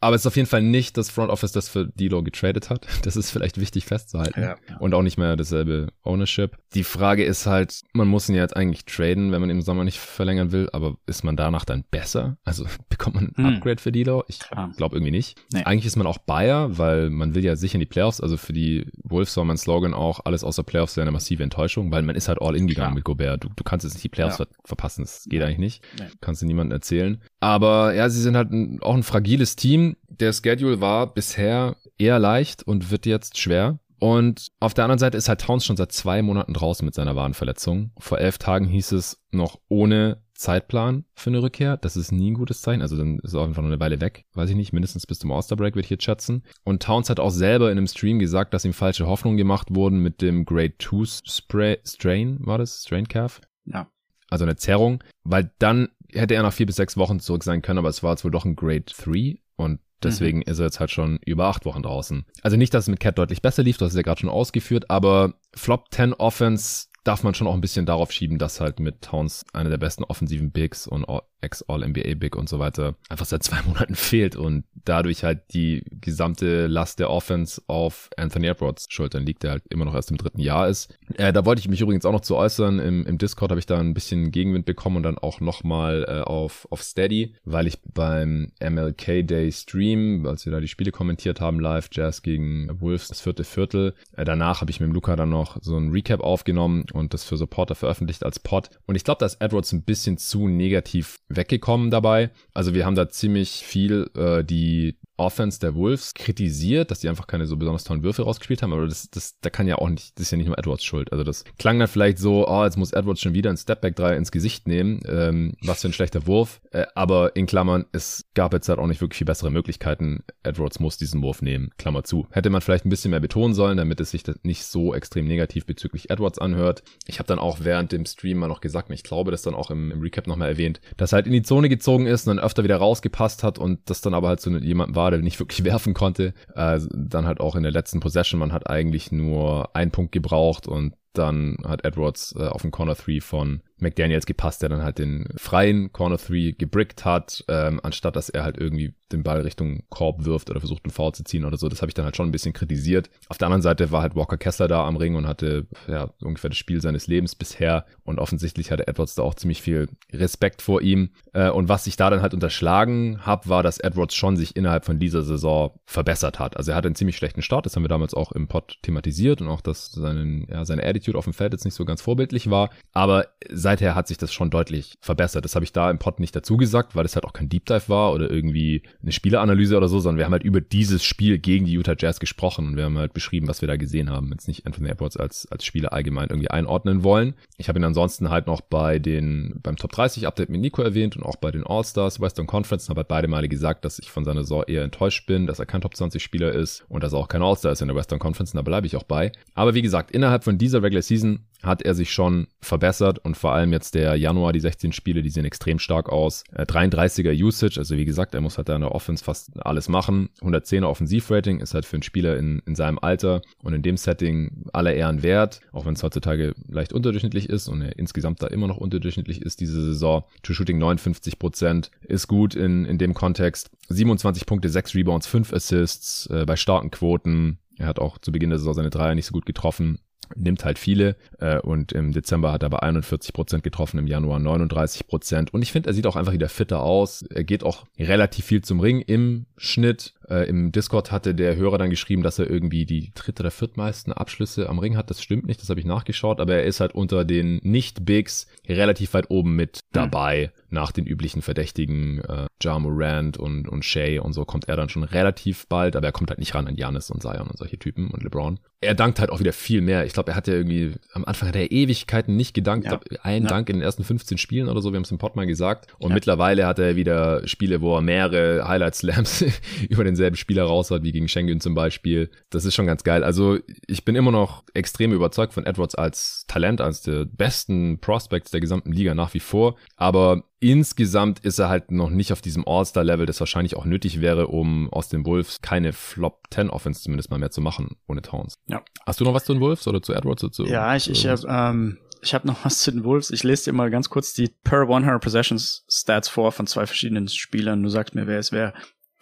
Aber es ist auf jeden Fall nicht das Front Office, das für Dilo getradet hat. [laughs] Das ist vielleicht wichtig festzuhalten. Ja. Und auch nicht mehr dasselbe Ownership. Die Frage ist halt, man muss ihn ja jetzt eigentlich traden, wenn man im Sommer nicht verlängern will, aber ist man danach dann besser? Also [laughs] bekommt man ein hm. Upgrade für Dilo? Ich glaube irgendwie nicht. Nee. Eigentlich ist man auch Bayer, weil man will ja sicher in die Playoffs. Also für die Wolves war mein Slogan auch, alles außer Playoffs wäre eine massive Enttäuschung, weil man ist halt all in gegangen Klar. mit Gobert. Du, du kannst jetzt nicht die Playoffs ja. ver verpassen. Das geht eigentlich nicht. Nee. Kannst du niemandem erzählen. Aber ja, sie sind halt ein, auch ein fragiles Team. Der Schedule war bisher eher leicht und wird jetzt schwer. Und auf der anderen Seite ist halt Towns schon seit zwei Monaten draußen mit seiner Wadenverletzung. Vor elf Tagen hieß es noch ohne Zeitplan für eine Rückkehr. Das ist nie ein gutes Zeichen. Also dann ist er einfach noch eine Weile weg. Weiß ich nicht. Mindestens bis zum All-Star-Break würde ich jetzt schätzen. Und Towns hat auch selber in einem Stream gesagt, dass ihm falsche Hoffnungen gemacht wurden mit dem Grade 2 Spray, Strain, war das? Strain Calf? Ja. Also eine Zerrung. Weil dann hätte er nach vier bis sechs Wochen zurück sein können, aber es war jetzt wohl doch ein Grade 3 und Deswegen mhm. ist er jetzt halt schon über acht Wochen draußen. Also nicht, dass es mit Cat deutlich besser lief, das ist ja gerade schon ausgeführt, aber Flop 10 Offense darf man schon auch ein bisschen darauf schieben, dass halt mit Towns einer der besten offensiven Bigs und Ex-All-NBA-Big und so weiter einfach seit zwei [laughs] Monaten fehlt und dadurch halt die gesamte Last der Offense auf Anthony Edwards Schultern liegt, der halt immer noch erst im dritten Jahr ist. Äh, da wollte ich mich übrigens auch noch zu äußern. Im, im Discord habe ich da ein bisschen Gegenwind bekommen und dann auch nochmal äh, auf, auf Steady, weil ich beim MLK Day Stream, als wir da die Spiele kommentiert haben, live Jazz gegen Wolves, das vierte Viertel, äh, danach habe ich mit Luca dann noch so ein Recap aufgenommen und das für Supporter veröffentlicht als Pod. Und ich glaube, da ist Edwards ein bisschen zu negativ weggekommen dabei. Also wir haben da ziemlich viel äh, die Offense der Wolves kritisiert, dass die einfach keine so besonders tollen Würfe rausgespielt haben, aber das, das, da kann ja auch nicht, das ist ja nicht nur Edwards Schuld. Also das klang dann vielleicht so, oh, jetzt muss Edwards schon wieder ein Stepback 3 ins Gesicht nehmen, ähm, was für ein schlechter Wurf. Äh, aber in Klammern, es gab jetzt halt auch nicht wirklich viel bessere Möglichkeiten. Edwards muss diesen Wurf nehmen, Klammer zu. Hätte man vielleicht ein bisschen mehr betonen sollen, damit es sich nicht so extrem negativ bezüglich Edwards anhört. Ich habe dann auch während dem Stream mal noch gesagt, ich glaube, das dann auch im, im Recap nochmal erwähnt, dass er halt in die Zone gezogen ist und dann öfter wieder rausgepasst hat und das dann aber halt so jemandem war, der nicht wirklich [laughs] werfen konnte. Äh, dann halt auch in der letzten Possession, man hat eigentlich nur einen Punkt gebraucht und dann hat Edwards äh, auf den Corner 3 von McDaniels gepasst, der dann halt den freien Corner 3 gebrickt hat, ähm, anstatt dass er halt irgendwie den Ball Richtung Korb wirft oder versucht einen Foul zu ziehen oder so. Das habe ich dann halt schon ein bisschen kritisiert. Auf der anderen Seite war halt Walker Kessler da am Ring und hatte ja ungefähr das Spiel seines Lebens bisher und offensichtlich hatte Edwards da auch ziemlich viel Respekt vor ihm. Äh, und was ich da dann halt unterschlagen habe, war, dass Edwards schon sich innerhalb von dieser Saison verbessert hat. Also er hatte einen ziemlich schlechten Start, das haben wir damals auch im Pod thematisiert und auch, dass seinen, ja, seine Attitude auf dem Feld jetzt nicht so ganz vorbildlich war. Aber seither hat sich das schon deutlich verbessert. Das habe ich da im Pod nicht dazu gesagt, weil es halt auch kein Deep Dive war oder irgendwie eine Spieleranalyse oder so, sondern wir haben halt über dieses Spiel gegen die Utah Jazz gesprochen und wir haben halt beschrieben, was wir da gesehen haben. Jetzt nicht Anthony Edwards als, als Spieler allgemein irgendwie einordnen wollen. Ich habe ihn ansonsten halt noch bei den, beim Top 30 Update mit Nico erwähnt und auch bei den All-Stars Western Conference habe halt beide Male gesagt, dass ich von seiner Saison eher enttäuscht bin, dass er kein Top 20 Spieler ist und dass er auch kein All-Star ist in der Western Conference und da bleibe ich auch bei. Aber wie gesagt, innerhalb von dieser Regular Season hat er sich schon verbessert und vor allem jetzt der Januar, die 16 Spiele, die sehen extrem stark aus. 33er äh, Usage, also wie gesagt, er muss halt da in der Offense fast alles machen. 110er Offensivrating ist halt für einen Spieler in, in seinem Alter und in dem Setting aller Ehren wert, auch wenn es heutzutage leicht unterdurchschnittlich ist und er insgesamt da immer noch unterdurchschnittlich ist diese Saison. True Shooting 59 Prozent ist gut in, in dem Kontext. 27 Punkte, 6 Rebounds, 5 Assists äh, bei starken Quoten. Er hat auch zu Beginn der Saison seine Dreier nicht so gut getroffen nimmt halt viele äh, und im Dezember hat er aber 41 Prozent getroffen, im Januar 39 Prozent und ich finde, er sieht auch einfach wieder fitter aus. Er geht auch relativ viel zum Ring im Schnitt. Äh, Im Discord hatte der Hörer dann geschrieben, dass er irgendwie die dritte oder viertmeisten Abschlüsse am Ring hat. Das stimmt nicht, das habe ich nachgeschaut, aber er ist halt unter den Nicht-Bigs relativ weit oben mit hm. dabei. Mhm. Nach den üblichen Verdächtigen äh, Ja Morant und, und Shay und so kommt er dann schon relativ bald, aber er kommt halt nicht ran an Janis und Zion und solche Typen und LeBron. Er dankt halt auch wieder viel mehr. Ich glaube, er hat ja irgendwie, am Anfang hat er Ewigkeiten nicht gedankt. Ja. Glaub, ein ja. Dank in den ersten 15 Spielen oder so, wir haben es im Pod mal gesagt. Und ja. mittlerweile hat er wieder Spiele, wo er mehrere Highlight-Slams [laughs] über den denselben Spieler raus hat, wie gegen Schengen zum Beispiel. Das ist schon ganz geil. Also ich bin immer noch extrem überzeugt von Edwards als Talent, als der besten Prospects der gesamten Liga nach wie vor. Aber insgesamt ist er halt noch nicht auf diesem All-Star-Level, das wahrscheinlich auch nötig wäre, um aus den Wolves keine Flop 10 Offense zumindest mal mehr zu machen ohne Towns. Ja. Hast du noch was zu den Wolves oder zu Edwards? Oder zu, ja, ich, ich habe ähm, ich habe noch was zu den Wolves. Ich lese dir mal ganz kurz die per 100 Possessions Stats vor von zwei verschiedenen Spielern. Du sagst mir, wer es wäre.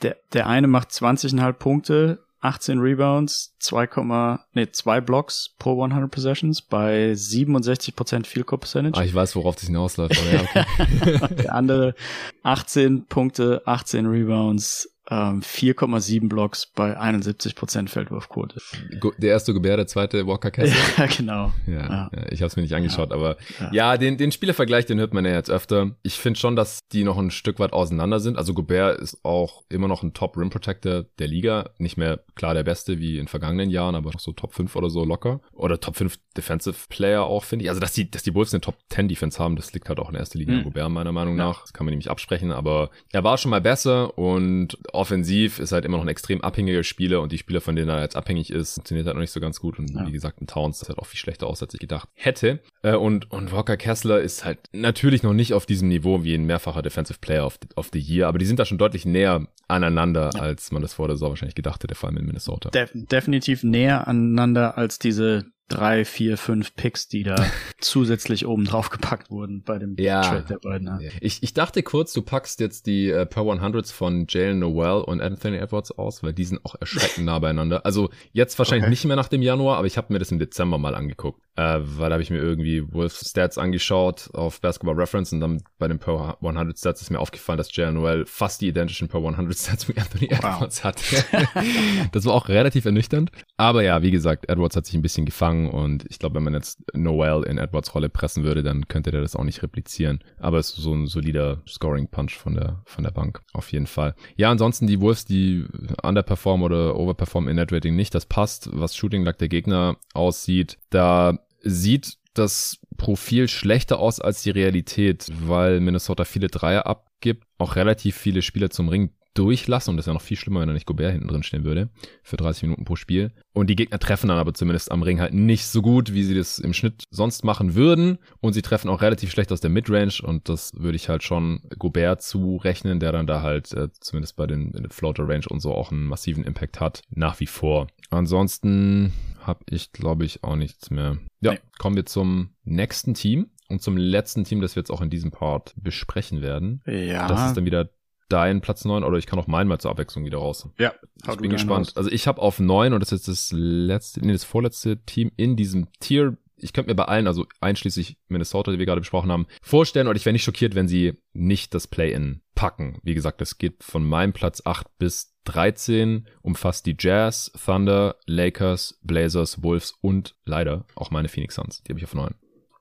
Der, der eine macht 20,5 Punkte, 18 Rebounds, 2, nee, 2 Blocks pro 100 Possessions bei 67% Field Goal Percentage. Ah, ich weiß, worauf das hinausläuft. Aber ja, okay. [laughs] der andere 18 Punkte, 18 Rebounds, ähm, 4,7 Blocks bei 71% Feldwurfquote. Der erste Gobert, der zweite Walker Kessler. [laughs] Ja, genau. Ja, ja. ich habe es mir nicht angeschaut, ja. aber ja, ja den, den Spielervergleich, den hört man ja jetzt öfter. Ich finde schon, dass die noch ein Stück weit auseinander sind. Also Gobert ist auch immer noch ein Top Rim Protector der Liga. Nicht mehr klar der Beste wie in vergangenen Jahren, aber noch so Top 5 oder so locker. Oder Top 5 Defensive Player auch, finde ich. Also, dass die, dass die Bulls eine Top 10 Defense haben, das liegt halt auch in erster Linie mhm. an Gobert, meiner Meinung nach. Das kann man nämlich absprechen, aber er war schon mal besser und offensiv ist halt immer noch ein extrem abhängiger Spieler und die Spieler, von denen er jetzt abhängig ist, funktioniert halt noch nicht so ganz gut. Und ja. wie gesagt, ein Towns, das halt auch viel schlechter aus, als ich gedacht hätte. Äh, und, und Walker Kessler ist halt natürlich noch nicht auf diesem Niveau wie ein mehrfacher Defensive Player of the, of the Year, aber die sind da schon deutlich näher aneinander, ja. als man das vor der Saison wahrscheinlich gedacht hätte, vor allem in Minnesota. Def definitiv näher aneinander als diese drei, vier, fünf Picks, die da [laughs] zusätzlich oben drauf gepackt wurden bei dem ja. Trade der beiden. Ja. Ich, ich dachte kurz, du packst jetzt die äh, Per 100s von Jalen Noel und Anthony Edwards aus, weil die sind auch erschreckend [laughs] nah beieinander. Also jetzt wahrscheinlich okay. nicht mehr nach dem Januar, aber ich habe mir das im Dezember mal angeguckt, äh, weil da habe ich mir irgendwie Wolves Stats angeschaut auf Basketball Reference und dann bei den Per 100 Stats ist mir aufgefallen, dass Jalen Noel fast die identischen Per 100 Stats mit Anthony Edwards wow. hat. [laughs] das war auch relativ ernüchternd. Aber ja, wie gesagt, Edwards hat sich ein bisschen gefangen und ich glaube, wenn man jetzt Noel in Edwards Rolle pressen würde, dann könnte der das auch nicht replizieren. Aber es ist so ein solider Scoring-Punch von der, von der Bank, auf jeden Fall. Ja, ansonsten die Wolves, die underperform oder overperform in Net Rating nicht, das passt, was Shooting Luck der Gegner aussieht. Da sieht das Profil schlechter aus als die Realität, weil Minnesota viele Dreier abgibt, auch relativ viele Spieler zum Ring durchlassen. Und das ist ja noch viel schlimmer, wenn da nicht Gobert hinten drin stehen würde. Für 30 Minuten pro Spiel. Und die Gegner treffen dann aber zumindest am Ring halt nicht so gut, wie sie das im Schnitt sonst machen würden. Und sie treffen auch relativ schlecht aus der Midrange. Und das würde ich halt schon Gobert zurechnen, der dann da halt äh, zumindest bei den, Floater Range und so auch einen massiven Impact hat. Nach wie vor. Ansonsten habe ich, glaube ich, auch nichts mehr. Ja, nee. kommen wir zum nächsten Team. Und zum letzten Team, das wir jetzt auch in diesem Part besprechen werden. Ja. Das ist dann wieder dein Platz 9 oder ich kann auch meinen mal zur Abwechslung wieder raus. Ja, ich bin gespannt. Raus. Also ich habe auf 9 und das ist jetzt das letzte, nee, das vorletzte Team in diesem Tier. Ich könnte mir bei allen, also einschließlich Minnesota, die wir gerade besprochen haben, vorstellen, oder ich wäre nicht schockiert, wenn sie nicht das Play-In packen. Wie gesagt, das geht von meinem Platz 8 bis 13, umfasst die Jazz, Thunder, Lakers, Blazers, Wolves und leider auch meine Phoenix Suns. Die habe ich auf 9.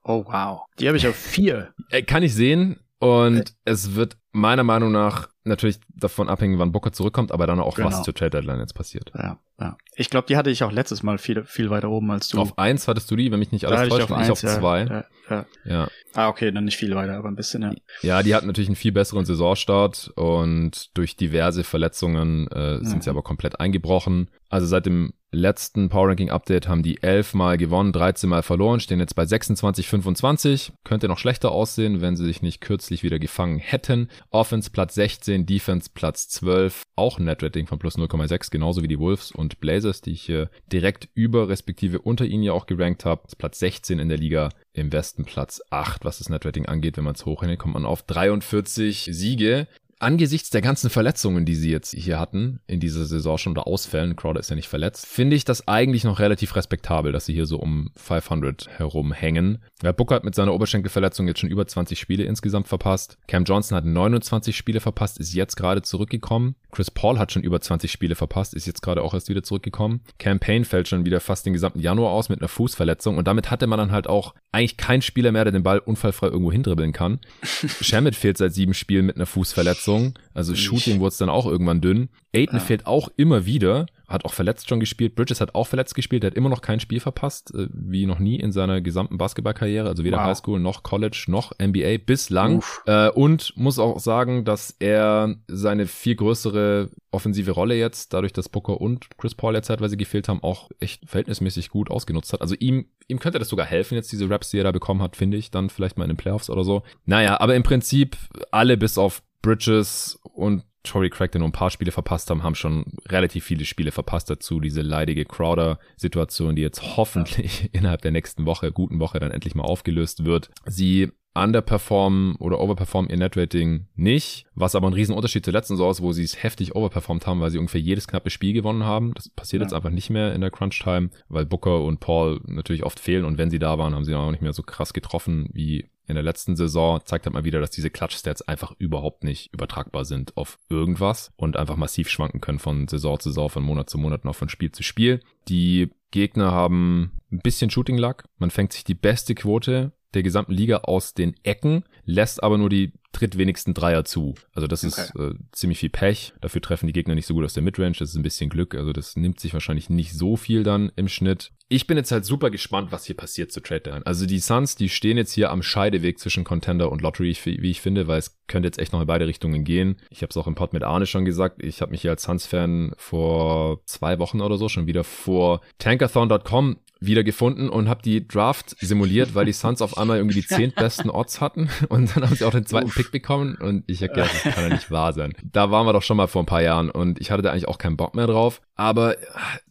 Oh wow. Die habe ich auf 4. [laughs] Äh, kann ich sehen. Und okay. es wird meiner Meinung nach natürlich davon abhängen, wann Booker zurückkommt, aber dann auch, genau. was zur Trade Deadline jetzt passiert. Ja, ja. Ich glaube, die hatte ich auch letztes Mal viel, viel weiter oben als du. Auf eins hattest du die, wenn mich nicht alles täuscht, ich auf, ich auf zwei. Ja, ja, ja. Ah, okay, dann nicht viel weiter, aber ein bisschen, ja. Ja, die hatten natürlich einen viel besseren Saisonstart und durch diverse Verletzungen äh, sind mhm. sie aber komplett eingebrochen. Also seit dem letzten Power Ranking Update haben die 11 mal gewonnen, 13 mal verloren, stehen jetzt bei 26, 25. Könnte noch schlechter aussehen, wenn sie sich nicht kürzlich wieder gefangen hätten. Offense Platz 16, Defense Platz 12, auch ein Net Rating von plus 0,6, genauso wie die Wolves und Blazers, die ich hier direkt über respektive unter ihnen ja auch gerankt habe. Platz 16 in der Liga, im Westen Platz 8, was das Net Rating angeht. Wenn man es hochrechnet, kommt man auf 43 Siege angesichts der ganzen Verletzungen, die sie jetzt hier hatten, in dieser Saison schon oder Ausfällen, Crowder ist ja nicht verletzt, finde ich das eigentlich noch relativ respektabel, dass sie hier so um 500 herumhängen. Ja, Booker hat mit seiner Oberschenkelverletzung jetzt schon über 20 Spiele insgesamt verpasst. Cam Johnson hat 29 Spiele verpasst, ist jetzt gerade zurückgekommen. Chris Paul hat schon über 20 Spiele verpasst, ist jetzt gerade auch erst wieder zurückgekommen. Campaign fällt schon wieder fast den gesamten Januar aus mit einer Fußverletzung und damit hatte man dann halt auch eigentlich keinen Spieler mehr, der den Ball unfallfrei irgendwo hindribbeln kann. [laughs] Shamit fehlt seit sieben Spielen mit einer Fußverletzung. Also Shooting wurde es dann auch irgendwann dünn. Aiden ja. fehlt auch immer wieder hat auch verletzt schon gespielt. Bridges hat auch verletzt gespielt. Der hat immer noch kein Spiel verpasst, äh, wie noch nie in seiner gesamten Basketballkarriere. Also weder wow. Highschool noch College noch NBA bislang. Äh, und muss auch sagen, dass er seine viel größere offensive Rolle jetzt, dadurch, dass Booker und Chris Paul ja zeitweise gefehlt haben, auch echt verhältnismäßig gut ausgenutzt hat. Also ihm, ihm könnte das sogar helfen, jetzt diese Raps, die er da bekommen hat, finde ich, dann vielleicht mal in den Playoffs oder so. Naja, aber im Prinzip alle bis auf Bridges und Tory Craig, der nur ein paar Spiele verpasst haben, haben schon relativ viele Spiele verpasst dazu. Diese leidige Crowder-Situation, die jetzt hoffentlich [laughs] innerhalb der nächsten Woche, guten Woche, dann endlich mal aufgelöst wird. Sie underperformen oder overperformen ihr Netrating nicht, was aber ein Riesenunterschied zur letzten Saison ist, wo sie es heftig overperformt haben, weil sie ungefähr jedes knappe Spiel gewonnen haben. Das passiert ja. jetzt einfach nicht mehr in der Crunch-Time, weil Booker und Paul natürlich oft fehlen und wenn sie da waren, haben sie auch nicht mehr so krass getroffen wie in der letzten Saison zeigt halt mal wieder, dass diese Clutch-Stats einfach überhaupt nicht übertragbar sind auf irgendwas und einfach massiv schwanken können von Saison zu Saison, von Monat zu Monat, noch von Spiel zu Spiel. Die Gegner haben ein bisschen Shooting-Luck. Man fängt sich die beste Quote der gesamten Liga aus den Ecken, lässt aber nur die tritt wenigstens Dreier zu. Also das okay. ist äh, ziemlich viel Pech. Dafür treffen die Gegner nicht so gut aus der Midrange. Das ist ein bisschen Glück. Also das nimmt sich wahrscheinlich nicht so viel dann im Schnitt. Ich bin jetzt halt super gespannt, was hier passiert zu Trade Deadline. Also die Suns, die stehen jetzt hier am Scheideweg zwischen Contender und Lottery, wie ich finde, weil es könnte jetzt echt noch in beide Richtungen gehen. Ich habe es auch im Pod mit Arne schon gesagt. Ich habe mich hier als Suns-Fan vor zwei Wochen oder so schon wieder vor tankathon.com wieder gefunden und habe die Draft simuliert, weil die Suns auf einmal irgendwie die [laughs] zehn besten Odds hatten und dann haben sie auch den zweiten Uff. Pick bekommen und ich habe gedacht, das kann ja nicht wahr sein. Da waren wir doch schon mal vor ein paar Jahren und ich hatte da eigentlich auch keinen Bock mehr drauf. Aber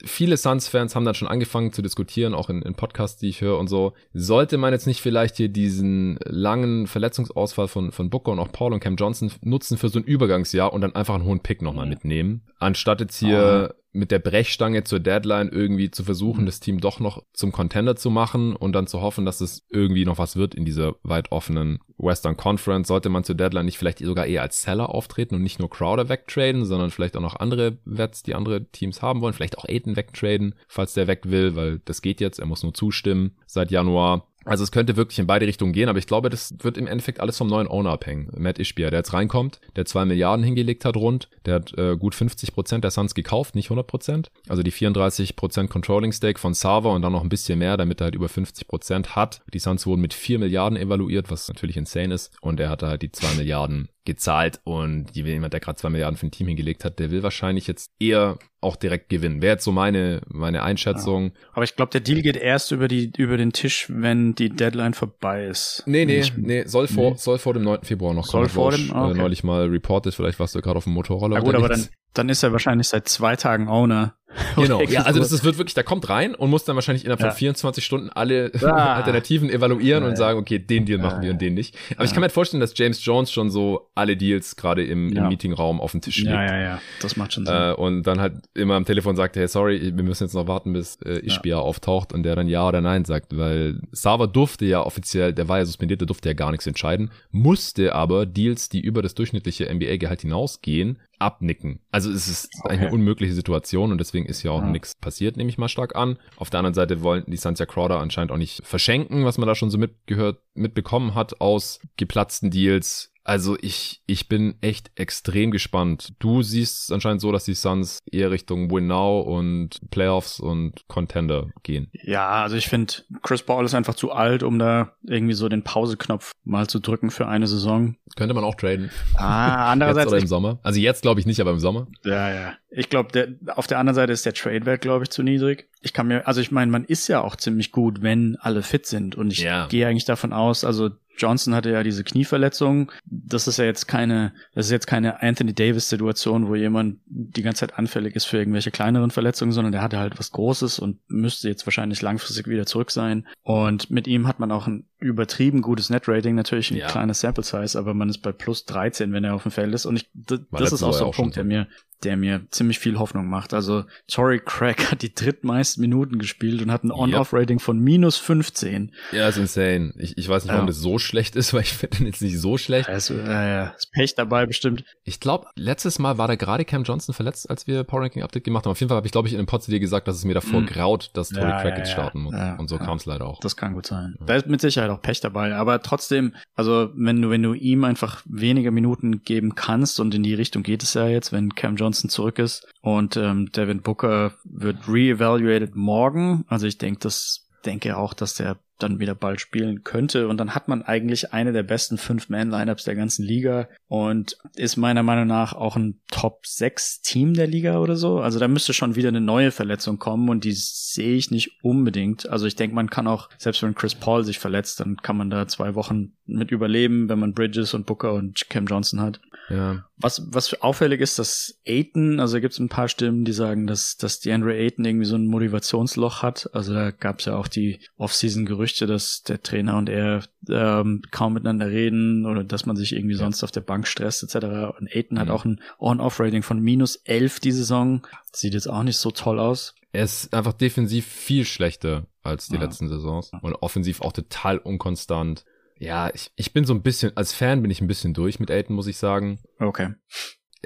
viele Suns-Fans haben dann schon angefangen zu diskutieren, auch in, in Podcasts, die ich höre und so. Sollte man jetzt nicht vielleicht hier diesen langen Verletzungsausfall von, von Booker und auch Paul und Cam Johnson nutzen für so ein Übergangsjahr und dann einfach einen hohen Pick nochmal mitnehmen, anstatt jetzt hier oh mit der Brechstange zur Deadline irgendwie zu versuchen, mhm. das Team doch noch zum Contender zu machen und dann zu hoffen, dass es irgendwie noch was wird in dieser weit offenen Western Conference. Sollte man zur Deadline nicht vielleicht sogar eher als Seller auftreten und nicht nur Crowder wegtraden, sondern vielleicht auch noch andere Wets, die andere Teams haben wollen. Vielleicht auch Aiden wegtraden, falls der weg will, weil das geht jetzt. Er muss nur zustimmen seit Januar. Also es könnte wirklich in beide Richtungen gehen, aber ich glaube, das wird im Endeffekt alles vom neuen Owner abhängen. Matt Ishbia, der jetzt reinkommt, der zwei Milliarden hingelegt hat rund, der hat äh, gut 50 Prozent der Suns gekauft, nicht 100 Prozent. Also die 34 Prozent Controlling Stake von Sava und dann noch ein bisschen mehr, damit er halt über 50 Prozent hat. Die Suns wurden mit 4 Milliarden evaluiert, was natürlich insane ist. Und er hatte halt die zwei Milliarden gezahlt und jemand, der gerade zwei Milliarden für ein Team hingelegt hat, der will wahrscheinlich jetzt eher auch direkt gewinnen. Wäre jetzt so meine, meine Einschätzung. Ja. Aber ich glaube, der Deal geht erst über die, über den Tisch, wenn die Deadline vorbei ist. Nee, nee, ich, nee, soll vor, nee. soll vor dem 9. Februar noch kommen. Soll vor dem, ah, okay. äh, neulich mal reported, vielleicht warst du gerade auf dem Motorroller. Ja gut, aber dann, dann ist er wahrscheinlich seit zwei Tagen Owner. [laughs] Genau, ja, also das ist, wird wirklich, der kommt rein und muss dann wahrscheinlich innerhalb ja. von 24 Stunden alle [laughs] ah. Alternativen evaluieren ja, und sagen, okay, den Deal machen wir und den nicht. Aber ich kann mir halt vorstellen, dass James Jones schon so alle Deals gerade im, im Meetingraum auf dem Tisch legt. Ja, ja, ja, das macht schon Sinn. Äh, und dann halt immer am Telefon sagt, hey, sorry, wir müssen jetzt noch warten, bis äh, Ishbia auftaucht und der dann ja oder nein sagt, weil Sava durfte ja offiziell, der war ja suspendiert, der durfte ja gar nichts entscheiden, musste aber Deals, die über das durchschnittliche NBA-Gehalt hinausgehen, abnicken. Also es ist okay. eine unmögliche Situation und deswegen ist ja auch ja. nichts passiert, nehme ich mal stark an. Auf der anderen Seite wollen die Santia Crowder anscheinend auch nicht verschenken, was man da schon so mitgehört, mitbekommen hat aus geplatzten Deals. Also ich, ich bin echt extrem gespannt. Du siehst anscheinend so, dass die Suns eher Richtung Win Now und Playoffs und Contender gehen. Ja, also ich finde, Chris Paul ist einfach zu alt, um da irgendwie so den Pauseknopf mal zu drücken für eine Saison. Könnte man auch traden. Ah, [laughs] andererseits. jetzt oder im Sommer. Also jetzt glaube ich nicht, aber im Sommer. Ja, ja. Ich glaube, auf der anderen Seite ist der Trade-Wert, glaube ich, zu niedrig. Ich kann mir, also ich meine, man ist ja auch ziemlich gut, wenn alle fit sind. Und ich ja. gehe eigentlich davon aus, also Johnson hatte ja diese Knieverletzung. Das ist ja jetzt keine, das ist jetzt keine Anthony Davis Situation, wo jemand die ganze Zeit anfällig ist für irgendwelche kleineren Verletzungen, sondern der hatte halt was Großes und müsste jetzt wahrscheinlich langfristig wieder zurück sein. Und mit ihm hat man auch ein übertrieben gutes Net-Rating, natürlich ein ja. kleines Sample Size, aber man ist bei plus 13, wenn er auf dem Feld ist. Und ich, das ist auch so ein Punkt, der mir, der mir ziemlich viel Hoffnung macht. Also Tory Craig hat die drittmeisten Minuten gespielt und hat ein On-Off-Rating von minus 15. Ja, ist insane. Ich, ich weiß nicht, warum ja. das so schlecht ist, [laughs] weil ich finde den jetzt nicht so schlecht. Also, äh, ist Pech dabei bestimmt. Ich glaube, letztes Mal war da gerade Cam Johnson verletzt, als wir Power Ranking Update gemacht haben. Auf jeden Fall habe ich, glaube ich, in einem Pod dir gesagt, dass es mir davor mhm. graut, dass Tory ja, Craig jetzt starten muss. und so kam es leider auch. Das kann gut sein. Da ist mit Sicherheit auch Pech dabei, aber trotzdem, also wenn du, wenn du ihm einfach weniger Minuten geben kannst und in die Richtung geht es ja jetzt, wenn Cam Johnson zurück ist, und ähm, Devin Booker wird re-evaluated morgen. Also ich denke, das denke auch, dass der dann wieder bald spielen könnte. Und dann hat man eigentlich eine der besten Fünf-Man-Lineups der ganzen Liga und ist meiner Meinung nach auch ein Top-6-Team der Liga oder so. Also da müsste schon wieder eine neue Verletzung kommen und die sehe ich nicht unbedingt. Also ich denke, man kann auch, selbst wenn Chris Paul sich verletzt, dann kann man da zwei Wochen mit überleben, wenn man Bridges und Booker und Cam Johnson hat. Ja. Was, was auffällig ist, dass Aiton, also gibt es ein paar Stimmen, die sagen, dass, dass DeAndre Aiton irgendwie so ein Motivationsloch hat. Also da gab es ja auch die Off-Season-Gerüchte, dass der Trainer und er ähm, kaum miteinander reden oder dass man sich irgendwie ja. sonst auf der Bank stresst etc. Und Aiton mhm. hat auch ein On-Off-Rating von minus 11 die Saison. Sieht jetzt auch nicht so toll aus. Er ist einfach defensiv viel schlechter als die ja. letzten Saisons und offensiv auch total unkonstant ja, ich, ich bin so ein bisschen, als Fan bin ich ein bisschen durch mit Elton, muss ich sagen. Okay.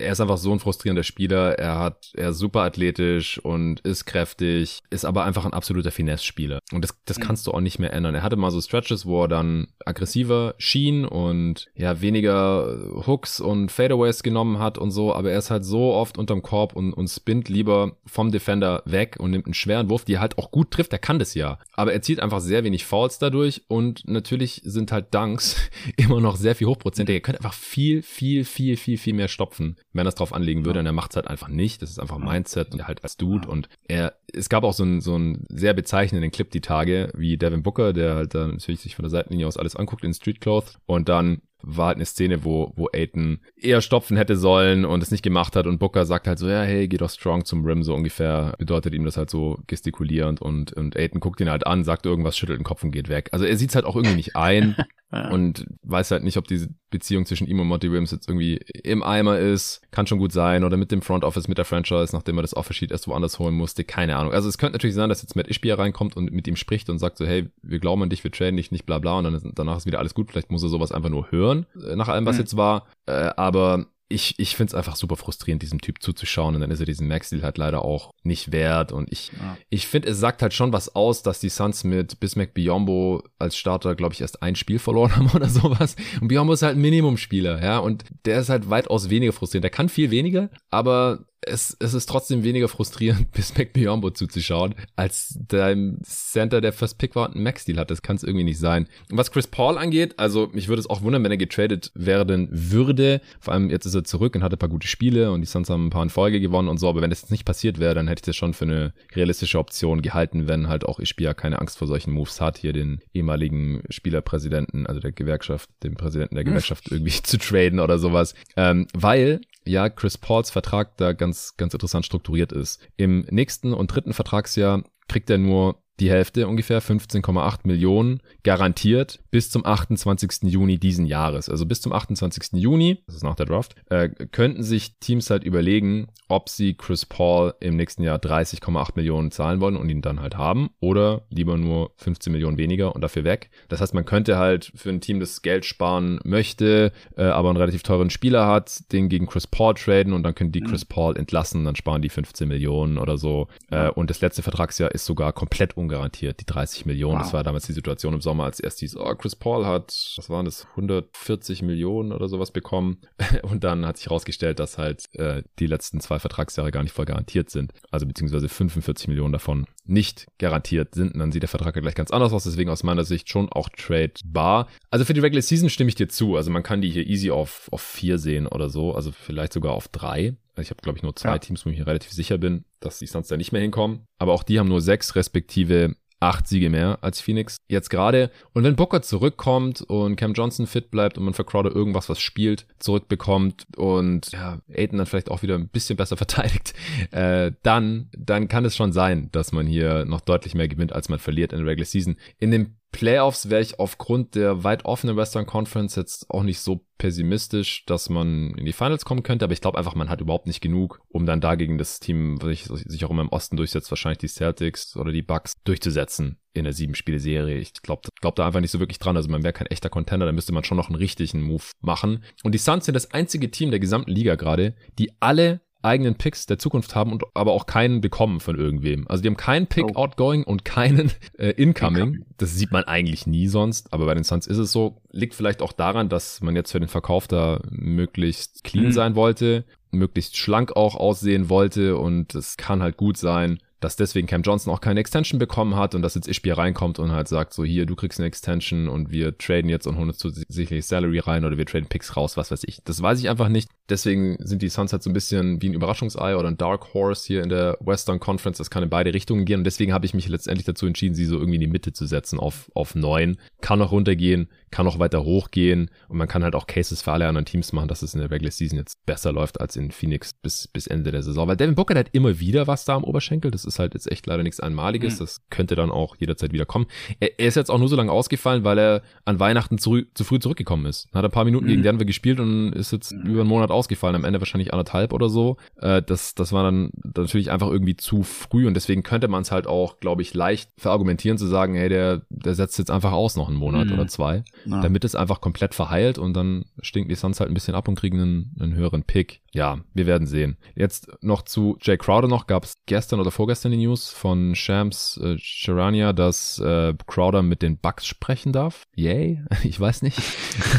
Er ist einfach so ein frustrierender Spieler. Er hat, er ist super athletisch und ist kräftig, ist aber einfach ein absoluter Finesse-Spieler. Und das, das mhm. kannst du auch nicht mehr ändern. Er hatte mal so Stretches, wo er dann aggressiver schien und ja, weniger Hooks und Fadeaways genommen hat und so, aber er ist halt so oft unterm Korb und, und spinnt lieber vom Defender weg und nimmt einen schweren Wurf, die er halt auch gut trifft. Er kann das ja. Aber er zieht einfach sehr wenig Fouls dadurch und natürlich sind halt Dunks [laughs] immer noch sehr viel hochprozentiger. Er könnte einfach viel, viel, viel, viel, viel mehr stopfen, wenn er es drauf anlegen würde. Und er macht es halt einfach nicht. Das ist einfach Mindset und er halt als Dude. Und er, es gab auch so einen, so einen sehr bezeichnenden Clip die Tage, wie Devin Booker, der halt dann natürlich sich von der Seitenlinie aus alles anguckt in Street Clothes und dann war halt eine Szene, wo, wo Aiton eher stopfen hätte sollen und es nicht gemacht hat und Booker sagt halt so, ja, hey, geh doch strong zum Rim, so ungefähr bedeutet ihm das halt so gestikulierend und, und Aiton guckt ihn halt an, sagt irgendwas, schüttelt den Kopf und geht weg. Also er sieht's halt auch irgendwie nicht ein [laughs] und weiß halt nicht, ob diese Beziehung zwischen ihm und Monty Williams jetzt irgendwie im Eimer ist. Kann schon gut sein. Oder mit dem Front Office, mit der Franchise, nachdem er das Offersheet erst woanders holen musste. Keine Ahnung. Also es könnte natürlich sein, dass jetzt Matt Ishbia reinkommt und mit ihm spricht und sagt so, hey, wir glauben an dich, wir traden dich nicht, bla bla. Und dann ist, danach ist wieder alles gut. Vielleicht muss er sowas einfach nur hören, äh, nach allem, was mhm. jetzt war. Äh, aber ich, ich finde es einfach super frustrierend, diesem Typ zuzuschauen und dann ist er diesen Max-Deal halt leider auch nicht wert und ich, ja. ich finde, es sagt halt schon was aus, dass die Suns mit Bismack Biombo als Starter, glaube ich, erst ein Spiel verloren [laughs] haben oder sowas und Biombo ist halt ein Minimumspieler, ja, und der ist halt weitaus weniger frustrierend. Der kann viel weniger, aber es, es ist trotzdem weniger frustrierend, [laughs] bis McBiombo zuzuschauen, als dein Center, der First Pick war und einen Max-Deal hat. Das kann es irgendwie nicht sein. Und was Chris Paul angeht, also mich würde es auch wundern, wenn er getradet werden würde. Vor allem jetzt ist er zurück und hatte ein paar gute Spiele und die Suns haben ein paar in Folge gewonnen und so. Aber wenn das jetzt nicht passiert wäre, dann hätte ich das schon für eine realistische Option gehalten, wenn halt auch Ishbia keine Angst vor solchen Moves hat, hier den ehemaligen Spielerpräsidenten, also der Gewerkschaft, den Präsidenten der Gewerkschaft irgendwie [laughs] zu traden oder sowas. Ähm, weil ja Chris Pauls Vertrag da ganz, ganz interessant strukturiert ist. Im nächsten und dritten Vertragsjahr kriegt er nur die Hälfte ungefähr, 15,8 Millionen, garantiert bis zum 28. Juni diesen Jahres. Also bis zum 28. Juni, das ist nach der Draft, äh, könnten sich Teams halt überlegen, ob sie Chris Paul im nächsten Jahr 30,8 Millionen zahlen wollen und ihn dann halt haben oder lieber nur 15 Millionen weniger und dafür weg. Das heißt, man könnte halt für ein Team, das Geld sparen möchte, äh, aber einen relativ teuren Spieler hat, den gegen Chris Paul traden und dann können die mhm. Chris Paul entlassen, dann sparen die 15 Millionen oder so. Äh, und das letzte Vertragsjahr ist sogar komplett ungarantiert, die 30 Millionen. Wow. Das war damals die Situation im Sommer, als erst hieß, oh, Chris Paul hat, was waren das, 140 Millionen oder sowas bekommen. [laughs] Und dann hat sich herausgestellt, dass halt äh, die letzten zwei Vertragsjahre gar nicht voll garantiert sind. Also beziehungsweise 45 Millionen davon nicht garantiert sind. Und dann sieht der Vertrag ja gleich ganz anders aus. Deswegen aus meiner Sicht schon auch tradebar. Also für die Regular Season stimme ich dir zu. Also man kann die hier easy auf, auf vier sehen oder so. Also vielleicht sogar auf drei. Ich habe, glaube ich, nur zwei ja. Teams, wo ich mir relativ sicher bin, dass die sonst da nicht mehr hinkommen. Aber auch die haben nur sechs respektive acht Siege mehr als Phoenix jetzt gerade. Und wenn Booker zurückkommt und Cam Johnson fit bleibt und man für Crowder irgendwas, was spielt, zurückbekommt und ja, Aiden dann vielleicht auch wieder ein bisschen besser [laughs] verteidigt, äh, dann, dann kann es schon sein, dass man hier noch deutlich mehr gewinnt, als man verliert in der Regular Season. In dem Playoffs wäre ich aufgrund der weit offenen Western Conference jetzt auch nicht so pessimistisch, dass man in die Finals kommen könnte, aber ich glaube einfach, man hat überhaupt nicht genug, um dann dagegen das Team, was sich auch immer im Osten durchsetzt, wahrscheinlich die Celtics oder die Bucks durchzusetzen in der sieben-Spiele-Serie. Ich glaube glaub da einfach nicht so wirklich dran. Also man wäre kein echter Contender, da müsste man schon noch einen richtigen Move machen. Und die Suns sind das einzige Team der gesamten Liga gerade, die alle eigenen Picks der Zukunft haben und aber auch keinen bekommen von irgendwem. Also die haben keinen Pick oh. outgoing und keinen äh, incoming. incoming. Das sieht man eigentlich nie sonst, aber bei den Suns ist es so. Liegt vielleicht auch daran, dass man jetzt für den Verkauf da möglichst clean mhm. sein wollte, möglichst schlank auch aussehen wollte und es kann halt gut sein, dass deswegen Cam Johnson auch keine Extension bekommen hat und dass jetzt Ishbia reinkommt und halt sagt, so hier, du kriegst eine Extension und wir traden jetzt und holen uns zusätzlich Salary rein oder wir traden Picks raus, was weiß ich. Das weiß ich einfach nicht. Deswegen sind die Suns halt so ein bisschen wie ein Überraschungsei oder ein Dark Horse hier in der Western Conference. Das kann in beide Richtungen gehen und deswegen habe ich mich letztendlich dazu entschieden, sie so irgendwie in die Mitte zu setzen auf, auf neun. Kann noch runtergehen, kann noch weiter hochgehen und man kann halt auch Cases für alle anderen Teams machen, dass es in der Regular Season jetzt besser läuft als in Phoenix bis, bis Ende der Saison. Weil Devin Booker hat immer wieder was da am Oberschenkel. Das ist halt jetzt echt leider nichts Einmaliges. Mhm. Das könnte dann auch jederzeit wieder kommen. Er, er, ist jetzt auch nur so lange ausgefallen, weil er an Weihnachten zu, zu früh zurückgekommen ist. Hat ein paar Minuten mhm. gegen Denver gespielt und ist jetzt mhm. über einen Monat ausgefallen. Am Ende wahrscheinlich anderthalb oder so. Äh, das, das war dann natürlich einfach irgendwie zu früh und deswegen könnte man es halt auch, glaube ich, leicht verargumentieren zu sagen, hey, der, der setzt jetzt einfach aus noch einen Monat mhm. oder zwei, ja. damit es einfach komplett verheilt und dann stinken die Suns halt ein bisschen ab und kriegen einen, einen höheren Pick. Ja, wir werden sehen. Jetzt noch zu Jay Crowder noch gab es gestern oder vorgestern die News von Shams äh, Charania, dass äh, Crowder mit den Bucks sprechen darf. Yay? [laughs] Ich weiß nicht.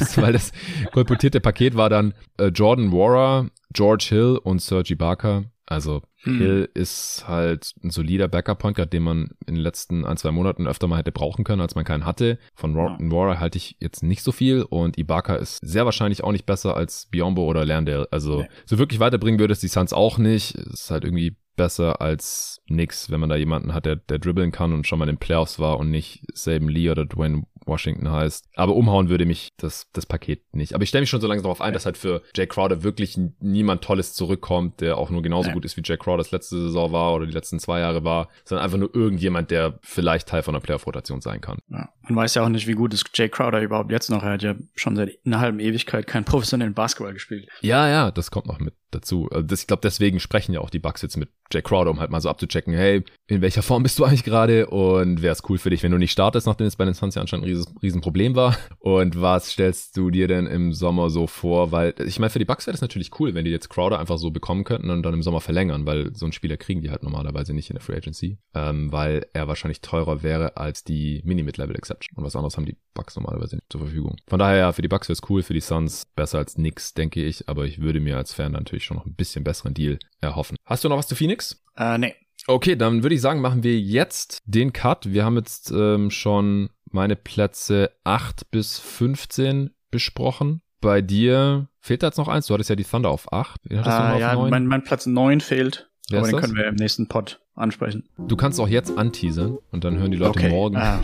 das, weil das kolportierte Paket war dann äh, Jordan Warrer, George Hill und Sergi Barker. Also hm. Hill ist halt ein solider Backup-Point Guard, den man in den letzten ein, zwei Monaten öfter mal hätte brauchen können, als man keinen hatte. Von Ron ja. Warrer halte ich jetzt nicht so viel und Ibaka ist sehr wahrscheinlich auch nicht besser als Biombo oder Landale. Also nee. so wirklich weiterbringen würde es die Suns auch nicht. Es ist halt irgendwie besser als nix, wenn man da jemanden hat, der, der dribbeln kann und schon mal in den Playoffs war und nicht Saban Lee oder Dwayne Washington heißt. Aber umhauen würde mich das, das Paket nicht. Aber ich stelle mich schon so langsam darauf ein, dass halt für Jay Crowder wirklich niemand Tolles zurückkommt, der auch nur genauso gut ist wie Jay Crowder das letzte Saison war oder die letzten zwei Jahre war, sondern einfach nur irgendjemand, der vielleicht Teil von einer Playoff-Rotation sein kann. Ja. Man weiß ja auch nicht, wie gut ist Jay Crowder überhaupt jetzt noch. Er hat ja schon seit einer halben Ewigkeit keinen professionellen Basketball gespielt. Ja, ja, das kommt noch mit dazu. Also das, ich glaube, deswegen sprechen ja auch die Bucks jetzt mit Jay Crowder, um halt mal so abzuchecken, hey, in welcher Form bist du eigentlich gerade und wäre es cool für dich, wenn du nicht startest, nachdem es bei den Suns ja anscheinend ein riesen, riesen Problem war. Und was stellst du dir denn im Sommer so vor? Weil ich meine, für die Bucks wäre das natürlich cool, wenn die jetzt Crowder einfach so bekommen könnten und dann im Sommer verlängern, weil so einen Spieler kriegen die halt normalerweise nicht in der Free Agency, ähm, weil er wahrscheinlich teurer wäre als die Mini-Mid-Level-Exception. Und was anderes haben die Bucks normalerweise nicht zur Verfügung. Von daher, ja, für die Bucks wäre es cool, für die Suns besser als nix, denke ich, aber ich würde mir als Fan natürlich schon noch ein bisschen besseren Deal erhoffen. Hast du noch was zu Phoenix? Äh, nee. Okay, dann würde ich sagen, machen wir jetzt den Cut. Wir haben jetzt ähm, schon meine Plätze 8 bis 15 besprochen. Bei dir fehlt da jetzt noch eins. Du hattest ja die Thunder auf 8. Wen hattest äh, du noch ja, auf 9? Mein, mein Platz 9 fehlt. Wer aber den das? können wir im nächsten Pod ansprechen. Du kannst auch jetzt anteasern und dann hören die Leute okay. morgen, ah.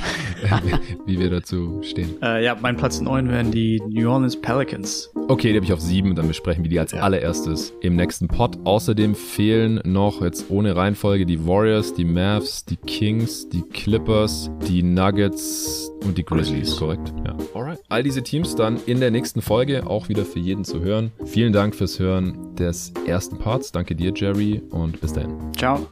[laughs] wie wir dazu stehen. Äh, ja, mein Platz 9 wären die New Orleans Pelicans. Okay, die habe ich auf 7, dann besprechen wir die als ja. allererstes im nächsten Pod. Außerdem fehlen noch jetzt ohne Reihenfolge die Warriors, die Mavs, die Kings, die Clippers, die Nuggets und die Grizzlies, korrekt? Ja. Alright. All diese Teams dann in der nächsten Folge auch wieder für jeden zu hören. Vielen Dank fürs Hören des ersten Parts. Danke dir, Jerry, und bis dahin. Ciao.